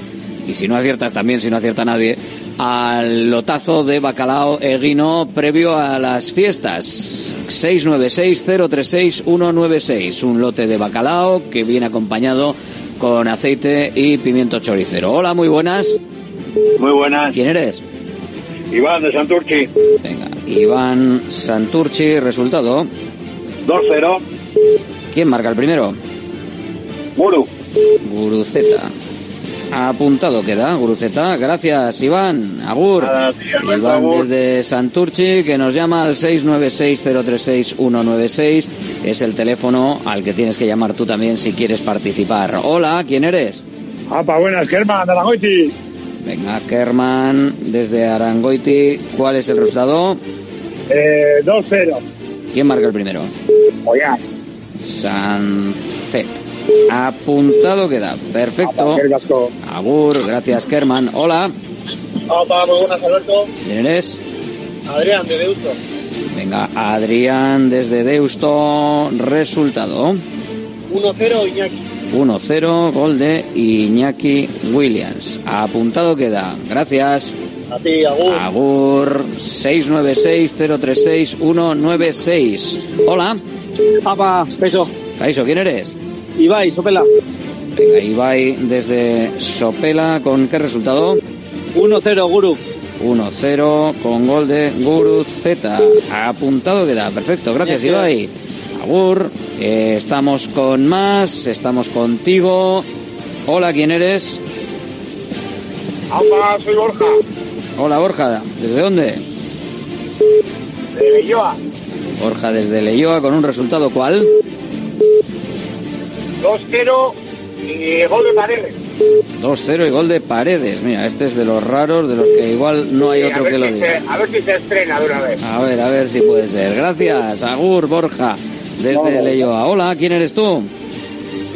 y si no aciertas también, si no acierta nadie, al lotazo de bacalao eguino previo a las fiestas. 696-036-196, un lote de bacalao que viene acompañado con aceite y pimiento choricero. Hola, muy buenas. Muy buenas. ¿Quién eres? Iván de Santurchi. Venga, Iván Santurchi, resultado. 2-0. ¿Quién marca el primero? Guru. Guruceta. Apuntado queda, Guruceta. Gracias, Iván. Agur. Nada, tío, Iván agur. desde Santurchi, que nos llama al 696-036-196. Es el teléfono al que tienes que llamar tú también si quieres participar. Hola, ¿quién eres? Apa, buenas, Germán, de la Goiti. Venga, Kerman, desde Arangoiti. ¿Cuál es el resultado? Eh, 2-0. ¿Quién marca el primero? Oigan. Sancet. Apuntado queda. Perfecto. Agur, gracias, Kerman. Hola, Apa, muy buenas, Alberto. ¿quién eres? Adrián, de Deusto. Venga, Adrián desde Deusto. Resultado 1-0, Iñaki. 1-0, gol de Iñaki Williams. Apuntado queda. Gracias. A ti, Agur. Agur 696-036-196. Hola. Apa, peso. Caiso, ¿quién eres? Ibai, Sopela. Venga, Ibai desde Sopela. ¿Con qué resultado? 1-0, Guru. 1-0 con gol de Guru Z. Apuntado queda. Perfecto, gracias Gracias. Ibai. Agur. Eh, estamos con más, estamos contigo. Hola, ¿quién eres? Hola, soy Borja, Hola, Borja. ¿Desde dónde? de Belloa. Borja desde Leyoa con un resultado ¿cuál? 2-0 y gol de paredes. 2-0 y gol de Paredes. Mira, este es de los raros, de los que igual no hay Sí, otro que lo diga. se- a ver si se estrena de una vez. A ver, a ver si puede ser. Gracias, Agur Borja, desde. Leyoa. Hola, ¿quién eres tú?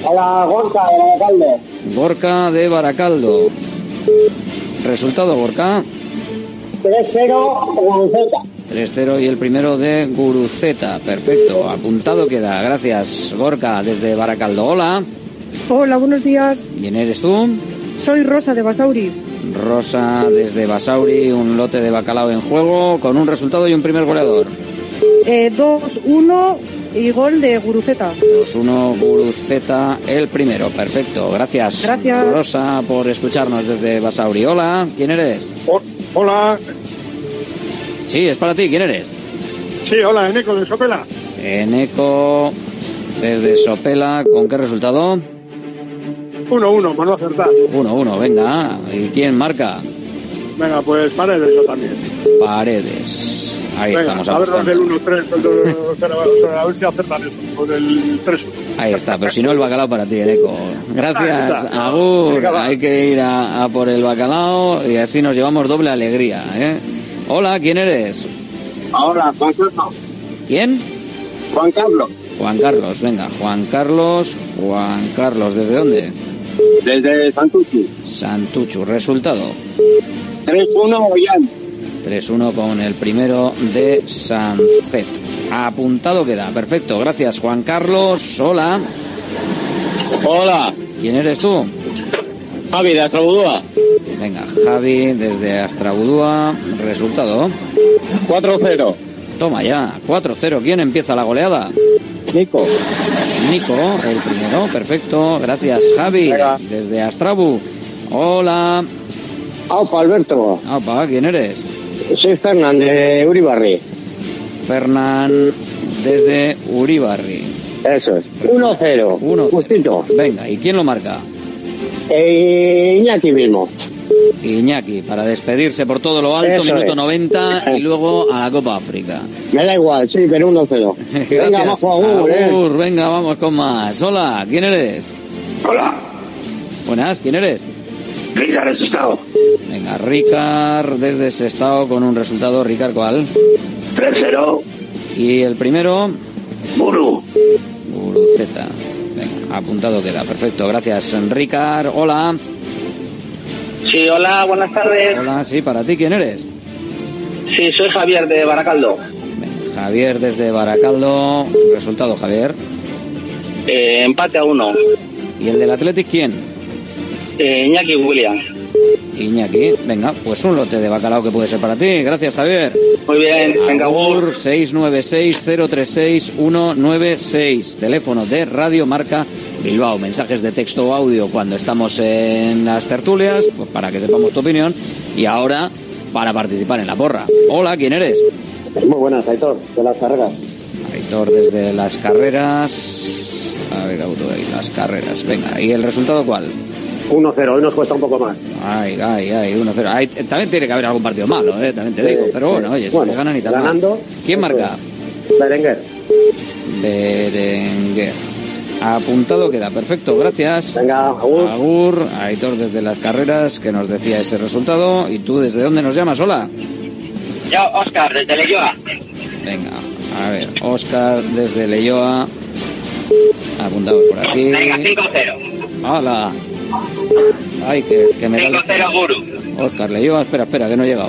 Hola, Gorka, de alcalde. Gorka de Baracaldo. Resultado, Gorka. 3-0 Guruceta. 3-0 y el primero de Guruceta. Perfecto, apuntado queda. Gracias, Gorka, desde Baracaldo. Hola, Hola, buenos días. ¿quién eres tú? Soy Rosa de Basauri. Rosa desde Basauri, un lote de bacalao en juego con un resultado y un primer goleador. Eh, 2-1 y gol de Guruceta. 2-1 Guruceta, el primero. Perfecto, gracias. Gracias. Rosa por escucharnos desde Basauri. Hola, ¿quién eres? Hola, Sí, es para ti, ¿quién eres? sí, hola, Eneco de Sopela. Eneco desde Sopela, ¿con qué resultado? 1-1, mano acertar. 1-1, venga. ¿Y quién marca? Venga, pues paredes yo también. Paredes. Ahí Venga, estamos a ver del 1-3, el del- o sea, a ver si acertan eso, con el 3 Ahí está, pero si no el bacalao para ti, Eneco. Gracias. Agur. Hay que ir a, a por el bacalao y así nos llevamos doble alegría. ¿eh? Hola, ¿quién eres? Ahora, Juan Carlos. ¿Quién? Juan Carlos. Juan Carlos, venga, Juan Carlos, Juan Carlos, ¿desde dónde? Desde Santucci. Santuchu, resultado. 3-1 Ollán. 3-1 con el primero de Sanfet. Apuntado queda, perfecto, gracias Juan Carlos, hola. Hola. ¿Quién eres tú? Javi de. Venga, Javi desde Astrabudúa, resultado. 4-0. Toma ya, 4-0, ¿quién empieza la goleada? Nico. Nico, el primero, perfecto, gracias Javi, desde Astrabu. Hola. Aupa, Alberto. Opa, ¿quién eres? Soy Fernán de Uribarri. Fernán desde Uribarri. Eso es. 1-0. 1 Justito. Venga, ¿y quién lo marca? Eh, Iñaki mismo. Iñaki, para despedirse por todo lo alto, Eso minuto es. 90 y luego a la Copa África. Me da igual, sí, pero 1-0. Venga, bajo Agur, eh. Venga, vamos con más. Hola, ¿quién eres? Hola. Buenas, ¿quién eres? Ricard Estado. Venga, Ricard desde ese estado con un resultado, Ricard, ¿cuál? 3-0. Y el primero, Buru. Guruceta. Venga, apuntado queda, perfecto, gracias. Ricard, hola. Sí, hola, buenas tardes. Hola, sí, para ti, ¿quién eres? Sí, soy Javier de Baracaldo. Javier desde Baracaldo. Resultado, Javier. Eh, empate a uno. ¿Y el del Athletic quién? Eh, Iñaki William. Iñaki. Venga, pues un lote de bacalao que puede ser para ti. Gracias, Javier. Muy bien, venga, Agur 696-036-196. Teléfono de Radio Marca Bilbao. Mensajes de texto o audio cuando estamos en las tertulias, pues para que sepamos tu opinión. Y ahora, para participar en la porra. Hola, ¿quién eres? Muy buenas, Aitor, de las carreras. Aitor desde las carreras. A ver, auto ahí, las carreras. Venga, ¿y el resultado cuál? 1-0, hoy nos cuesta un poco más. Ay, ay, ay, 1-0. Ay, también tiene que haber algún partido malo, ¿eh? también te digo. Pero bueno, oye, si Bueno, se ganan y tal. mal. ganando, ¿Quién marca? Berenguer. Berenguer. Apuntado queda, perfecto, gracias. Venga, Agur. Agur, Aitor desde las carreras que nos decía ese resultado. ¿Y tú desde dónde nos llamas? Hola. Yo, Oscar, desde Leyoa. Venga, a ver, Oscar desde Leyoa. Apuntados por aquí. Venga, 5-0. Hola. Ay, que, que me da... 5-0 Guru. Oscar Leyoa, espera, espera, que no he llegado.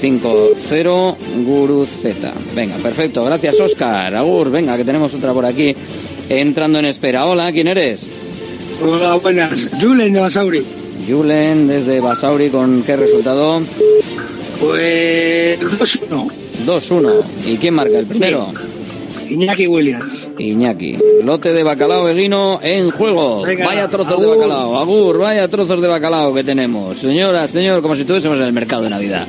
5-0 Guru Z. Venga, perfecto, gracias Oscar. Agur, venga, que tenemos otra por aquí. Entrando en espera. Hola, ¿quién eres? Hola, buenas. Julen de Basauri. Julen desde Basauri, ¿con qué resultado? Pues 2-1. 2-1. ¿Y quién marca el primero? Iñaki Williams. Iñaki. Lote de bacalao eguino en juego. Venga, vaya trozos de bacalao. Agur, vaya trozos de bacalao que tenemos. Señora, señor, como si estuviésemos en el mercado de Navidad.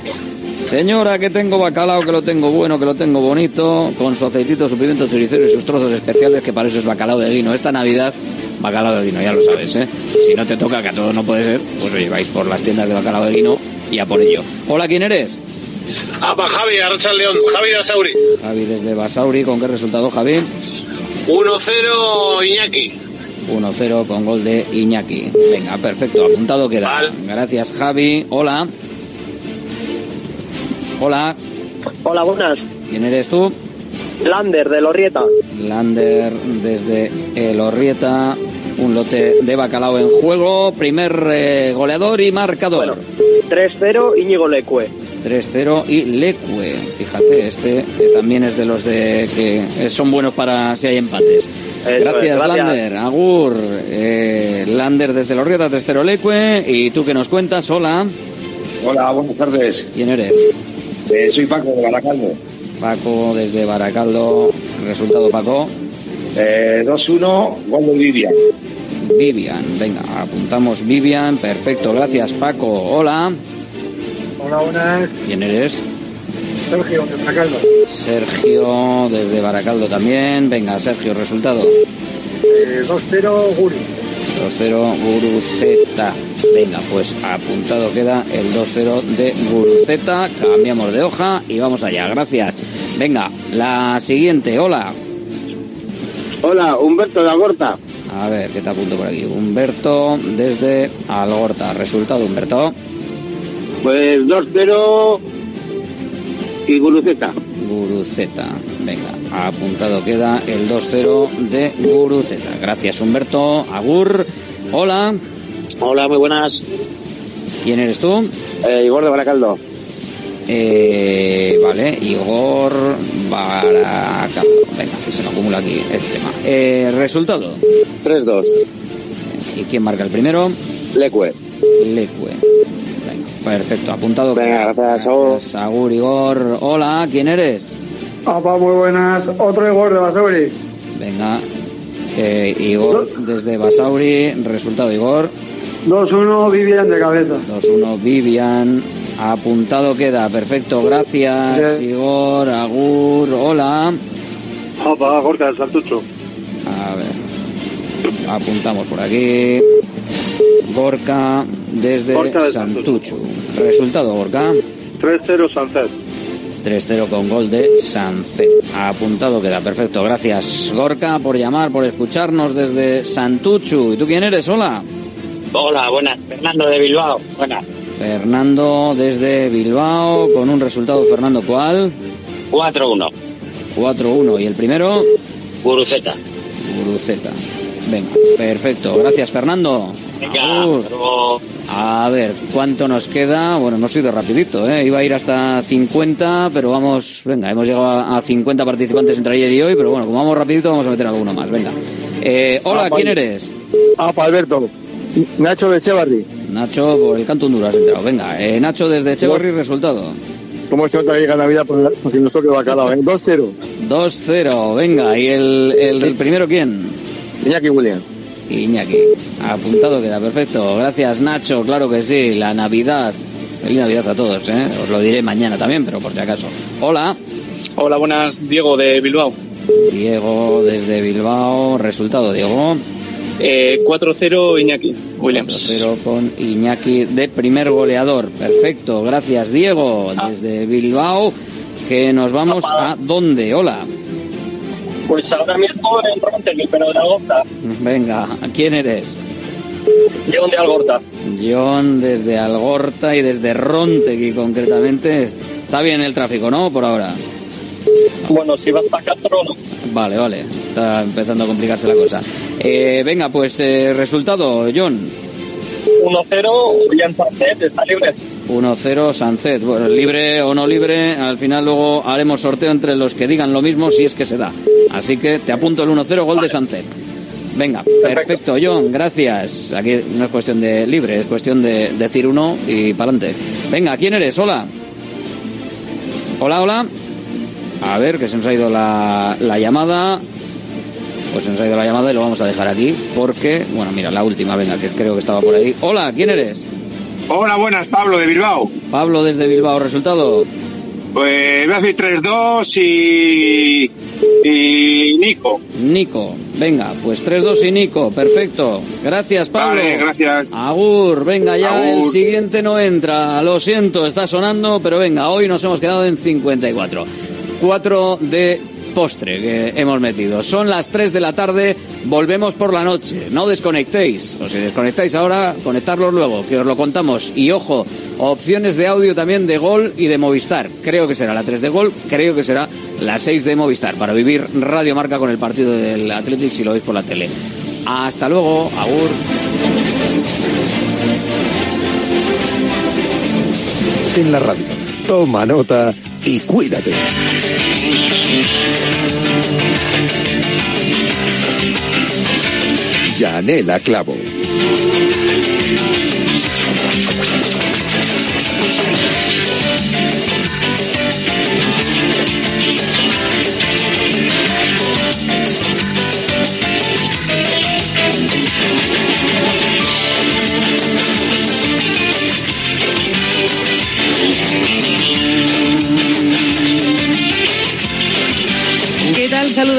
Señora, que tengo bacalao, que lo tengo bueno, que lo tengo bonito, con su aceitito, su pimiento choricero y sus trozos especiales, que para eso es bacalao de vino. Esta Navidad, bacalao de vino, ya lo sabes, ¿eh? Si no te toca, que a todos no puede ser, pues oye, vais por las tiendas de bacalao de vino y a por ello. Hola, ¿quién eres? Apa, Javi, Arracha León, Javi de Asauri. Javi desde Basauri, ¿con qué resultado, Javi? 1-0 Iñaki. 1-0 con gol de Iñaki. Venga, perfecto, apuntado queda. Gracias, Javi. Hola. Hola. Hola, buenas. ¿Quién eres tú? Lander, de Lorrieta. Lander desde el Orrieta. Un lote de bacalao en juego. Primer eh, goleador y marcador. 3-0 Íñigo Lecue. 3-0 y Lecue. Fíjate, este eh, también es de los de que eh, son buenos para si hay empates. es, gracias, gracias. Lander. Agur. Eh, Lander desde Lorrieta, 3-0 Lecue. ¿Y tú qué nos cuentas? Hola. Hola, buenas tardes. ¿Quién eres? Eh, soy Paco de Baracaldo. Paco desde Baracaldo. Resultado, Paco. Eh, 2-1, gol de Vivian. Vivian. Venga, apuntamos Vivian. Perfecto, gracias, Paco. Hola. Hola, buenas. ¿Quién eres? Sergio, de Baracaldo. Sergio desde Baracaldo también. Venga, Sergio, resultado. Eh, 2-0 Guri. 2-0 Guruceta. Venga, pues apuntado queda el 2-0 de Guruceta. Cambiamos de hoja y vamos allá. Gracias. Venga, la siguiente. Hola. Hola, Humberto de Agorta. A ver, ¿qué te apunto por aquí? Humberto desde Algorta. Resultado, Humberto. Pues 2-0 y Guruceta. Guruceta. Venga, apuntado queda el 2-0 de Guruceta. Gracias, Humberto. Agur. Hola. Hola, muy buenas. ¿Quién eres tú? Eh, Igor de Baracaldo. Eh, vale, Igor Baracaldo. Venga, que se me acumula aquí el tema. Eh, resultado. 3-2. ¿Y quién marca el primero? Lecue. Lecue. Perfecto, apuntado. Venga, gracias, Agur. Gracias, Agur, Igor. Hola, ¿quién eres? Apa, muy buenas. Otro Igor de Basauri. Venga, eh, Igor desde Basauri. Resultado, Igor. 2-1 Vivian de cabeza. 2-1 Vivian. Apuntado queda. Perfecto, gracias, Igor, Agur. Hola. Apa, Gorka del Santucho. A ver. Apuntamos por aquí. Gorka desde Gorka del Santuchu. Resultado, Gorka. 3-0 Sancet. 3-0 con gol de Sancet. Apuntado queda, perfecto. Gracias, Gorka, por llamar, por escucharnos desde Santuchu. ¿Y tú quién eres? Hola. Hola, buenas. Fernando de Bilbao. Buenas. Fernando desde Bilbao, con un resultado, Fernando, ¿cuál? 4-1. 4-1. ¿Y el primero? Guruceta. Guruceta. Venga, perfecto. Gracias, Fernando. Venga. A ver, ¿cuánto nos queda? Bueno, no ha sido rapidito, ¿eh? Iba a ir hasta 50, pero vamos, venga, hemos llegado a a 50 participantes entre ayer y hoy, pero bueno, como vamos rapidito, vamos a meter alguno más, venga. Eh, hola, ¿quién eres? Apa, Alberto. Nacho de Echevarri. Nacho, por el canto Honduras, entrado. Venga, eh, Nacho desde Echevarri, resultado. ¿Cómo está otra llega Navidad para para que nos toque bacalao? ¿eh? 2-0. 2-0, venga, ¿y el, el, el primero quién? Iñaki William. Iñaki. Apuntado queda, perfecto. Gracias, Nacho, claro que sí, la Navidad. Feliz Navidad a todos, ¿eh? Os lo diré mañana también, pero por si acaso. Hola. Hola, buenas. Diego de Bilbao. Diego desde Bilbao. Resultado, Diego. Eh, 4-0 Iñaki Williams. 4-0 con Iñaki de primer goleador. Perfecto, gracias Diego desde Bilbao. Que nos vamos a dónde? Hola. Pues ahora mismo en Rontegui, pero de Algorta. Venga, ¿quién eres? John de Algorta. John desde Algorta y desde Rontegui concretamente. Está bien el tráfico, ¿no? Por ahora. Bueno, si vas para Castro, no. Vale, vale. Está empezando a complicarse la cosa. Eh, venga, pues eh, resultado, John. 1-0, William Sánchez está libre. 1-0 Sancet. Bueno, libre o no libre, al final luego haremos sorteo entre los que digan lo mismo si es que se da. Así que te apunto el 1-0 gol de Sancet. Venga, perfecto, John, gracias. Aquí no es cuestión de libre, es cuestión de decir uno y para adelante. Venga, ¿quién eres? Hola. Hola, hola. A ver, que se nos ha ido la, la llamada. Pues se nos ha ido la llamada y lo vamos a dejar aquí porque, bueno, mira, la última, venga, que creo que estaba por ahí. Hola, ¿quién eres? Hola, buenas, Pablo de Bilbao. Pablo desde Bilbao, ¿resultado? Pues voy a decir 3-2 y. y Nico. Nico, venga, pues 3-2 y Nico, perfecto. Gracias, Pablo. Vale, gracias. Agur, venga, ya Agur. el siguiente no entra. Lo siento, está sonando, pero venga, hoy nos hemos quedado en 54. 4 de postre que hemos metido. Son las 3 de la tarde, volvemos por la noche. No desconectéis. O si desconectáis ahora, conectarlos luego, que os lo contamos. Y ojo, opciones de audio también de Gol y de Movistar. Creo que será la 3 de Gol, creo que será la 6 de Movistar, para vivir Radio Marca con el partido del Athletic si lo veis por la tele. Hasta luego, Agur. En la radio. Toma nota y cuídate. Yanela Clavo.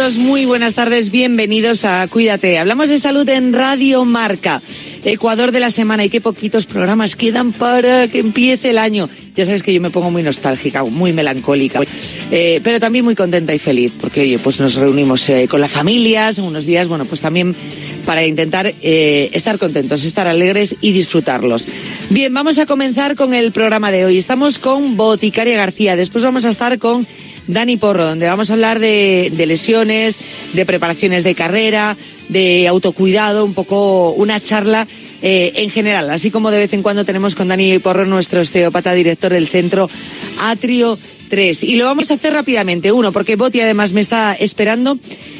Saludos, muy buenas tardes, bienvenidos a Cuídate. Hablamos de salud en Radio Marca. Ecuador de la semana y qué poquitos programas quedan para que empiece el año. Ya sabes que yo me pongo muy nostálgica, muy melancólica, eh, pero también muy contenta y feliz, porque oye, pues nos reunimos eh, con las familias unos días, bueno, pues también para intentar eh, estar contentos, estar alegres y disfrutarlos. Bien, vamos a comenzar con el programa de hoy. Estamos con Boticaria García, después vamos a estar con Dani Porro, donde vamos a hablar de, lesiones, de preparaciones de carrera, de autocuidado, un poco una charla eh, en general, así como de vez en cuando tenemos con Dani Porro, nuestro osteópata, director del centro Atrio 3. Y lo vamos a hacer rápidamente. Uno, porque Boti además me está esperando,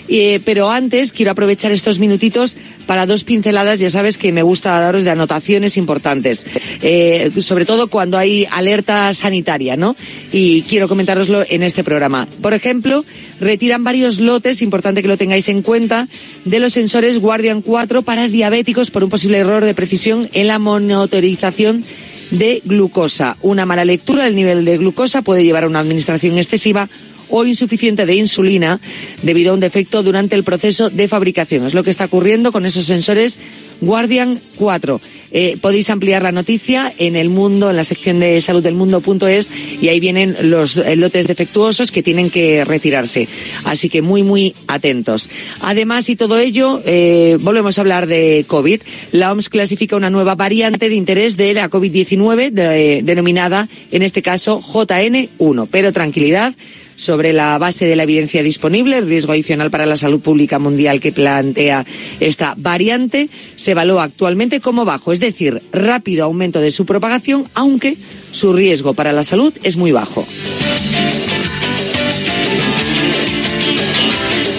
eh, pero antes quiero aprovechar estos minutitos para dos pinceladas, ya sabes que me gusta daros de anotaciones importantes, eh, sobre todo cuando hay alerta sanitaria, ¿no? Y quiero comentároslo en este programa. Por ejemplo, retiran varios lotes, importante que lo tengáis en cuenta, de los sensores Guardian 4 para diabéticos por un posible error de precisión en la monitorización de glucosa. Una mala lectura del nivel de glucosa puede llevar a una administración excesiva o insuficiente de insulina debido a un defecto durante el proceso de fabricación. Es lo que está ocurriendo con esos sensores Guardian 4. Eh, podéis ampliar la noticia en el mundo, en la sección de salud del mundo.es y ahí vienen los lotes defectuosos que tienen que retirarse. Así que muy, muy atentos. Además y todo ello, eh, volvemos a hablar de COVID. La OMS clasifica una nueva variante de interés de la COVID-19 de- denominada, en este caso, JN1. Pero tranquilidad sobre la base de la evidencia disponible, el riesgo adicional para la salud pública mundial que plantea esta variante se evalúa actualmente como bajo, es decir, rápido aumento de su propagación, aunque su riesgo para la salud es muy bajo.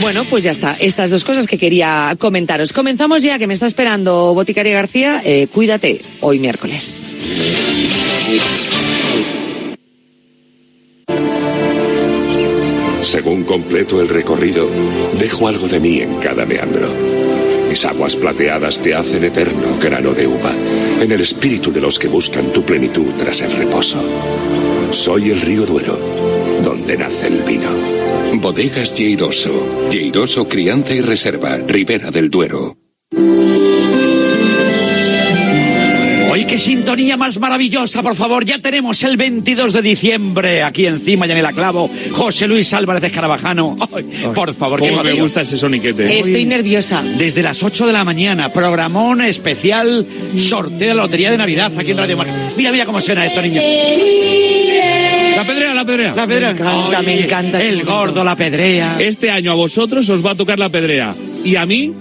Bueno, pues ya está. Estas dos cosas que quería comentaros. Comenzamos ya, que me está esperando Boticaria García. Eh, cuídate, hoy miércoles. Según completo el recorrido, dejo algo de mí en cada meandro. Mis aguas plateadas te hacen eterno grano de uva, en el espíritu de los que buscan tu plenitud tras el reposo. Soy el río Duero, donde nace el vino. Bodegas Lleiroso. Lleiroso Crianza y Reserva. Ribera del Duero. ¡Hoy qué sintonía más maravillosa, por favor! Ya tenemos el 22 de diciembre aquí encima, ya en el clavo. José Luis Álvarez Escarabajano. Ay, por favor, qué ¿Cómo me gusta ese soniquete? Estoy nerviosa. Desde las 8 de la mañana, programón especial, sorteo de la Lotería de Navidad aquí en Radio Marca. Mira, mira cómo suena esto, niño. La pedrea, la pedrea. La pedrea. Me encanta, me encanta El momento. gordo, la pedrea. Este año a vosotros os va a tocar la pedrea. Y a mí,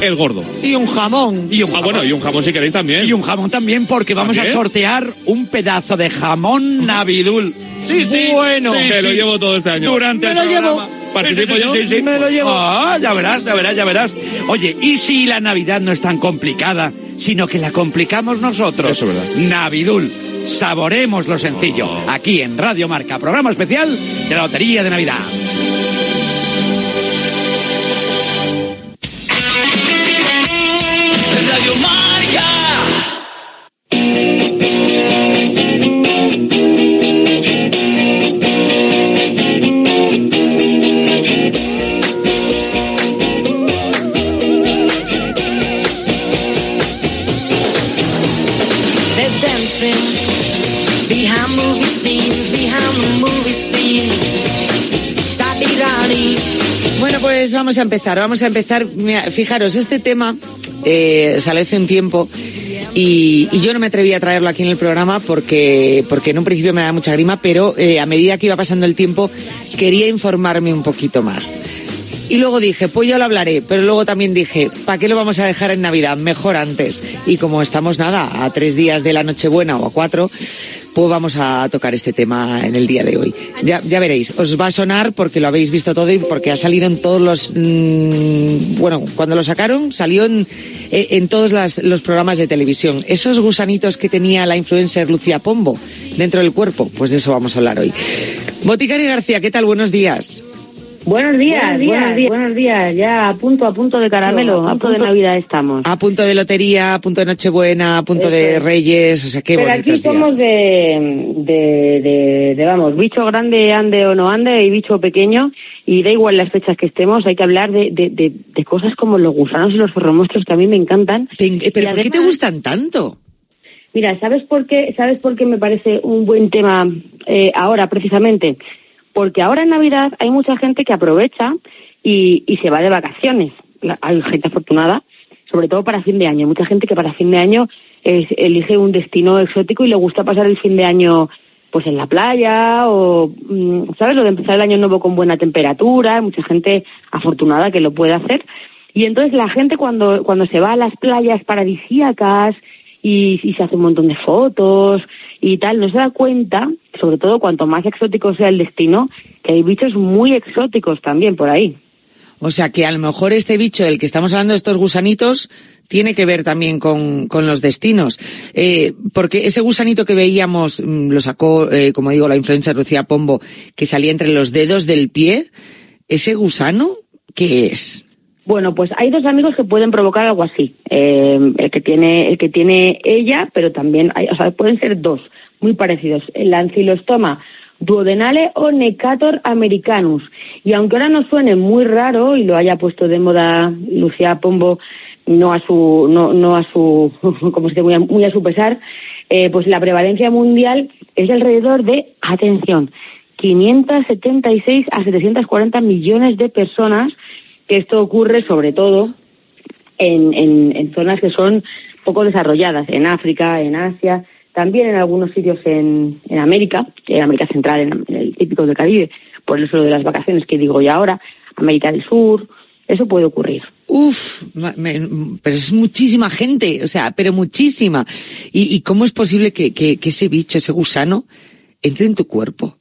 el gordo. Y un jamón. Y un Ah, bueno, y un jamón si queréis también. Y un jamón también, porque vamos a sortear un pedazo de jamón Navidul. Sí, sí. Bueno. sí, Que lo llevo todo este año. Durante Me el lo llevo. ¿Participo Sí, sí, yo? sí, sí. Me lo llevo. Ah, ya verás, ya verás, ya verás. Oye, ¿y si la Navidad no es tan complicada, sino que la complicamos nosotros? Eso es verdad. Navidul. Saboremos lo sencillo. Aquí en Radio Marca, programa especial de la Lotería de Navidad. A empezar, vamos a empezar. Fijaros, este tema eh, sale hace un tiempo y, yo no me atreví a traerlo aquí en el programa porque, porque en un principio me da mucha grima, pero eh, a medida que iba pasando el tiempo quería informarme un poquito más. Y luego dije, pues yo lo hablaré, pero luego también dije, ¿para qué lo vamos a dejar en Navidad? Mejor antes. Y como estamos nada, a tres días de la Nochebuena o a cuatro, pues vamos a tocar este tema en el día de hoy. Ya, ya veréis, os va a sonar porque lo habéis visto todo y porque ha salido en todos los... mm, bueno, cuando lo sacaron salió en, eh, en todos los programas de televisión. Esos gusanitos que tenía la influencer Lucía Pombo dentro del cuerpo, pues de eso vamos a hablar hoy. Boticaria García, ¿qué tal? Buenos días. Buenos días, buenos días, buenos días, Ya a punto, a punto de caramelo, a punto de Navidad estamos. A punto de lotería, a punto de Nochebuena, a punto de Eso. Reyes, o sea, qué Pero aquí somos de, de, de, de, vamos, bicho grande ande o no ande y bicho pequeño y da igual las fechas que estemos, hay que hablar de, de, de, de cosas como los gusanos y los ferromonstruos que a mí me encantan. eh, ¿Pero Y por qué te gustan tanto? Mira, ¿sabes por qué? ¿Sabes por qué me parece un buen tema eh, ahora precisamente? Porque ahora en Navidad hay mucha gente que aprovecha y, y se va de vacaciones. Hay gente afortunada, sobre todo para fin de año. Mucha gente que para fin de año eh, elige un destino exótico y le gusta pasar el fin de año pues en la playa o, mm, ¿sabes? Lo de empezar el año nuevo con buena temperatura. Hay mucha gente afortunada que lo puede hacer. Y entonces la gente cuando, cuando se va a las playas paradisíacas y, y se hace un montón de fotos y tal, no se da cuenta, sobre todo cuanto más exótico sea el destino, que hay bichos muy exóticos también por ahí. O sea, que a lo mejor este bicho del que estamos hablando, estos gusanitos, tiene que ver también con, con los destinos. Eh, porque ese gusanito que veíamos, mm, lo sacó, eh, como digo, la influencer Lucía Pombo, que salía entre los dedos del pie, ese gusano, ¿qué es? Bueno, pues hay dos amigos que pueden provocar algo así. Eh, el que tiene, el que tiene ella, pero también hay, o sea, pueden ser dos muy parecidos. El ancilostoma duodenale o necator americanus. Y aunque ahora nos suene muy raro y lo haya puesto de moda Lucía Pombo, no a su, no, no a su, como se dice, muy a, muy a su pesar, eh, pues la prevalencia mundial es de alrededor de, atención, 576 a 740 millones de personas que esto ocurre sobre todo en, en, en zonas que son poco desarrolladas, en África, en Asia, también en algunos sitios en, en América, en América Central, en, en el típico del Caribe, por eso de las vacaciones que digo ya ahora, América del Sur, eso puede ocurrir. Uf, me- pero es muchísima gente, o sea, pero muchísima. ¿Y, y cómo es posible que, que- que ese bicho, ese gusano, entre en tu cuerpo?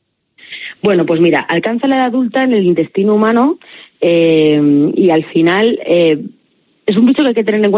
Bueno, pues mira, alcanza la edad adulta en el intestino humano eh, y al final eh, es un bicho que hay que tener en cuenta